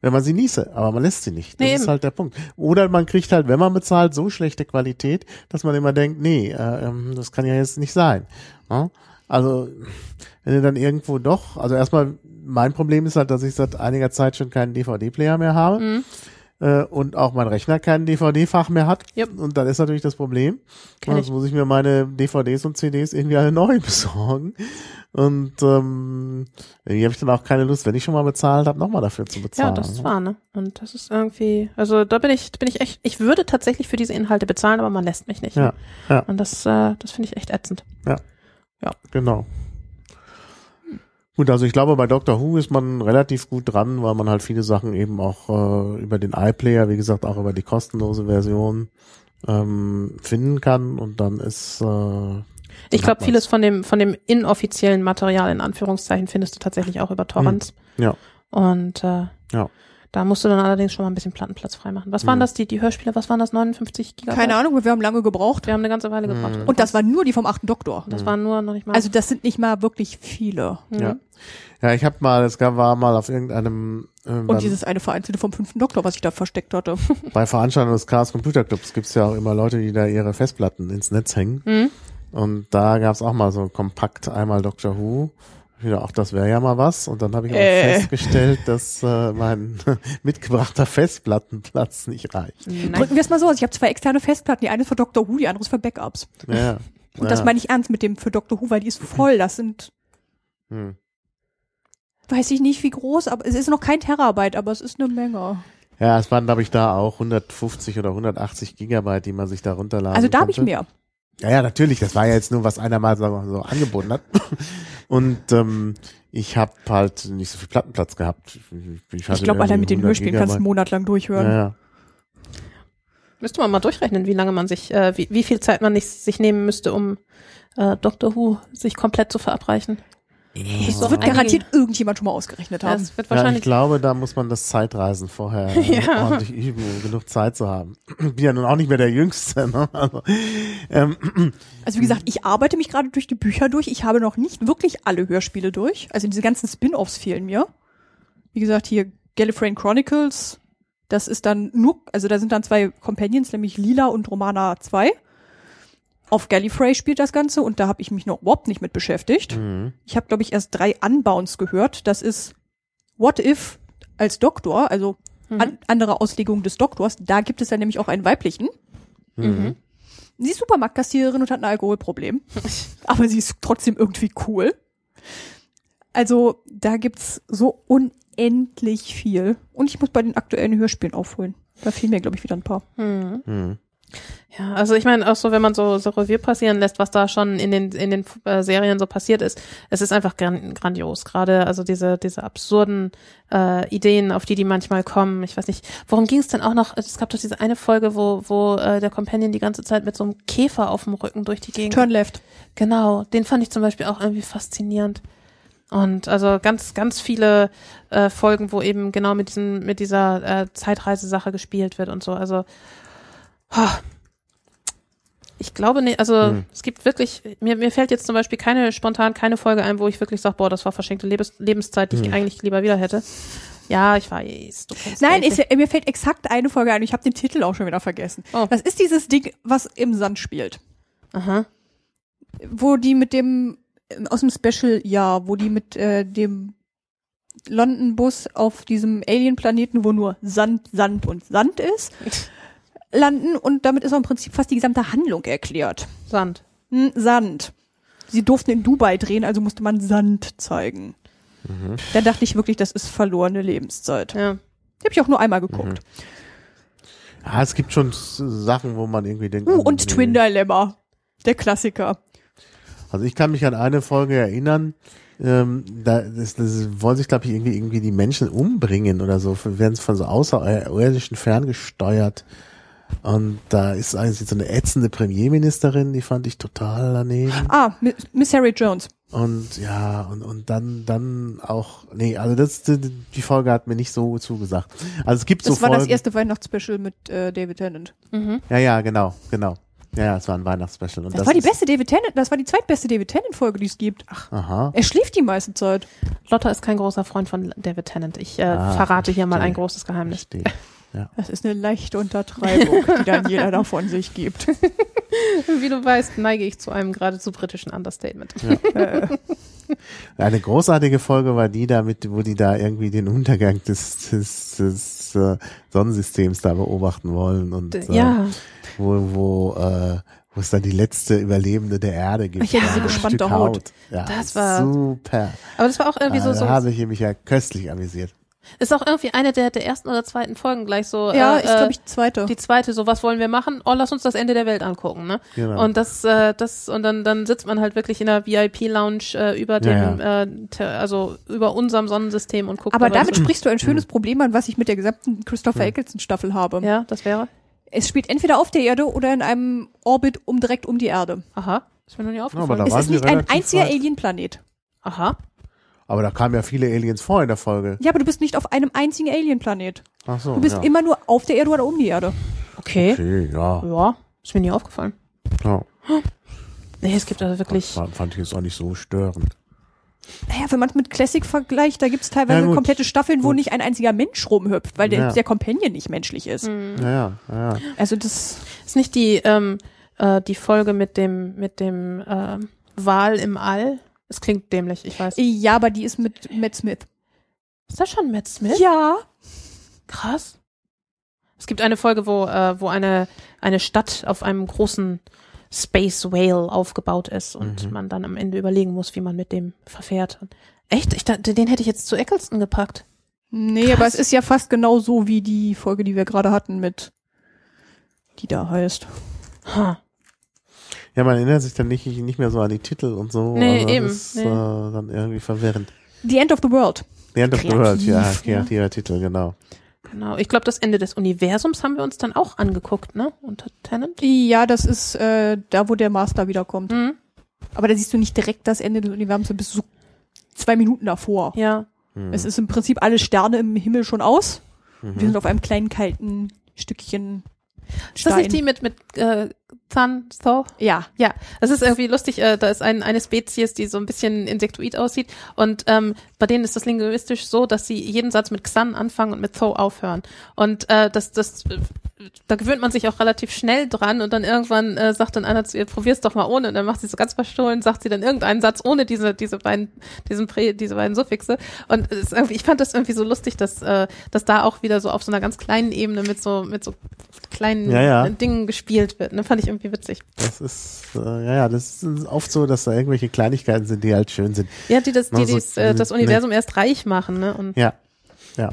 Speaker 4: wenn man sie nieße, aber man lässt sie nicht. Das
Speaker 2: Nee,
Speaker 4: ist halt der Punkt. Oder man kriegt halt, wenn man bezahlt, so schlechte Qualität, dass man immer denkt, nee, äh, ähm, das kann ja jetzt nicht sein. Ja? Also, wenn du dann irgendwo doch, also erstmal, mein Problem ist halt, dass ich seit einiger Zeit schon keinen DVD-Player mehr habe.
Speaker 2: Mhm.
Speaker 4: Äh, und auch mein Rechner kein DVD-Fach mehr hat.
Speaker 2: Yep.
Speaker 4: Und dann ist natürlich das Problem.
Speaker 2: Kenn
Speaker 4: Jetzt
Speaker 2: ich.
Speaker 4: muss ich mir meine DVDs und CDs irgendwie alle neu besorgen. Und ähm, irgendwie habe ich dann auch keine Lust, wenn ich schon mal bezahlt habe, nochmal dafür zu
Speaker 2: Ja,
Speaker 4: bezahlen.
Speaker 2: das ist wahr, ne? Und das ist irgendwie, also da bin ich, bin ich echt, ich würde tatsächlich für diese Inhalte bezahlen, aber man lässt mich nicht.
Speaker 4: Ja, ja.
Speaker 2: Und das, äh, das finde ich echt ätzend.
Speaker 4: Genau. Gut, also ich glaube, bei Doctor Who ist man relativ gut dran, weil man halt viele Sachen eben auch äh, über den iPlayer, wie gesagt, auch über die kostenlose Version ähm, finden kann und dann ist äh,
Speaker 2: Ich glaube, vieles von dem, von dem inoffiziellen Material in Anführungszeichen findest du tatsächlich auch über Torrents.
Speaker 4: Ja.
Speaker 2: Und äh,
Speaker 4: Ja.
Speaker 2: Da musst du dann allerdings schon mal ein bisschen Plattenplatz freimachen. Was waren
Speaker 4: Mhm.
Speaker 2: das, die, die Hörspiele, was waren das, 59 Gigabyte?
Speaker 3: Keine Ahnung, wir haben lange gebraucht.
Speaker 2: Wir haben eine ganze Weile gebraucht.
Speaker 4: Mhm.
Speaker 3: Und das waren nur die vom achten Doktor.
Speaker 2: das waren nur noch nicht mal.
Speaker 3: Also das sind nicht mal wirklich viele.
Speaker 2: Mhm.
Speaker 4: Ja. Ja, ich habe mal, es gab war mal auf irgendeinem äh,
Speaker 3: Und
Speaker 4: beim-
Speaker 3: dieses eine vereinzelte vom fünften Doktor, was ich da versteckt hatte.
Speaker 4: bei Veranstaltungen des Chaos Computer Clubs gibt's ja auch immer Leute, die da ihre Festplatten ins Netz hängen.
Speaker 2: Mhm.
Speaker 4: Und da gab's auch mal so kompakt einmal Doctor Who. Wieder, ach, das wäre ja mal was. Und dann habe ich auch
Speaker 3: Äh.
Speaker 4: festgestellt, dass äh, mein mitgebrachter Festplattenplatz nicht reicht.
Speaker 2: Nein.
Speaker 3: Drücken wir es mal so aus. Ich habe zwei externe Festplatten. Die eine ist für Doctor Who, die andere ist für Backups.
Speaker 4: Ja.
Speaker 3: Und das
Speaker 4: ja.
Speaker 3: meine ich ernst mit dem für Doctor Who, weil die ist voll. Das sind,
Speaker 4: Hm.
Speaker 3: weiß ich nicht wie groß, aber es ist noch kein Terabyte, aber es ist eine Menge.
Speaker 4: Ja, es waren, glaube ich, da auch 150 oder 180 Gigabyte, die man sich da runterladen
Speaker 3: Also da habe ich mehr.
Speaker 4: Ja, ja, natürlich. Das war ja jetzt nur, was einer mal so, so angeboten hat. Und ähm, ich habe halt nicht so viel Plattenplatz gehabt. Ich,
Speaker 3: Ich glaube, allein mit den Hörspielen kannst du einen Monat lang durchhören.
Speaker 4: Ja, ja.
Speaker 2: Müsste man mal durchrechnen, wie lange man sich, äh, wie, wie viel Zeit man nicht, sich nehmen müsste, um äh, Doctor Who sich komplett zu verabreichen.
Speaker 3: Das
Speaker 2: doch
Speaker 3: wird garantiert irgendjemand schon mal ausgerechnet haben.
Speaker 2: es wird
Speaker 4: ja, ich
Speaker 2: wahrscheinlich.
Speaker 4: glaube, da muss man das Zeitreisen vorher
Speaker 2: Ja.
Speaker 4: ordentlich üben, um genug Zeit zu haben. Ich bin ja nun auch nicht mehr der Jüngste. Ne? Also, ähm,
Speaker 3: Also wie gesagt, ich arbeite mich gerade durch die Bücher durch. Ich habe noch nicht wirklich alle Hörspiele durch. Also diese ganzen Spin-offs fehlen mir. Wie gesagt, hier Gallifreyan Chronicles, das ist dann nur, also da sind dann zwei Companions, nämlich Lila und Romana 2. Auf Gallifrey spielt das Ganze und da habe ich mich noch überhaupt nicht mit beschäftigt.
Speaker 4: mhm.
Speaker 3: Ich habe, glaube ich, erst drei Unbounds gehört. Das ist What If als Doktor, also an, andere Auslegung des Doktors. Da gibt es dann nämlich auch einen weiblichen.
Speaker 2: Mhm.
Speaker 3: Sie ist Supermarktkassiererin und hat ein Alkoholproblem. Aber sie ist trotzdem irgendwie cool. Also, da gibt's so unendlich viel. Und ich muss bei den aktuellen Hörspielen aufholen. Da fehlen mir, glaube ich, wieder ein paar.
Speaker 2: Mhm. Ja, also ich meine auch so, wenn man so, so Revue passieren lässt, was da schon in den in den äh, Serien so passiert ist, es ist einfach gran grandios. Gerade also diese diese absurden äh, Ideen, auf die die manchmal kommen. Ich weiß nicht, worum ging es denn auch noch? Es gab doch diese eine Folge, wo wo äh, der Companion die ganze Zeit mit so einem Käfer auf dem Rücken durch die Gegend.
Speaker 3: Turn left.
Speaker 2: Genau, den fand ich zum Beispiel auch irgendwie faszinierend. Und also ganz, ganz viele äh, Folgen, wo eben genau mit diesem, mit dieser äh, Zeitreisesache gespielt wird und so. Also ich glaube nicht, also
Speaker 4: Hm.
Speaker 2: es gibt wirklich, mir, mir fällt jetzt zum Beispiel keine spontan keine Folge ein, wo ich wirklich sage, boah, das war verschenkte Lebens, Lebenszeit, die ich
Speaker 4: Hm.
Speaker 2: eigentlich lieber wieder hätte. Ja, ich weiß,
Speaker 3: Nein, ich, mir fällt exakt eine Folge ein. Ich habe den Titel auch schon wieder vergessen.
Speaker 2: Oh.
Speaker 3: Das ist dieses Ding, was im Sand spielt.
Speaker 2: Aha.
Speaker 3: Wo die mit dem, aus dem Special, ja, wo die mit äh, dem London-Bus auf diesem Alien-Planeten, wo nur Sand, Sand und Sand ist, landen und damit ist auch im Prinzip fast die gesamte Handlung erklärt.
Speaker 2: Sand.
Speaker 3: Hm, Sand. Sie durften in Dubai drehen, also musste man Sand zeigen. Da dachte ich wirklich, das ist verlorene Lebenszeit.
Speaker 2: Ja.
Speaker 3: Die habe ich auch nur einmal geguckt.
Speaker 4: Ja, es gibt schon Sachen, wo man irgendwie denkt.
Speaker 3: Uh,
Speaker 4: oh,
Speaker 3: und
Speaker 4: nee.
Speaker 3: Twin Dilemma. Der Klassiker.
Speaker 4: Also ich kann mich an eine Folge erinnern, ähm, da das, das wollen sich, glaube ich, irgendwie, irgendwie die Menschen umbringen oder so, werden von so Außerirdischen ferngesteuert. Und da ist eigentlich so eine ätzende Premierministerin, die fand ich total daneben.
Speaker 3: Ah, Mi- Miss Harry Jones.
Speaker 4: Und ja, und, und dann, dann auch, nee, also das, die, Folge hat mir nicht so zugesagt. Also es gibt
Speaker 3: Das
Speaker 4: so
Speaker 3: war
Speaker 4: Folgen.
Speaker 3: das erste Weihnachtsspecial mit äh, David Tennant.
Speaker 2: Mhm.
Speaker 4: Ja, ja, genau, genau. Ja, ja, es war ein Weihnachtsspecial. Und
Speaker 3: Das, war die beste David Tennant, das war die zweitbeste David Tennant Folge, die es gibt. Ach,
Speaker 4: Aha.
Speaker 3: er schläft die meiste Zeit.
Speaker 2: Lotta ist kein großer Freund von David Tennant. Ich äh,
Speaker 4: Ah,
Speaker 2: verrate hier mal ein großes Geheimnis.
Speaker 4: Verstehe. Ja.
Speaker 3: Das ist eine leichte Untertreibung, die dann jeder davon sich gibt.
Speaker 2: Wie du weißt, neige ich zu einem geradezu britischen Understatement.
Speaker 3: äh,
Speaker 4: Eine großartige Folge war die da mit, wo die da irgendwie den Untergang des, des, des äh, Sonnensystems da beobachten wollen und äh,
Speaker 2: Ja,
Speaker 4: wo, wo, äh, wo es dann die letzte Überlebende der Erde gibt.
Speaker 3: Ja, diese gespannte
Speaker 4: Stück
Speaker 3: Haut.
Speaker 4: Ja,
Speaker 2: Das war-
Speaker 4: super.
Speaker 2: aber das war auch irgendwie
Speaker 4: Ah,
Speaker 2: so,
Speaker 4: da
Speaker 2: so
Speaker 4: habe ich mich ja köstlich amüsiert.
Speaker 2: Ist auch irgendwie eine der, der ersten oder zweiten Folgen gleich so.
Speaker 3: ja,
Speaker 2: äh,
Speaker 3: ist glaube ich die zweite.
Speaker 2: die zweite, so was wollen wir machen? Oh, lass uns das Ende der Welt angucken, ne?
Speaker 4: Genau.
Speaker 2: Und das, äh, das und dann dann sitzt man halt wirklich in der VIP-Lounge äh, über dem, Äh, te- also über unserem Sonnensystem und guckt.
Speaker 3: Aber damit
Speaker 2: so,
Speaker 3: sprichst du ein schönes Problem an, was ich mit der gesamten Christopher Eccleston Staffel habe.
Speaker 2: ja, das wäre.
Speaker 3: Es spielt entweder auf der Erde oder in einem Orbit um direkt um die Erde.
Speaker 2: Aha, ist mir noch nie
Speaker 4: aber
Speaker 2: aufgefallen.
Speaker 4: da
Speaker 3: Es ist nicht ein einziger. Alien-Planet.
Speaker 2: Aha.
Speaker 4: Aber da kamen ja viele Aliens vor in der Folge.
Speaker 3: Ja, aber du bist nicht auf einem einzigen Alien-Planet.
Speaker 4: Ach so.
Speaker 3: Du bist
Speaker 4: ja.
Speaker 3: immer nur auf der Erde oder um die Erde.
Speaker 2: Okay.
Speaker 4: Okay, ja.
Speaker 2: Ja, ist mir nie aufgefallen.
Speaker 4: ja.
Speaker 2: Nee, es gibt also wirklich.
Speaker 4: Fand, fand ich jetzt auch nicht so störend.
Speaker 3: Naja, wenn man es mit Classic vergleicht, da gibt es teilweise
Speaker 4: Ja,
Speaker 3: komplette Staffeln, wo
Speaker 4: Gut.
Speaker 3: nicht ein einziger Mensch rumhüpft, weil der,
Speaker 4: Ja.
Speaker 3: der Companion nicht menschlich ist.
Speaker 2: Mhm.
Speaker 4: Ja, ja.
Speaker 3: Also das,
Speaker 2: Ist nicht die, ähm, äh, die Folge mit dem, mit dem ähm, Wal im All? Es klingt dämlich, ich weiß.
Speaker 3: ja, aber die ist mit Matt Smith.
Speaker 2: Ist das schon Matt Smith?
Speaker 3: Ja.
Speaker 2: Krass. Es gibt eine Folge, wo, äh, wo eine, eine Stadt auf einem großen Space Whale aufgebaut ist und
Speaker 4: Mhm.
Speaker 2: man dann am Ende überlegen muss, wie man mit dem verfährt. Echt? Ich dachte, den hätte ich jetzt zu Eccleston gepackt.
Speaker 3: Nee,
Speaker 2: Krass.
Speaker 3: aber es ist ja fast genau so wie die Folge, die wir gerade hatten mit, die da heißt.
Speaker 2: Ha.
Speaker 4: Ja, man erinnert sich dann nicht, nicht mehr so an die Titel und so.
Speaker 2: Nee,
Speaker 4: also
Speaker 2: eben,
Speaker 4: Das ist
Speaker 2: nee.
Speaker 4: äh, dann irgendwie verwirrend.
Speaker 3: The End of the World.
Speaker 4: The End of the
Speaker 3: Kreativ,
Speaker 4: World, ja,
Speaker 3: ne?
Speaker 4: kreativer Titel, genau.
Speaker 2: Genau. Ich glaube, das Ende des Universums haben wir uns dann auch angeguckt, ne? Unter Tennant.
Speaker 3: Ja, das ist äh, da, wo der Master wiederkommt.
Speaker 2: Mhm.
Speaker 3: Aber da siehst du nicht direkt das Ende des Universums, du bist so zwei Minuten davor.
Speaker 2: Ja.
Speaker 4: Hm.
Speaker 3: Es ist im Prinzip alle Sterne im Himmel schon aus.
Speaker 4: Mhm.
Speaker 3: Wir sind auf einem kleinen kalten Stückchen
Speaker 2: Ist das
Speaker 3: Stein.
Speaker 2: nicht die mit, mit äh, Thun, Tho?
Speaker 3: ja,
Speaker 2: Ja, das ist irgendwie lustig. Äh, da ist ein, eine Spezies, die so ein bisschen insektoid aussieht. Und ähm, bei denen ist das linguistisch so, dass sie jeden Satz mit Xan anfangen und mit Tho aufhören. Und äh, das, das, da gewöhnt man sich auch relativ schnell dran. Und dann irgendwann äh, sagt dann einer zu ihr, probier's doch mal ohne. Und dann macht sie so ganz verstohlen, sagt sie dann irgendeinen Satz ohne diese, diese beiden, diesen Prä, diese beiden Suffixe. Und es ist irgendwie, ich fand das irgendwie so lustig, dass, äh, dass da auch wieder so auf so einer ganz kleinen Ebene mit so, mit so kleinen
Speaker 4: Ja, ja.
Speaker 2: äh, Dingen gespielt wird. Ne? Fand ich irgendwie witzig.
Speaker 4: Das ist, äh, ja, ja, das ist oft so, dass da irgendwelche Kleinigkeiten sind, die halt schön sind.
Speaker 2: Ja, die das, die,
Speaker 4: Also,
Speaker 2: dies, äh, das. Universum erst reich machen, ne? Und
Speaker 4: Ja, ja.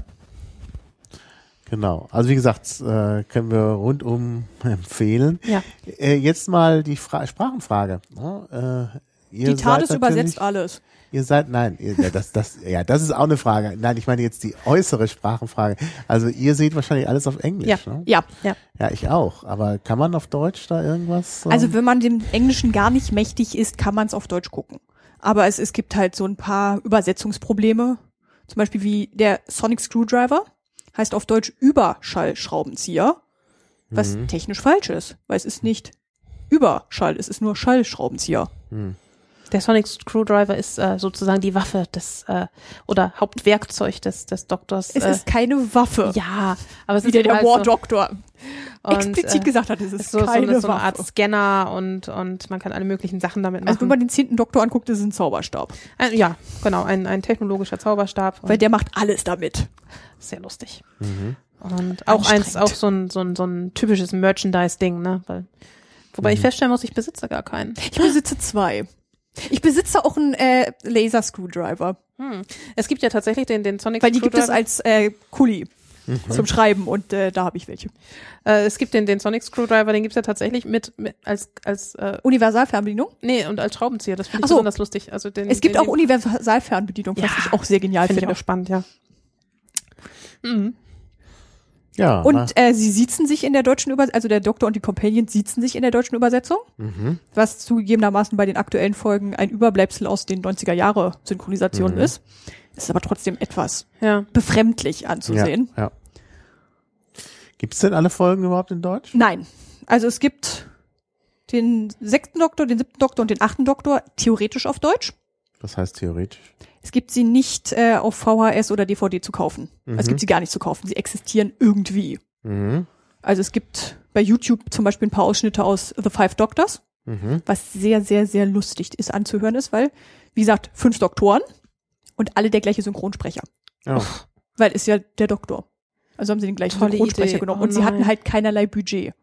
Speaker 4: Genau. Also wie gesagt, äh, können wir rundum empfehlen.
Speaker 2: ja.
Speaker 4: Äh, jetzt mal die Fra Sprachenfrage. ne? Äh,
Speaker 3: die TARDIS übersetzt alles.
Speaker 4: Ihr seid, nein, ihr, ja, das, das, ja, das ist auch eine Frage. Nein, ich meine jetzt die äußere Sprachenfrage. Also ihr seht wahrscheinlich alles auf Englisch,
Speaker 2: Ja.
Speaker 4: ne?
Speaker 3: Ja,
Speaker 4: Ja, ich auch. Aber kann man auf Deutsch da irgendwas? ähm,
Speaker 3: also wenn man dem Englischen gar nicht mächtig ist, kann man es auf Deutsch gucken. Aber es, es gibt halt so ein paar Übersetzungsprobleme. Zum Beispiel wie der Sonic Screwdriver heißt auf Deutsch Überschallschraubenzieher, was
Speaker 4: Mhm.
Speaker 3: technisch falsch ist, weil es ist nicht Überschall, es ist nur Schallschraubenzieher.
Speaker 2: Der Sonic Screwdriver ist äh, sozusagen die Waffe des äh, oder Hauptwerkzeug des des Doktors.
Speaker 3: Es
Speaker 2: äh,
Speaker 3: ist keine Waffe,
Speaker 2: ja, aber es
Speaker 3: wie der,
Speaker 2: ist
Speaker 3: der
Speaker 2: halt
Speaker 3: War
Speaker 2: so,
Speaker 3: Doctor
Speaker 2: und,
Speaker 3: explizit
Speaker 2: äh,
Speaker 3: gesagt hat, es
Speaker 2: ist so, so,
Speaker 3: keine
Speaker 2: eine, so eine. Art Scanner und und man kann alle möglichen Sachen damit
Speaker 3: also wenn
Speaker 2: machen.
Speaker 3: man den zehnten Doktor anguckt, ist es ein Zauberstab,
Speaker 2: ein, ja, genau, ein ein technologischer Zauberstab.
Speaker 3: weil der macht alles damit.
Speaker 2: sehr lustig.
Speaker 4: Mhm.
Speaker 2: Und auch eins, auch so ein so ein so ein typisches Merchandise-Ding, ne? Weil, wobei ich
Speaker 4: Mhm.
Speaker 2: feststellen muss, ich besitze gar keinen.
Speaker 3: Ich besitze zwei. Ich besitze auch einen äh, Laser Screwdriver,
Speaker 2: Hm. Es gibt ja tatsächlich den, den Sonic
Speaker 3: weil die gibt es als äh, Kuli zum Schreiben und äh, da habe ich welche.
Speaker 2: äh, es gibt den, den Sonic Screwdriver, den gibt's ja tatsächlich mit, mit als, als, äh,
Speaker 3: Universalfernbedienung.
Speaker 2: nee, und als Schraubenzieher. Das finde ich
Speaker 3: so.
Speaker 2: besonders lustig. Also den,
Speaker 3: Es gibt
Speaker 2: den,
Speaker 3: auch Universalfernbedienung, was
Speaker 2: Ja,
Speaker 3: ich auch sehr genial
Speaker 2: finde
Speaker 3: finde.
Speaker 2: ich auch spannend, ja. Mhm.
Speaker 4: Ja.
Speaker 3: Und äh, sie siezen sich in der deutschen Übersetzung, also der Doktor und die Companion siezen sich in der deutschen Übersetzung,
Speaker 4: mhm.
Speaker 3: was zugegebenermaßen bei den aktuellen Folgen ein Überbleibsel aus den 90er Jahre Synchronisationen
Speaker 4: Mhm.
Speaker 3: ist. Ist aber trotzdem etwas
Speaker 2: Ja.
Speaker 3: befremdlich anzusehen.
Speaker 4: Ja, ja. Gibt es denn alle Folgen überhaupt in Deutsch?
Speaker 3: Nein. Also es gibt den sechsten Doktor, den siebten Doktor und den achten Doktor theoretisch auf Deutsch.
Speaker 4: Das heißt theoretisch.
Speaker 3: Es gibt sie nicht äh, auf VHS oder DVD zu kaufen. Also es
Speaker 4: Mhm.
Speaker 3: gibt sie gar nicht zu kaufen. Sie existieren irgendwie.
Speaker 4: Mhm.
Speaker 3: Also es gibt bei YouTube zum Beispiel ein paar Ausschnitte aus The Five Doctors,
Speaker 4: Mhm.
Speaker 3: was sehr, sehr, sehr lustig ist anzuhören ist, weil, wie gesagt, fünf Doktoren und alle der gleiche Synchronsprecher.
Speaker 4: Ja.
Speaker 3: Weil ist ja der Doktor. Also haben sie den gleichen
Speaker 2: Tolle
Speaker 3: Synchronsprecher
Speaker 2: Idee.
Speaker 3: genommen.
Speaker 2: Oh
Speaker 3: und sie hatten halt keinerlei Budget.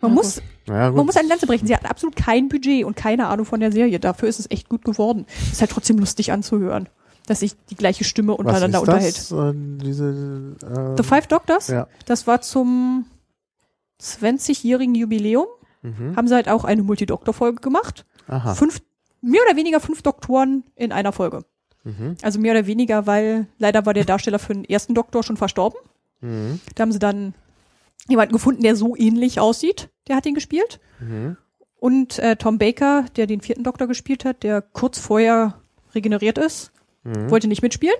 Speaker 3: Man
Speaker 2: Ja,
Speaker 3: muss,
Speaker 4: Ja,
Speaker 3: man muss eine Lanze brechen. Sie hatten absolut kein Budget und keine Ahnung von der Serie. Dafür ist es echt gut geworden. Ist halt trotzdem lustig anzuhören, dass sich die gleiche Stimme
Speaker 4: Was
Speaker 3: untereinander
Speaker 4: ist
Speaker 3: unterhält.
Speaker 4: das? Äh, diese, äh,
Speaker 3: The Five Doctors,
Speaker 4: Ja.
Speaker 3: das war zum 20-jährigen Jubiläum.
Speaker 4: Mhm.
Speaker 3: Haben sie halt auch eine Multidoktor-Folge gemacht.
Speaker 4: Aha.
Speaker 3: Fünf, mehr oder weniger fünf Doktoren in einer Folge.
Speaker 4: Mhm.
Speaker 3: Also mehr oder weniger, weil leider war der Darsteller für den ersten Doktor schon verstorben.
Speaker 4: Mhm.
Speaker 3: Da haben sie dann jemanden gefunden, der so ähnlich aussieht. Der hat ihn gespielt.
Speaker 4: Mhm.
Speaker 3: Und äh, Tom Baker, der den vierten Doktor gespielt hat, der kurz vorher regeneriert ist,
Speaker 4: Mhm.
Speaker 3: wollte nicht mitspielen,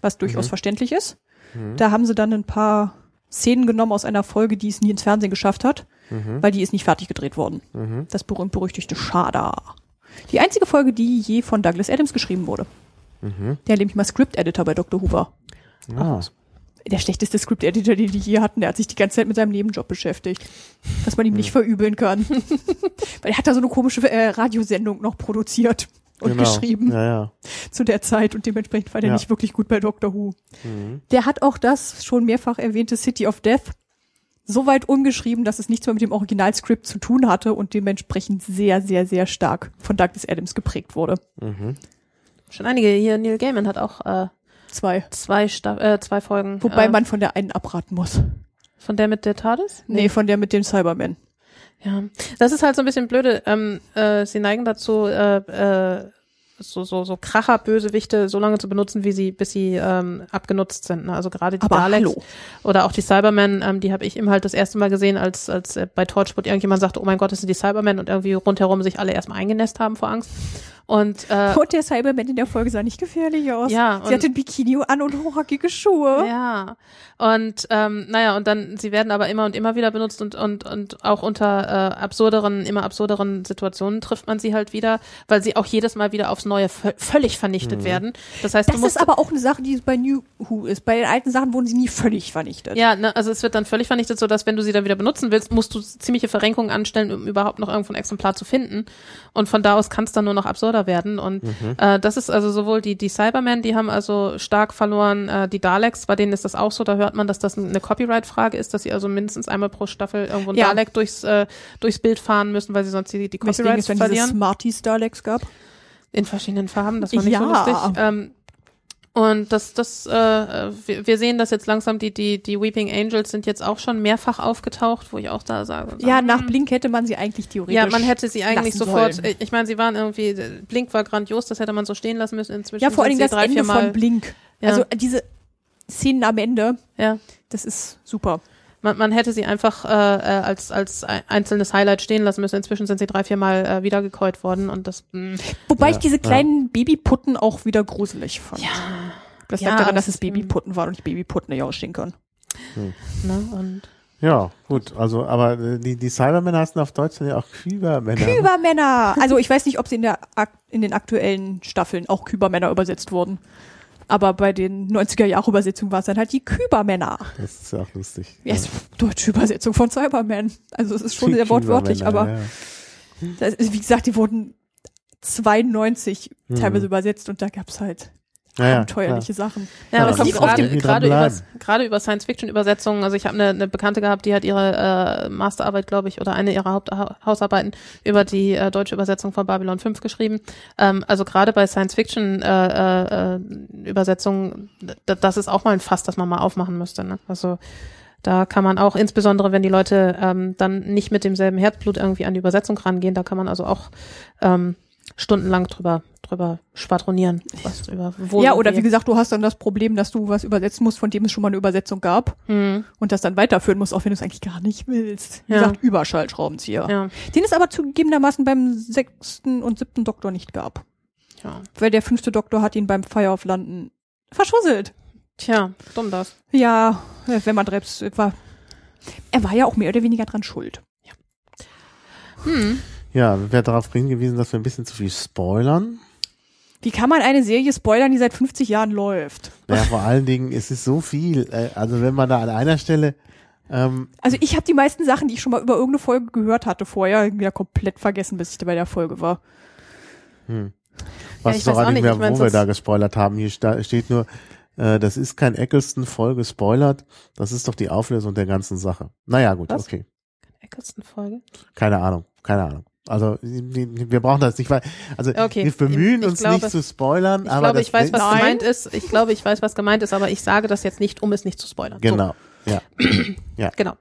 Speaker 3: was durchaus
Speaker 4: Mhm.
Speaker 3: verständlich ist.
Speaker 4: Mhm.
Speaker 3: Da haben sie dann ein paar Szenen genommen aus einer Folge, die es nie ins Fernsehen geschafft hat,
Speaker 4: Mhm.
Speaker 3: weil die ist nicht fertig gedreht worden.
Speaker 4: Mhm.
Speaker 3: Das berühmt-berüchtigte Schada. Die einzige Folge, die je von Douglas Adams geschrieben wurde.
Speaker 4: Mhm.
Speaker 3: Der nämlich mal Script-Editor bei Dr. Hoover.
Speaker 4: Ah.
Speaker 3: Der schlechteste Script-Editor, den die je hatten. Der hat sich die ganze Zeit mit seinem Nebenjob beschäftigt. Was man ihm nicht verübeln kann. Weil er hat da so eine komische äh, Radiosendung noch produziert und
Speaker 4: Genau.
Speaker 3: geschrieben
Speaker 4: Ja, ja.
Speaker 3: zu der Zeit und dementsprechend war der
Speaker 4: Ja.
Speaker 3: nicht wirklich gut bei Doctor Who.
Speaker 4: Mhm.
Speaker 3: Der hat auch das schon mehrfach erwähnte City of Death so weit umgeschrieben, dass es nichts mehr mit dem Originalskript zu tun hatte und dementsprechend sehr, sehr, sehr stark von Douglas Adams geprägt wurde.
Speaker 4: Mhm.
Speaker 2: Schon einige hier. Neil Gaiman hat auch äh,
Speaker 3: Zwei.
Speaker 2: zwei, Sta äh, zwei Folgen.
Speaker 3: Wobei
Speaker 2: äh,
Speaker 3: man von der einen abraten muss.
Speaker 2: Von der mit der TARDIS?
Speaker 3: Nee, von der mit dem Cyberman.
Speaker 2: Ja, das ist halt so ein bisschen blöde. Ähm, äh, sie neigen dazu, äh, äh, so, so, so Kracher-Bösewichte so lange zu benutzen, wie sie, bis sie ähm, abgenutzt sind. Ne? Also gerade die
Speaker 3: Aber
Speaker 2: Daleks
Speaker 3: hallo.
Speaker 2: oder auch die Cybermen, ähm, die habe ich eben halt das erste Mal gesehen, als, als äh, bei Torchwood irgendjemand sagte, oh mein Gott, das sind die Cybermen und irgendwie rundherum sich alle erstmal eingenässt haben vor Angst. Und äh,
Speaker 3: Und der Cyberman in der Folge sah nicht gefährlich aus.
Speaker 2: Ja,
Speaker 3: Sie hatte ein Bikini an und hochhackige Schuhe.
Speaker 2: Ja, und ähm, naja, und dann, sie werden aber immer und immer wieder benutzt und, und, und auch unter äh, absurderen, immer absurderen Situationen trifft man sie halt wieder, weil sie auch jedes Mal wieder aufs Neue vö völlig vernichtet werden. Das heißt, du
Speaker 3: Das
Speaker 2: musst
Speaker 3: ist aber auch eine Sache, die bei New Who ist. Bei den alten Sachen wurden sie nie völlig vernichtet.
Speaker 2: ja, ne, also es wird dann völlig vernichtet, so dass wenn du sie dann wieder benutzen willst, musst du ziemliche Verrenkungen anstellen, um überhaupt noch irgendwo ein Exemplar zu finden. Und von da aus kann es dann nur noch absurder werden. Und äh, das ist also sowohl die, die Cybermen, die haben also stark verloren, äh, die Daleks, bei denen ist das auch so, da hört man, dass das eine Copyright-Frage ist, dass sie also mindestens einmal pro Staffel irgendwo ein
Speaker 3: Ja.
Speaker 2: Dalek durchs, äh, durchs Bild fahren müssen, weil sie sonst die, die Copyrights
Speaker 3: es dann diese
Speaker 2: verlieren.
Speaker 3: Smarties Daleks gab.
Speaker 2: In verschiedenen Farben, das war nicht
Speaker 3: Ja.
Speaker 2: so lustig. Ähm, und das, das, äh, wir, wir sehen das jetzt langsam, die, die, die Weeping Angels sind jetzt auch schon mehrfach aufgetaucht, wo ich auch da sage.
Speaker 3: Ja, nach
Speaker 2: hm.
Speaker 3: Blink hätte man sie eigentlich theoretisch.
Speaker 2: Ja, man hätte sie eigentlich sofort,
Speaker 3: sollen.
Speaker 2: ich meine, sie waren irgendwie, Blink war grandios, das hätte man so stehen lassen müssen. Inzwischen
Speaker 3: Ja, vor allen Dingen das
Speaker 2: drei,
Speaker 3: Ende von Blink.
Speaker 2: Ja.
Speaker 3: Also diese Szenen am Ende,
Speaker 2: ja.
Speaker 3: das ist super.
Speaker 2: Man, man hätte sie einfach äh, äh, als, als ein- einzelnes Highlight stehen lassen müssen. Inzwischen sind sie drei, vier Mal äh, wiedergekäut worden und das, mh,
Speaker 3: Wobei
Speaker 4: Ja,
Speaker 3: ich diese
Speaker 4: ja.
Speaker 3: kleinen Babyputten auch wieder gruselig fand.
Speaker 2: ja,
Speaker 3: Das
Speaker 2: Ja,
Speaker 3: lag daran, dass
Speaker 2: es
Speaker 3: Babyputten waren und ich Babyputten nicht ausstehen kann.
Speaker 2: ne, und
Speaker 4: Ja, gut. Also, aber äh, die, die Cybermänner heißen auf Deutsch ja auch Kübermänner. ne?
Speaker 3: Kübermänner! Also ich weiß nicht, ob sie in, der, ak- in den aktuellen Staffeln auch Kübermänner übersetzt wurden. Aber bei den 90er-Jahre-Übersetzungen war es dann halt die Kübermänner.
Speaker 4: Das ist ja auch lustig.
Speaker 3: Ja, ist deutsche Übersetzung von Cyberman. Also es ist schon sehr wortwörtlich, aber
Speaker 4: ja.
Speaker 3: das wie gesagt, die wurden 92
Speaker 4: Mhm.
Speaker 3: teilweise übersetzt und da gab's halt
Speaker 4: Ja, ja,
Speaker 3: abenteuerliche Sachen.
Speaker 2: Ja,
Speaker 4: Ja,
Speaker 2: aber kommt
Speaker 3: lief auf
Speaker 2: gerade,
Speaker 4: dem-
Speaker 2: gerade, über, gerade über Science-Fiction-Übersetzungen. Also ich habe eine, eine Bekannte gehabt, die hat ihre äh, Masterarbeit, glaube ich, oder eine ihrer Haupthausarbeiten über die äh, deutsche Übersetzung von Babylon 5 geschrieben. Ähm, also gerade bei Science-Fiction-Übersetzungen, äh, äh, das ist auch mal ein Fass, das man mal aufmachen müsste. Ne? Also da kann man auch, insbesondere wenn die Leute ähm, dann nicht mit demselben Herzblut irgendwie an die Übersetzung rangehen, da kann man also auch ähm, stundenlang drüber drüber schwadronieren, was über wo
Speaker 3: ja, oder wie gesagt, du hast dann das Problem, dass du was übersetzen musst, von dem es schon mal eine Übersetzung gab
Speaker 2: Hm,
Speaker 3: und das dann weiterführen musst, auch wenn du es eigentlich gar nicht willst. Wie
Speaker 2: Ja.
Speaker 3: gesagt, Überschallschraubenzieher.
Speaker 2: ja,
Speaker 3: Den es aber zugegebenermaßen beim sechsten und siebten Doktor nicht gab.
Speaker 2: ja.
Speaker 3: Weil der fünfte Doktor hat ihn beim Fire of London verschusselt.
Speaker 2: Tja, dumm das.
Speaker 3: Ja, wenn man Drebs war. Er war ja auch mehr oder weniger dran schuld.
Speaker 4: Ja, wir werden darauf hingewiesen, dass wir ein bisschen zu viel spoilern.
Speaker 3: Wie kann man eine Serie spoilern, die seit 50 Jahren läuft?
Speaker 4: Ja, vor allen Dingen, es ist so viel. äh, Also wenn man da an einer Stelle ähm,
Speaker 3: Also ich habe die meisten Sachen, die ich schon mal über irgendeine Folge gehört hatte vorher, wieder komplett vergessen, bis ich da bei der Folge war.
Speaker 4: was
Speaker 2: ich
Speaker 4: ist doch
Speaker 2: weiß auch
Speaker 4: nicht mehr,
Speaker 2: ich mein,
Speaker 4: wo wir da gespoilert haben. Hier steht nur, äh, das ist kein Eccleston-Folge spoilert. Das ist doch die Auflösung der ganzen Sache. Naja, gut,
Speaker 2: Was?
Speaker 4: okay.
Speaker 2: Eccleston-Folge.
Speaker 4: Keine Ahnung, keine Ahnung. Also wir brauchen das nicht, weil also
Speaker 2: Okay.
Speaker 4: wir bemühen
Speaker 2: Ich
Speaker 4: uns
Speaker 2: glaube-
Speaker 4: nicht zu spoilern,
Speaker 2: Ich
Speaker 4: aber
Speaker 2: glaube,
Speaker 4: das
Speaker 2: ich weiß, was
Speaker 3: Nein.
Speaker 2: gemeint ist. Ich glaube, ich weiß, was gemeint ist, aber ich sage das jetzt nicht, um es nicht zu spoilern.
Speaker 4: genau. Ja.
Speaker 2: So, genau.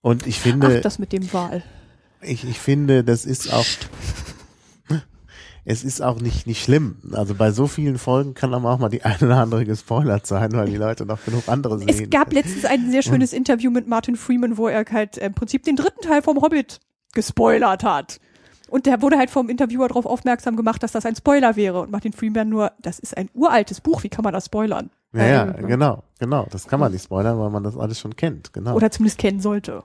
Speaker 4: Und ich
Speaker 3: Ach,
Speaker 4: finde,
Speaker 3: das mit dem Wahl.
Speaker 4: ich, ich finde, das ist auch, es ist auch nicht, nicht schlimm. Also bei so vielen Folgen kann aber auch mal die eine oder andere gespoilert sein, weil die Leute noch genug andere sehen.
Speaker 3: Es gab letztens ein sehr schönes Interview mit Martin Freeman, wo er halt im Prinzip den dritten Teil vom Hobbit gespoilert hat. Und der wurde halt vom Interviewer darauf aufmerksam gemacht, dass das ein Spoiler wäre. Und Martin Freeman nur, das ist ein uraltes Buch, wie kann man das spoilern?
Speaker 4: ja, ja, genau, genau. Das kann man nicht spoilern, weil man das alles schon kennt. Genau.
Speaker 3: Oder zumindest kennen sollte.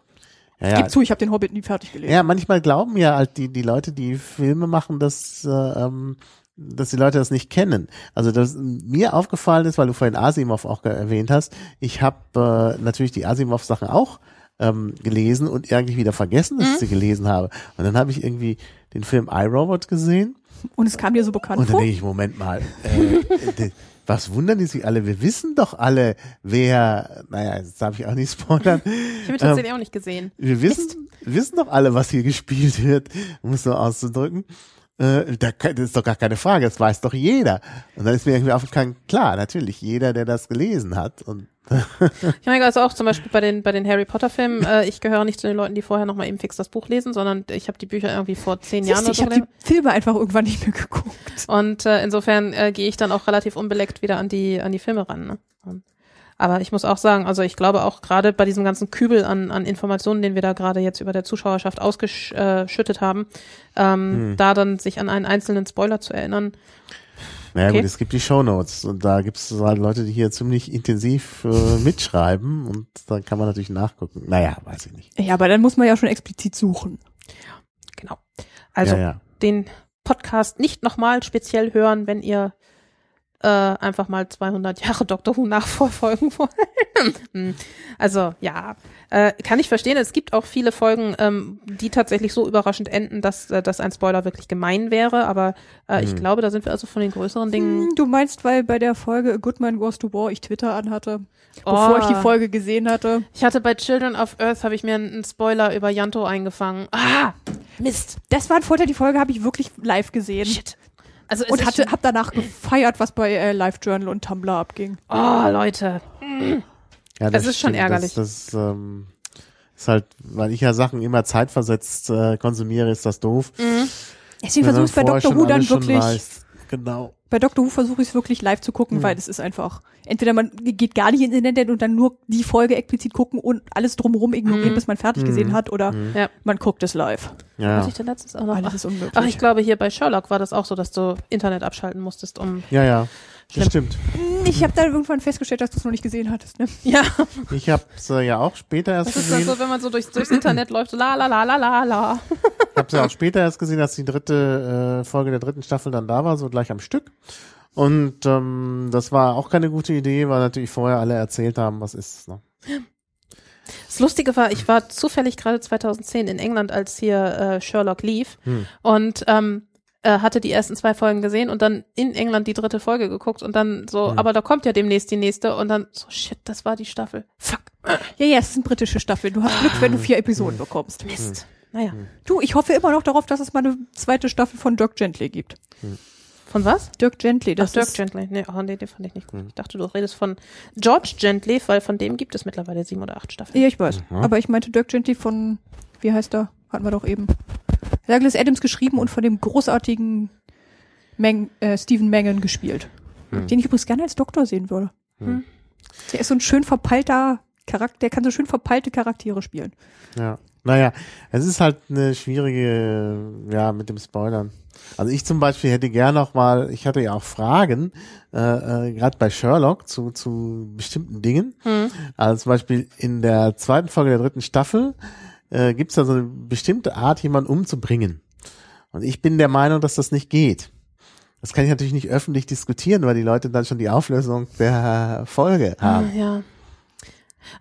Speaker 4: ja,
Speaker 3: Ich
Speaker 4: ja.
Speaker 3: gebe zu, ich habe den Hobbit nie fertig gelesen.
Speaker 4: Ja, manchmal glauben ja halt die, die Leute, die Filme machen, dass, äh, ähm, dass die Leute das nicht kennen. Also das mir aufgefallen ist, weil du vorhin Asimov auch erwähnt hast, ich habe äh, natürlich die Asimov-Sachen auch ähm, gelesen und irgendwie wieder vergessen, dass ich sie gelesen habe. Und dann habe ich irgendwie den Film iRobot gesehen
Speaker 3: Und es kam dir so bekannt
Speaker 4: und dann
Speaker 3: vor?
Speaker 4: denke ich, Moment mal, äh, was wundern die sich alle? Wir wissen doch alle, wer, naja, jetzt darf ich auch nicht spoilern.
Speaker 2: Ich habe tatsächlich auch nicht gesehen.
Speaker 4: Wir wissen, wissen doch alle, was hier gespielt wird, um es so auszudrücken. Äh, da, das ist doch gar keine Frage, das weiß doch jeder. Und dann ist mir irgendwie aufgegangen, klar, natürlich, jeder, der das gelesen hat. Und
Speaker 2: Ich meine also auch zum Beispiel bei den bei den Harry Potter Filmen. Äh, ich gehöre nicht zu den Leuten, die vorher noch mal eben fix das Buch lesen, sondern ich habe die Bücher irgendwie vor zehn Jahren
Speaker 3: Siehst du,
Speaker 2: oder
Speaker 3: ich
Speaker 2: so
Speaker 3: habe die Filme einfach irgendwann nicht mehr geguckt.
Speaker 2: Und äh, insofern äh, gehe ich dann auch relativ unbeleckt wieder an die an die Filme ran. Ne? Und, aber ich muss auch sagen, also ich glaube auch gerade bei diesem ganzen Kübel an, an Informationen, den wir da gerade jetzt über der Zuschauerschaft ausgeschüttet haben, ähm, da dann sich an einen einzelnen Spoiler zu erinnern.
Speaker 4: naja
Speaker 2: Okay.
Speaker 4: gut, es gibt die Shownotes und da gibt es halt Leute, die hier ziemlich intensiv äh, mitschreiben und da kann man natürlich nachgucken. Naja, weiß ich nicht.
Speaker 3: Ja, aber dann muss man ja schon explizit suchen.
Speaker 2: Genau. Also
Speaker 4: ja, ja.
Speaker 2: den Podcast nicht nochmal speziell hören, wenn ihr äh, einfach mal 200 Jahre Dr. Who nachverfolgen wollt. Hm. also ja, äh, kann ich verstehen. Es gibt auch viele Folgen, ähm, die tatsächlich so überraschend enden, dass, äh, dass ein Spoiler wirklich gemein wäre. Aber äh, ich glaube, da sind wir also von den größeren Dingen.
Speaker 3: Hm, Du meinst, weil bei der Folge A Good Man Goes to War ich Twitter anhatte, bevor ich die
Speaker 2: Oh.
Speaker 3: Folge gesehen hatte.
Speaker 2: Ich hatte bei Children of Earth habe ich mir einen Spoiler über Yanto eingefangen. Ah, Mist.
Speaker 3: Das war ein Vorteil, die Folge habe ich wirklich live gesehen.
Speaker 2: Shit. Also
Speaker 3: Und
Speaker 2: ist
Speaker 3: hatte,
Speaker 2: schon-
Speaker 3: hab danach gefeiert, was bei äh, LiveJournal und Tumblr abging.
Speaker 2: Oh, Leute.
Speaker 4: Ja,
Speaker 2: Es ist schon
Speaker 4: stimmt.
Speaker 2: ärgerlich.
Speaker 4: Das, das ähm, ist halt, weil ich ja Sachen immer zeitversetzt äh, konsumiere, ist das doof.
Speaker 3: Deswegen versuche
Speaker 4: man
Speaker 3: ich bei Dr.
Speaker 4: schon
Speaker 3: Who dann
Speaker 4: schon
Speaker 3: wirklich,
Speaker 4: weiß. Genau.
Speaker 3: Bei Dr. Who versuche ich es wirklich live zu gucken, weil es ist einfach, entweder man geht gar nicht ins Internet und dann nur die Folge explizit gucken und alles drumherum ignorieren, bis man fertig gesehen hat, oder
Speaker 2: Ja.
Speaker 3: man guckt es live.
Speaker 4: Ja,
Speaker 2: Hatte ich denn letztens auch noch?
Speaker 3: Alles
Speaker 2: Ach,
Speaker 3: ist unmöglich.
Speaker 2: ach, ich glaube, hier bei Sherlock war das auch so, dass du Internet abschalten musstest, um.
Speaker 4: ja, ja. Das stimmt.
Speaker 3: Ich habe dann irgendwann festgestellt, dass du es noch nicht gesehen hattest. Ne?
Speaker 2: Ja,
Speaker 4: Ich habe es äh, ja auch später erst
Speaker 2: das ist dann
Speaker 4: gesehen.
Speaker 2: so, wenn man so durchs, durchs Internet läuft, so la la la la la la.
Speaker 4: Ich habe es ja auch später erst gesehen, als die dritte äh, Folge der dritten Staffel dann da war, so gleich am Stück. Und ähm, das war auch keine gute Idee, weil natürlich vorher alle erzählt haben, was ist. Ne?
Speaker 2: Das Lustige war, ich war zufällig gerade 2010 in England, als hier äh, Sherlock lief
Speaker 4: Hm.
Speaker 2: und ähm, äh, hatte die ersten zwei Folgen gesehen und dann in England die dritte Folge geguckt und dann so,
Speaker 4: Hm.
Speaker 2: aber da kommt ja demnächst die nächste und dann so, shit, das war die Staffel. Fuck,
Speaker 3: Ja, ja, es sind britische Staffeln. Du hast Glück, wenn du vier Episoden bekommst.
Speaker 2: Mist. Naja,
Speaker 3: Du, ich hoffe immer noch darauf, dass es mal eine zweite Staffel von Dirk Gently gibt.
Speaker 2: von was?
Speaker 3: Dirk Gently,
Speaker 2: Ach,
Speaker 3: das
Speaker 2: Dirk
Speaker 3: ist,
Speaker 2: Gently. Nee, oh, nee, den fand ich nicht gut. Ich dachte, du redest von George Gently, weil von dem gibt es mittlerweile sieben oder acht Staffeln.
Speaker 3: Ja, ich weiß. Aber ich meinte Dirk Gently von, wie heißt er? Hatten wir doch eben. Douglas Adams geschrieben und von dem großartigen Meng, äh, Stephen Mangan gespielt. Den ich übrigens gerne als Doktor sehen würde.
Speaker 2: Hm.
Speaker 3: Der ist so ein schön verpeilter Charakter, der kann so schön verpeilte Charaktere spielen.
Speaker 4: Ja. Naja, es ist halt eine schwierige, ja, mit dem Spoilern. Also ich zum Beispiel hätte gern noch mal, ich hatte ja auch Fragen, äh, äh, gerade bei Sherlock zu, zu bestimmten Dingen. Also zum Beispiel in der zweiten Folge der dritten Staffel äh, gibt es da so eine bestimmte Art, jemanden umzubringen. Und ich bin der Meinung, dass das nicht geht. Das kann ich natürlich nicht öffentlich diskutieren, weil die Leute dann schon die Auflösung der Folge haben.
Speaker 2: Ah, Ja.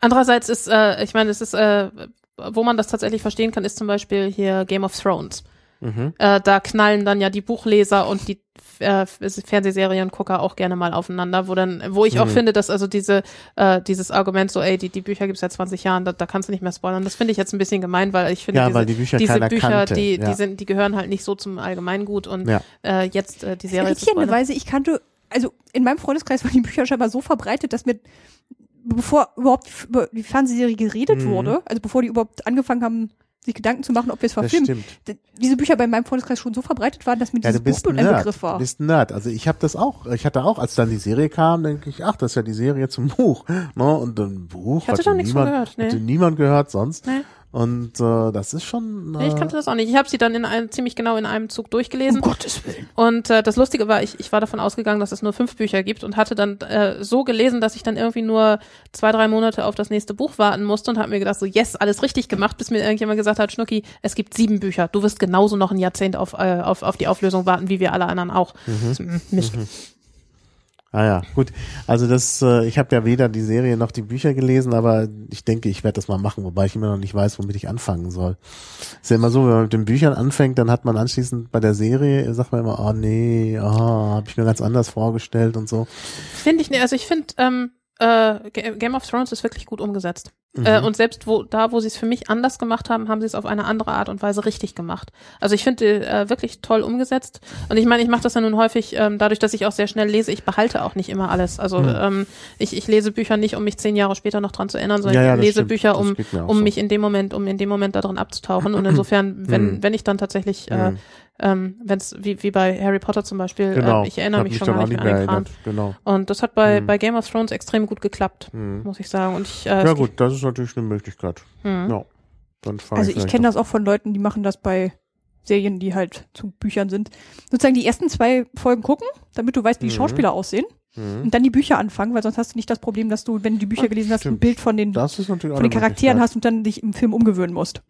Speaker 2: Andererseits ist, äh, ich meine, es ist, äh, wo man das tatsächlich verstehen kann, ist zum Beispiel hier Game of Thrones.
Speaker 4: Mhm.
Speaker 2: Äh, da knallen dann ja die Buchleser und die äh, Fernsehseriengucker auch gerne mal aufeinander, wo dann, wo ich auch
Speaker 4: Mhm.
Speaker 2: finde, dass also diese, äh, dieses Argument so, ey, die, die Bücher gibt's seit 20 Jahren, da, da kannst du nicht mehr spoilern. Das finde ich jetzt ein bisschen gemein, weil ich finde,
Speaker 4: Ja,
Speaker 2: diese,
Speaker 4: weil die Bücher
Speaker 2: diese Bücher,
Speaker 4: kannte,
Speaker 2: die,
Speaker 4: ja.
Speaker 2: die sind, die gehören halt nicht so zum Allgemeingut und
Speaker 4: Ja.
Speaker 2: äh, jetzt äh, die Serie.
Speaker 3: Irritierenderweise, ich kannte, also in meinem Freundeskreis waren die Bücher scheinbar so verbreitet, dass mir, bevor überhaupt über die Fernsehserie geredet
Speaker 4: Mhm.
Speaker 3: wurde, also bevor die überhaupt angefangen haben, sich Gedanken zu machen, ob wir es verfilmen, diese Bücher bei meinem Freundeskreis schon so verbreitet waren, dass mir
Speaker 4: Ja,
Speaker 3: dieses
Speaker 4: du
Speaker 3: Buch
Speaker 4: ein.
Speaker 3: Begriff
Speaker 4: Du
Speaker 3: war.
Speaker 4: bist ein Nerd. Also ich habe das auch. Ich hatte auch, als dann die Serie kam, denke ich, ach, das ist ja die Serie zum Buch. Ne? Und ein Buch
Speaker 2: Ich hatte
Speaker 4: hatte
Speaker 2: da nichts von
Speaker 4: niemand,
Speaker 2: gehört, nee.
Speaker 4: hatte niemand gehört sonst.
Speaker 2: Nee.
Speaker 4: Und äh, das ist schon.
Speaker 2: Nee, ich
Speaker 4: Äh,
Speaker 2: kannte das auch nicht. Ich habe sie dann in einem, ziemlich genau in einem Zug durchgelesen.
Speaker 3: Um Gottes Willen.
Speaker 2: Und äh, das Lustige war, ich, ich war davon ausgegangen, dass es nur fünf Bücher gibt und hatte dann äh, so gelesen, dass ich dann irgendwie nur zwei, drei Monate auf das nächste Buch warten musste und habe mir gedacht, so yes, alles richtig gemacht, bis mir irgendjemand gesagt hat, Schnucki, es gibt sieben Bücher. Du wirst genauso noch ein Jahrzehnt auf, äh, auf, auf die Auflösung warten, wie wir alle anderen auch.
Speaker 4: Mhm.
Speaker 2: Mist.
Speaker 4: Ah ja, gut. Also das, äh, ich habe ja weder die Serie noch die Bücher gelesen, aber ich denke, ich werde das mal machen, wobei ich immer noch nicht weiß, womit ich anfangen soll. Ist ja immer so, wenn man mit den Büchern anfängt, dann hat man anschließend bei der Serie, sagt man immer, oh nee, oh, habe ich mir ganz anders vorgestellt und so.
Speaker 2: Finde ich, ne, also ich finde, ähm, äh, Ga- Game of Thrones ist wirklich gut umgesetzt. Äh,
Speaker 4: Mhm.
Speaker 2: und selbst wo, da, wo sie es für mich anders gemacht haben, haben sie es auf eine andere Art und Weise richtig gemacht. Also ich finde äh, wirklich toll umgesetzt. Und ich meine, ich mache das ja nun häufig, ähm, dadurch, dass ich auch sehr schnell lese, ich behalte auch nicht immer alles. Also
Speaker 4: Mhm.
Speaker 2: ähm, ich, ich lese Bücher nicht, um mich zehn Jahre später noch dran zu erinnern, sondern
Speaker 4: Ja, ja,
Speaker 2: ich lese
Speaker 4: stimmt.
Speaker 2: Bücher, um, um
Speaker 4: so.
Speaker 2: mich in dem Moment, um in dem Moment da drin abzutauchen. Und insofern, wenn,
Speaker 4: Mhm.
Speaker 2: wenn ich dann tatsächlich, äh,
Speaker 4: Mhm.
Speaker 2: Ähm, wenn es wie, wie bei Harry Potter zum Beispiel,
Speaker 4: Genau.
Speaker 2: äh, ich erinnere
Speaker 4: Hab
Speaker 2: mich schon gar nicht mehr an den Kram.
Speaker 4: Genau.
Speaker 2: Und das hat bei,
Speaker 4: Mhm.
Speaker 2: bei Game of Thrones extrem gut geklappt,
Speaker 4: Mhm.
Speaker 2: muss ich sagen. Und ich, äh,
Speaker 4: Ja gut, das ist natürlich eine Möglichkeit.
Speaker 2: Mhm.
Speaker 4: Ja. Dann fang
Speaker 3: Also ich
Speaker 4: vielleicht
Speaker 3: kenne das auch von Leuten, die machen das bei Serien, die halt zu Büchern sind. Sozusagen die ersten zwei Folgen gucken, damit du weißt, wie die
Speaker 4: Mhm.
Speaker 3: Schauspieler aussehen.
Speaker 4: Mhm.
Speaker 3: Und dann die Bücher anfangen, weil sonst hast du nicht das Problem, dass du, wenn du die Bücher
Speaker 4: Ah,
Speaker 3: gelesen hast, ein
Speaker 4: stimmt.
Speaker 3: Bild von den, von den Charakteren hast und dann dich im Film umgewöhnen musst.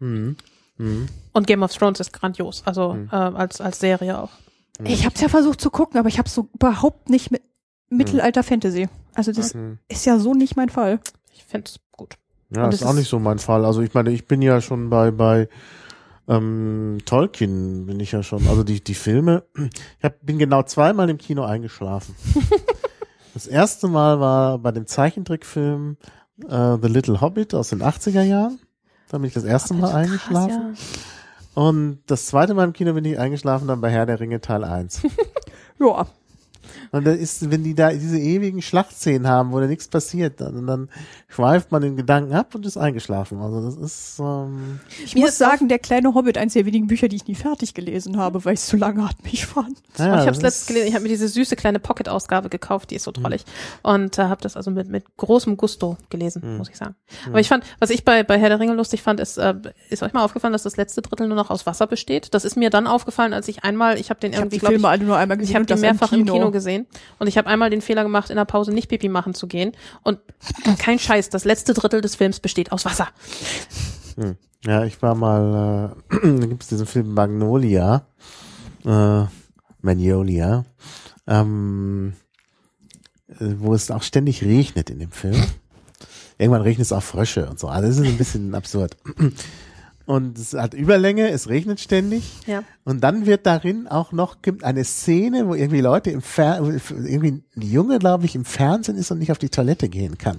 Speaker 4: Mhm. Mhm.
Speaker 2: Und Game of Thrones ist grandios, also
Speaker 4: Mhm.
Speaker 2: äh, als, als Serie auch.
Speaker 4: Mhm.
Speaker 3: Ich habe es ja versucht zu gucken, aber ich habe so überhaupt nicht mit Mittelalter-Fantasy. Also das
Speaker 4: Mhm.
Speaker 3: ist ja so nicht mein Fall.
Speaker 2: Ich finde es gut.
Speaker 4: Ja, ist
Speaker 2: es
Speaker 4: auch
Speaker 2: ist-
Speaker 4: nicht so mein Fall. Also ich meine, ich bin ja schon bei bei ähm, Tolkien bin ich ja schon. Also die die Filme. Ich hab, bin genau zweimal im Kino eingeschlafen. das erste Mal war bei dem Zeichentrickfilm äh, The Little Hobbit aus den 80er Jahren. Da bin ich das erste Mal eingeschlafen.
Speaker 2: Krass,
Speaker 4: Und das zweite Mal im Kino bin ich eingeschlafen dann bei Herr der Ringe Teil 1.
Speaker 3: Ja.
Speaker 4: Und da ist, wenn die da diese ewigen Schlachtszenen haben, wo da nichts passiert, dann, dann schweift man den Gedanken ab und ist eingeschlafen. Also das ist ähm,
Speaker 3: Ich muss sagen, der kleine Hobbit, eins der wenigen Bücher, die ich nie fertig gelesen habe, weil ich es zu lange hat mich fand.
Speaker 2: ja. ich habe es letztens gelesen, ich habe mir diese süße kleine Pocket-Ausgabe gekauft, die ist so
Speaker 4: Mhm.
Speaker 2: trollig. Und äh, habe das also mit, mit großem Gusto gelesen,
Speaker 4: Mhm.
Speaker 2: muss ich sagen. Aber ich fand, was ich bei, bei Herr der Ringe lustig fand, ist, äh, ist euch mal aufgefallen, dass das letzte Drittel nur noch aus Wasser besteht? Das ist mir dann aufgefallen, als ich einmal, ich habe den
Speaker 3: Ich habe
Speaker 2: irgendwie,
Speaker 3: die
Speaker 2: glaube ich,
Speaker 3: Filme alle nur einmal gesehen.
Speaker 2: Ich habe die mehrfach im Kino. gesehen und ich habe einmal den Fehler gemacht, in der Pause nicht Pipi machen zu gehen. Und kein Scheiß, das letzte Drittel des Films besteht aus Wasser.
Speaker 4: Hm. Ja, ich war mal, äh, da gibt es diesen Film Magnolia, äh, Magnolia, ähm, äh, wo es auch ständig regnet in dem Film. Irgendwann regnet es auch Frösche und so. Also das ist ein bisschen absurd. Und es hat Überlänge, es regnet ständig.
Speaker 2: Ja.
Speaker 4: Und dann wird darin auch noch gibt eine Szene, wo irgendwie Leute im Fer irgendwie ein Junge, glaube ich, im Fernsehen ist und nicht auf die Toilette gehen kann.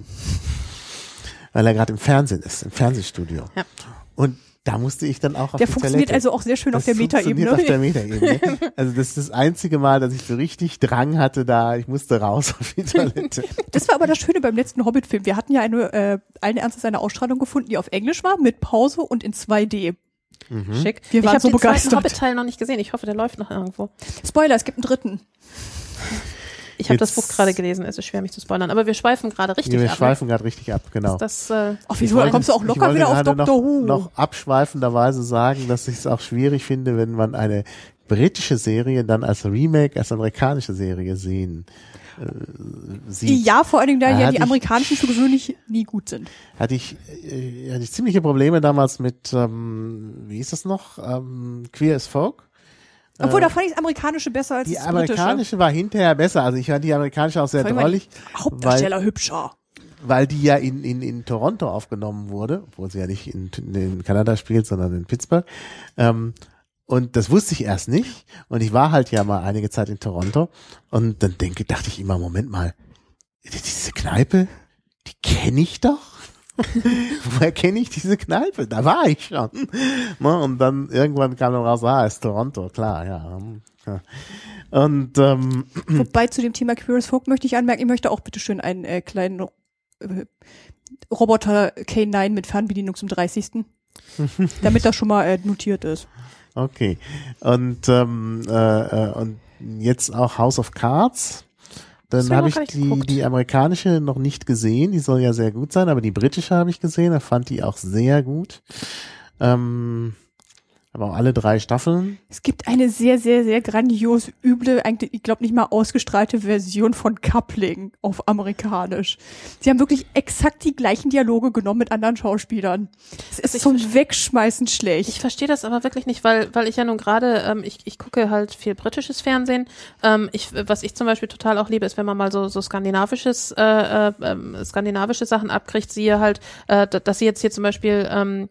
Speaker 4: Weil er gerade im Fernsehen ist, im Fernsehstudio.
Speaker 2: Ja.
Speaker 4: Und da musste ich dann auch auf
Speaker 3: Der
Speaker 4: die
Speaker 3: funktioniert
Speaker 4: Toilette.
Speaker 3: also auch sehr schön auf
Speaker 4: Das
Speaker 3: der
Speaker 4: funktioniert Auf der
Speaker 3: Metaebene.
Speaker 4: Metaebene. Also das ist das einzige Mal, dass ich so richtig Drang hatte da. Ich musste raus auf die Toilette.
Speaker 3: Das war aber das Schöne beim letzten Hobbit-Film. Wir hatten ja eine, äh, allen Ernstes eine Ausstrahlung gefunden, die auf Englisch war, mit Pause und in 2D.
Speaker 2: Schick.
Speaker 3: Wir
Speaker 2: ich
Speaker 3: waren
Speaker 2: habe
Speaker 3: so
Speaker 2: den zweiten
Speaker 3: begeistert.
Speaker 2: Hobbit-Teil noch nicht gesehen. Ich hoffe, der läuft noch irgendwo.
Speaker 3: Spoiler, es gibt einen dritten.
Speaker 2: Ich habe das Buch gerade gelesen. Es ist schwer, mich zu spoilern. Aber wir schweifen gerade richtig
Speaker 4: wir
Speaker 2: ab. ne?
Speaker 4: schweifen gerade richtig ab, genau.
Speaker 2: Das, äh,
Speaker 3: Ach, wieso? Dann kommst du auch locker wieder auf Doctor
Speaker 4: noch,
Speaker 3: Who.
Speaker 4: noch abschweifenderweise sagen, dass ich es auch schwierig finde, wenn man eine britische Serie dann als Remake, als amerikanische Serie sehen. Äh, sieht.
Speaker 3: Ja, vor allen Dingen, da ja die
Speaker 4: ich-
Speaker 3: amerikanischen für gewöhnlich nie gut sind.
Speaker 4: hatte ich, äh, hatte ich ziemliche Probleme damals mit, ähm, wie hieß das noch, ähm, Queer as Folk.
Speaker 3: Obwohl, da fand ich das amerikanische besser als
Speaker 4: Die
Speaker 3: das britische.
Speaker 4: amerikanische war hinterher besser. Also ich fand die amerikanische auch sehr
Speaker 3: die
Speaker 4: drollig,
Speaker 3: Hauptdarsteller hübscher.
Speaker 4: weil die ja in, in, in Toronto aufgenommen wurde, obwohl sie ja nicht in, in Kanada spielt, sondern in Pittsburgh. Ähm, und das wusste ich erst nicht. Und ich war halt ja mal einige Zeit in Toronto. Und dann denke, dachte ich immer, Moment mal, diese Kneipe, die kenne ich doch. Woher kenne ich diese Kneipe? Da war ich schon. Ne? Und dann irgendwann kam dann raus, ah, ist Toronto, klar, ja. Und ähm,
Speaker 3: Wobei zu dem Thema Queer as Folk möchte ich anmerken, ich möchte auch bitte schön einen äh, kleinen äh, Roboter K9 mit Fernbedienung zum 30. damit das schon mal äh, notiert ist.
Speaker 4: Okay. Und, ähm, äh, äh, und jetzt auch House of Cards. Dann
Speaker 2: hab
Speaker 4: habe
Speaker 2: ich
Speaker 4: die,
Speaker 2: geguckt.
Speaker 4: die amerikanische noch nicht gesehen. Die soll ja sehr gut sein, aber die britische habe ich gesehen. Da fand die auch sehr gut. Ähm, aber alle drei Staffeln.
Speaker 3: Es gibt eine sehr, sehr, sehr grandios üble, eigentlich, ich glaube nicht mal ausgestrahlte Version von Coupling auf amerikanisch. Sie haben wirklich exakt die gleichen Dialoge genommen mit anderen Schauspielern. Es ist
Speaker 2: ich
Speaker 3: zum Wegschmeißen schlecht.
Speaker 2: Ich verstehe das aber wirklich nicht, weil, weil ich ja nun gerade, ähm, ich, ich gucke halt viel britisches Fernsehen. Ähm, ich, was ich zum Beispiel total auch liebe, ist, wenn man mal so, so skandinavisches, äh, äh, ähm, skandinavische Sachen abkriegt, siehe halt, äh, dass sie jetzt hier zum Beispiel ähm,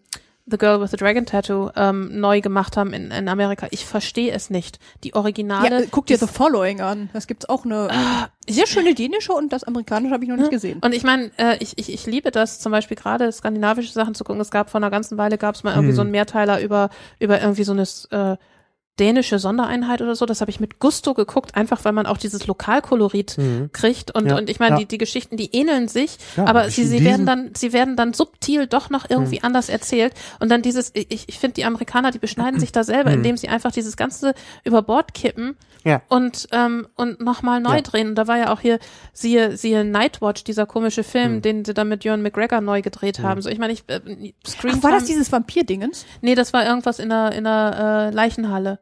Speaker 2: The Girl with the Dragon Tattoo ähm, neu gemacht haben in, in Amerika. Ich verstehe es nicht. Die
Speaker 3: ja,
Speaker 2: Originale.
Speaker 3: äh, guck dir The Following an. Das gibt's auch eine sehr schöne dänische und das amerikanische habe ich noch nicht gesehen.
Speaker 2: Und ich meine, äh, ich, ich, ich liebe das zum Beispiel gerade skandinavische Sachen zu gucken. Es gab vor einer ganzen Weile gab es mal irgendwie so einen Mehrteiler über über irgendwie so eine äh, dänische Sondereinheit oder so. Das habe ich mit Gusto geguckt, einfach weil man auch dieses Lokalkolorit kriegt. Und
Speaker 4: Ja,
Speaker 2: und ich meine,
Speaker 4: ja.
Speaker 2: die die Geschichten, die ähneln sich,
Speaker 4: Ja,
Speaker 2: aber sie sie werden dann sie werden dann subtil doch noch irgendwie anders erzählt. Und dann dieses, ich ich finde die Amerikaner, die beschneiden sich da selber, indem sie einfach dieses ganze über Bord kippen
Speaker 4: Ja.
Speaker 2: und ähm, und nochmal neu
Speaker 4: Ja.
Speaker 2: drehen. Und da war ja auch hier siehe siehe Nightwatch, dieser komische Film,
Speaker 4: Hm.
Speaker 2: den sie dann mit Ewan McGregor neu gedreht haben. So, ich meine, ich äh, Screen
Speaker 3: Ach, war das dieses Vampir-Dingens?
Speaker 2: Nee, das war irgendwas in der in der äh, Leichenhalle.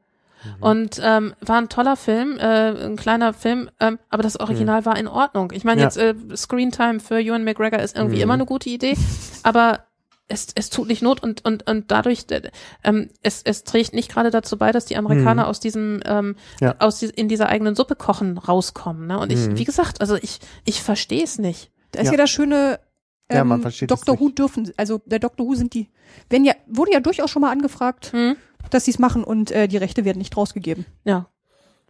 Speaker 4: Mhm.
Speaker 2: Und ähm, war ein toller Film, äh, ein kleiner Film, ähm, aber das Original war in Ordnung. Ich meine
Speaker 4: Ja.
Speaker 2: jetzt äh, Screentime für Ewan McGregor ist irgendwie
Speaker 4: Mhm.
Speaker 2: immer eine gute Idee, aber es, es tut nicht Not und und und dadurch äh, ähm, es es trägt nicht gerade dazu bei, dass die Amerikaner aus diesem ähm,
Speaker 4: Mhm. Ja.
Speaker 2: aus die, in dieser eigenen Suppe kochen rauskommen. Ne? Und ich,
Speaker 4: Mhm.
Speaker 2: wie gesagt, also ich ich verstehe es nicht.
Speaker 3: Da ist
Speaker 4: Ja.
Speaker 3: ja, das schöne
Speaker 4: Ja,
Speaker 3: ähm,
Speaker 4: man versteht es
Speaker 3: Doctor Who
Speaker 4: nicht.
Speaker 3: dürfen, also der Doctor Who sind die, wenn ja, wurde ja durchaus schon mal angefragt,
Speaker 2: Hm?
Speaker 3: Dass sie es machen und äh, die Rechte werden nicht rausgegeben,
Speaker 2: Ja,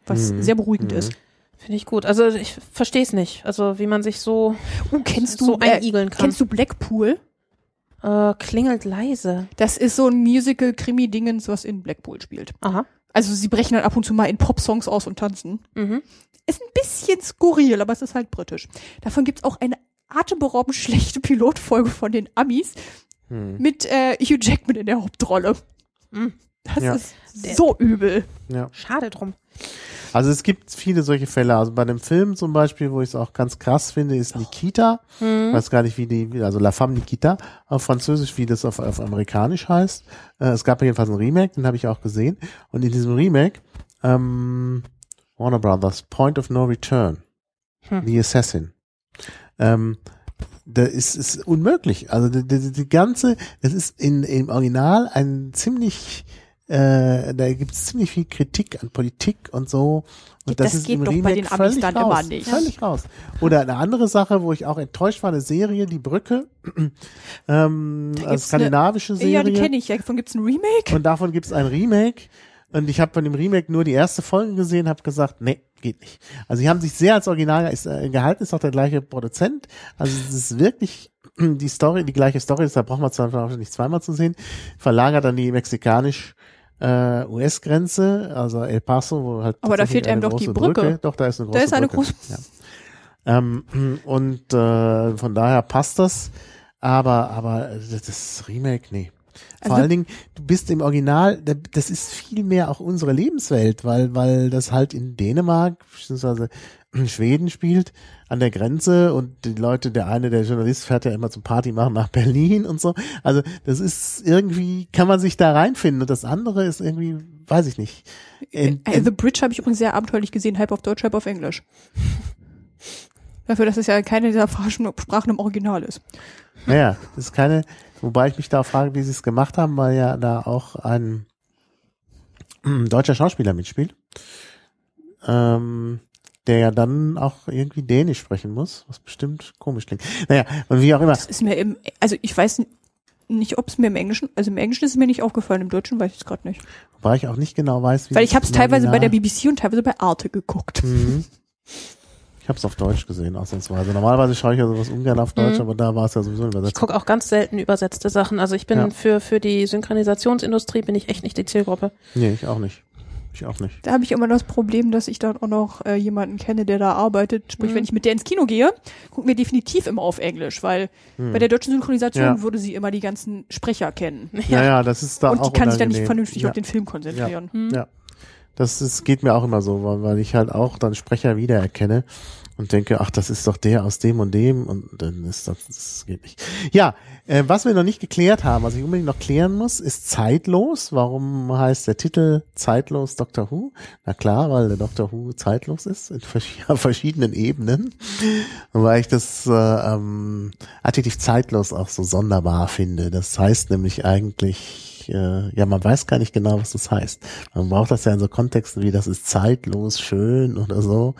Speaker 3: was
Speaker 4: Mhm.
Speaker 3: sehr beruhigend
Speaker 4: Mhm.
Speaker 3: ist.
Speaker 2: finde ich gut. Also ich verstehe es nicht. Also wie man sich so
Speaker 3: Oh, kennst du
Speaker 2: so
Speaker 3: äh,
Speaker 2: einigeln kann.
Speaker 3: Kennst du Blackpool?
Speaker 2: äh, klingelt leise.
Speaker 3: Das ist so ein Musical-Krimi-Dingens, was in Blackpool spielt.
Speaker 2: Aha.
Speaker 3: Also sie brechen dann ab und zu mal in Popsongs aus und tanzen.
Speaker 2: Mhm.
Speaker 3: Ist ein bisschen skurril, aber es ist halt britisch. Davon gibt's auch eine atemberaubend schlechte Pilotfolge von den Amis
Speaker 4: Hm.
Speaker 3: mit äh, Hugh Jackman in der Hauptrolle.
Speaker 2: Mhm.
Speaker 3: Das
Speaker 4: Ja.
Speaker 3: ist so übel.
Speaker 4: Ja.
Speaker 2: Schade drum.
Speaker 4: Also es gibt viele solche Fälle. Also bei dem Film zum Beispiel, wo ich es auch ganz krass finde, ist Nikita.
Speaker 2: Mhm.
Speaker 4: Ich weiß gar nicht, wie die, also La Femme Nikita auf Französisch, wie das auf, auf Amerikanisch heißt. Äh, es gab ja jedenfalls ein Remake, den habe ich auch gesehen. Und in diesem Remake, ähm, Warner Brothers, Point of No Return,
Speaker 2: Hm.
Speaker 4: The Assassin. Ähm, da ist es unmöglich. Also die, die, die ganze, es ist in im Original ein ziemlich äh, da gibt es ziemlich viel Kritik an Politik und so. Und
Speaker 3: Das
Speaker 4: das, ist
Speaker 3: geht
Speaker 4: im
Speaker 3: doch bei
Speaker 4: Remake
Speaker 3: den Amis
Speaker 4: völlig
Speaker 3: dann
Speaker 4: raus,
Speaker 3: immer nicht.
Speaker 4: Völlig raus. Oder eine andere Sache, wo ich auch enttäuscht war, eine Serie, Die Brücke, ähm,
Speaker 3: gibt's
Speaker 4: skandinavische Serie.
Speaker 3: Ja, die kenne ich. Davon gibt's ein Remake.
Speaker 4: Und davon gibt es ein Remake. Und ich habe von dem Remake nur die erste Folge gesehen, habe gesagt, nee, geht nicht. Also sie haben sich sehr als Original äh, gehalten, ist auch der gleiche Produzent. Also es ist wirklich die Story, die gleiche Story, da braucht man zwar nicht zweimal zu sehen, verlagert an die mexikanisch äh, US-Grenze, also El Paso, wo halt
Speaker 3: Aber da fehlt einem
Speaker 4: eine
Speaker 3: doch die
Speaker 4: große
Speaker 3: Brücke.
Speaker 4: Doch, da ist eine große
Speaker 3: Da ist eine
Speaker 4: Brücke.
Speaker 3: große-
Speaker 4: Ja. Ähm, und äh, von daher passt das. Aber, aber das Remake, nee. Vor
Speaker 3: Also-
Speaker 4: allen Dingen, du bist im Original, da- das ist viel mehr auch unsere Lebenswelt, weil, weil das halt in Dänemark, beziehungsweise Schweden spielt, an der Grenze und die Leute, der eine, der Journalist fährt ja immer zum Party machen nach Berlin und so. Also das ist irgendwie, kann man sich da reinfinden und das andere ist irgendwie weiß ich nicht. In,
Speaker 3: Äh, The Bridge habe ich übrigens sehr abenteuerlich gesehen, halb auf Deutsch, halb auf Englisch. Dafür, dass es ja keine dieser Sprachen im Original ist.
Speaker 4: Naja, das ist keine, wobei ich mich da frage, wie sie es gemacht haben, weil ja da auch ein deutscher Schauspieler mitspielt, ähm, der ja dann auch irgendwie Dänisch sprechen muss, was bestimmt komisch klingt. Naja, und wie auch immer.
Speaker 3: Das ist mir im, also ich weiß nicht, ob es mir im Englischen, also im Englischen ist es mir nicht aufgefallen, im Deutschen weiß ich es gerade nicht.
Speaker 4: Wobei ich auch nicht genau weiß, wie
Speaker 3: Weil
Speaker 4: es
Speaker 3: ich habe es teilweise bei der BBC und teilweise bei Arte geguckt.
Speaker 4: Mhm. Ich habe es auf Deutsch gesehen, ausnahmsweise. Normalerweise schaue ich ja sowas ungern auf Deutsch,
Speaker 2: Mhm.
Speaker 4: aber da war es ja sowieso
Speaker 2: Ich
Speaker 4: übersetzt.
Speaker 2: gucke auch ganz selten übersetzte Sachen. Also ich bin
Speaker 4: Ja.
Speaker 2: für, für die Synchronisationsindustrie bin ich echt nicht die Zielgruppe.
Speaker 4: Nee, ich auch nicht. Ich auch nicht.
Speaker 3: Da habe ich immer das Problem, dass ich dann auch noch äh, jemanden kenne, der da arbeitet. Sprich,
Speaker 2: Mhm.
Speaker 3: wenn ich mit der ins Kino gehe, gucken wir definitiv immer auf Englisch, weil bei der deutschen Synchronisation.
Speaker 4: Ja.
Speaker 3: würde sie immer die ganzen Sprecher kennen.
Speaker 4: Ja, ja, das ist da
Speaker 3: und
Speaker 4: auch
Speaker 3: die kann sich dann nicht vernünftig
Speaker 4: ja.
Speaker 3: auf den Film konzentrieren.
Speaker 4: Ja, das ist, geht mir auch immer so, weil, weil ich halt auch dann Sprecher wiedererkenne und denke, ach, das ist doch der aus dem und dem und dann ist das, das geht nicht. Ja, äh, was wir noch nicht geklärt haben, was ich unbedingt noch klären muss, ist zeitlos. Warum heißt der Titel zeitlos Doctor Who? Na klar, weil der Doctor Who zeitlos ist in verschiedenen Ebenen. Weil ich das äh, ähm, Adjektiv zeitlos auch so sonderbar finde. Das heißt nämlich eigentlich, äh, ja, man weiß gar nicht genau, was das heißt. Man braucht das ja in so Kontexten wie, das ist zeitlos schön oder so.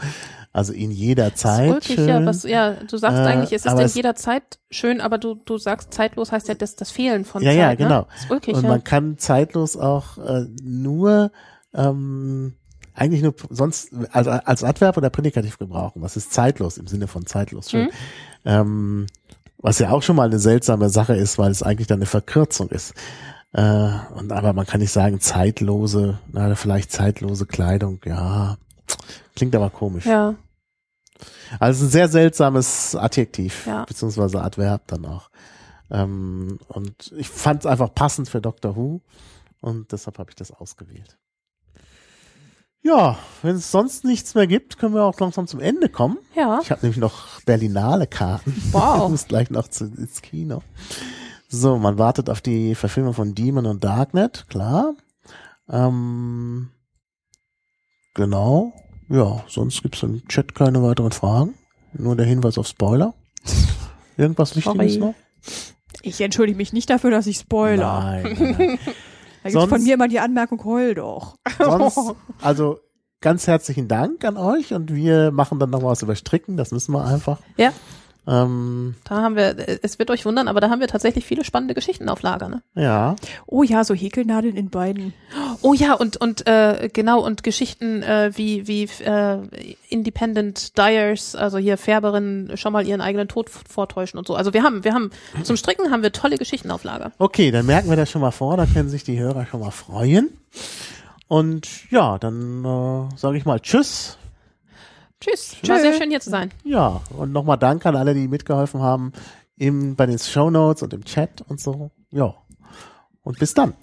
Speaker 4: Also in jeder
Speaker 2: Das
Speaker 4: Zeit
Speaker 2: ist ulkig,
Speaker 4: schön.
Speaker 2: ja, was, ja, du sagst
Speaker 4: Äh,
Speaker 2: eigentlich, es ist in jeder Zeit schön, aber du, du sagst zeitlos heißt ja das, das Fehlen von
Speaker 4: ja,
Speaker 2: Zeit.
Speaker 4: ja, genau.
Speaker 2: Ne? Das ist ulkig,
Speaker 4: Und
Speaker 2: ja.
Speaker 4: man kann zeitlos auch äh, nur ähm, eigentlich nur sonst als, als Adverb oder Prädikativ gebrauchen. Was ist zeitlos im Sinne von zeitlos schön?
Speaker 2: Mhm.
Speaker 4: Ähm, was ja auch schon mal eine seltsame Sache ist, weil es eigentlich dann eine Verkürzung ist. Äh, und aber man kann nicht sagen zeitlose, na, vielleicht zeitlose Kleidung, ja. Klingt aber komisch.
Speaker 2: ja.
Speaker 4: Also ein sehr seltsames Adjektiv,
Speaker 2: Ja.
Speaker 4: beziehungsweise Adverb dann auch. Ähm, und ich fand es einfach passend für Doctor Who und deshalb habe ich das ausgewählt. Ja, wenn es sonst nichts mehr gibt, können wir auch langsam zum Ende kommen.
Speaker 2: Ja.
Speaker 4: Ich habe nämlich noch Berlinale-Karten.
Speaker 2: Wow.
Speaker 4: Ich muss gleich noch zu, ins Kino. So, man wartet auf die Verfilmung von Demon und Darknet, klar. Ähm, genau. Ja, sonst gibt's im Chat keine weiteren Fragen. Nur der Hinweis auf Spoiler. Irgendwas Wichtiges
Speaker 2: Sorry.
Speaker 4: noch?
Speaker 3: Ich entschuldige mich nicht dafür, dass ich spoiler.
Speaker 4: Nein, nein, nein.
Speaker 3: Da gibt's von mir immer die Anmerkung, heul doch.
Speaker 4: Sonst, also ganz herzlichen Dank an euch und wir machen dann noch was über Stricken. Das müssen wir einfach.
Speaker 2: Ja.
Speaker 4: Ähm,
Speaker 2: Da haben wir, es wird euch wundern, aber da haben wir tatsächlich viele spannende Geschichten auf Lager, ne?
Speaker 4: ja.
Speaker 3: Oh ja, so Häkelnadeln in beiden.
Speaker 2: Oh ja, und und äh, genau und Geschichten äh, wie wie äh, Independent Dyers, also hier Färberinnen schon mal ihren eigenen Tod vortäuschen und so. Also wir haben wir haben zum Stricken haben wir tolle Geschichten auf Lager.
Speaker 4: Okay, dann merken wir das schon mal vor, da können sich die Hörer schon mal freuen. Und ja, dann äh, sage ich mal Tschüss.
Speaker 2: Tschüss. War sehr schön hier zu sein.
Speaker 4: Ja, und nochmal Dank an alle, die mitgeholfen haben im, bei den Show Notes und im Chat und so. Ja. Und bis dann.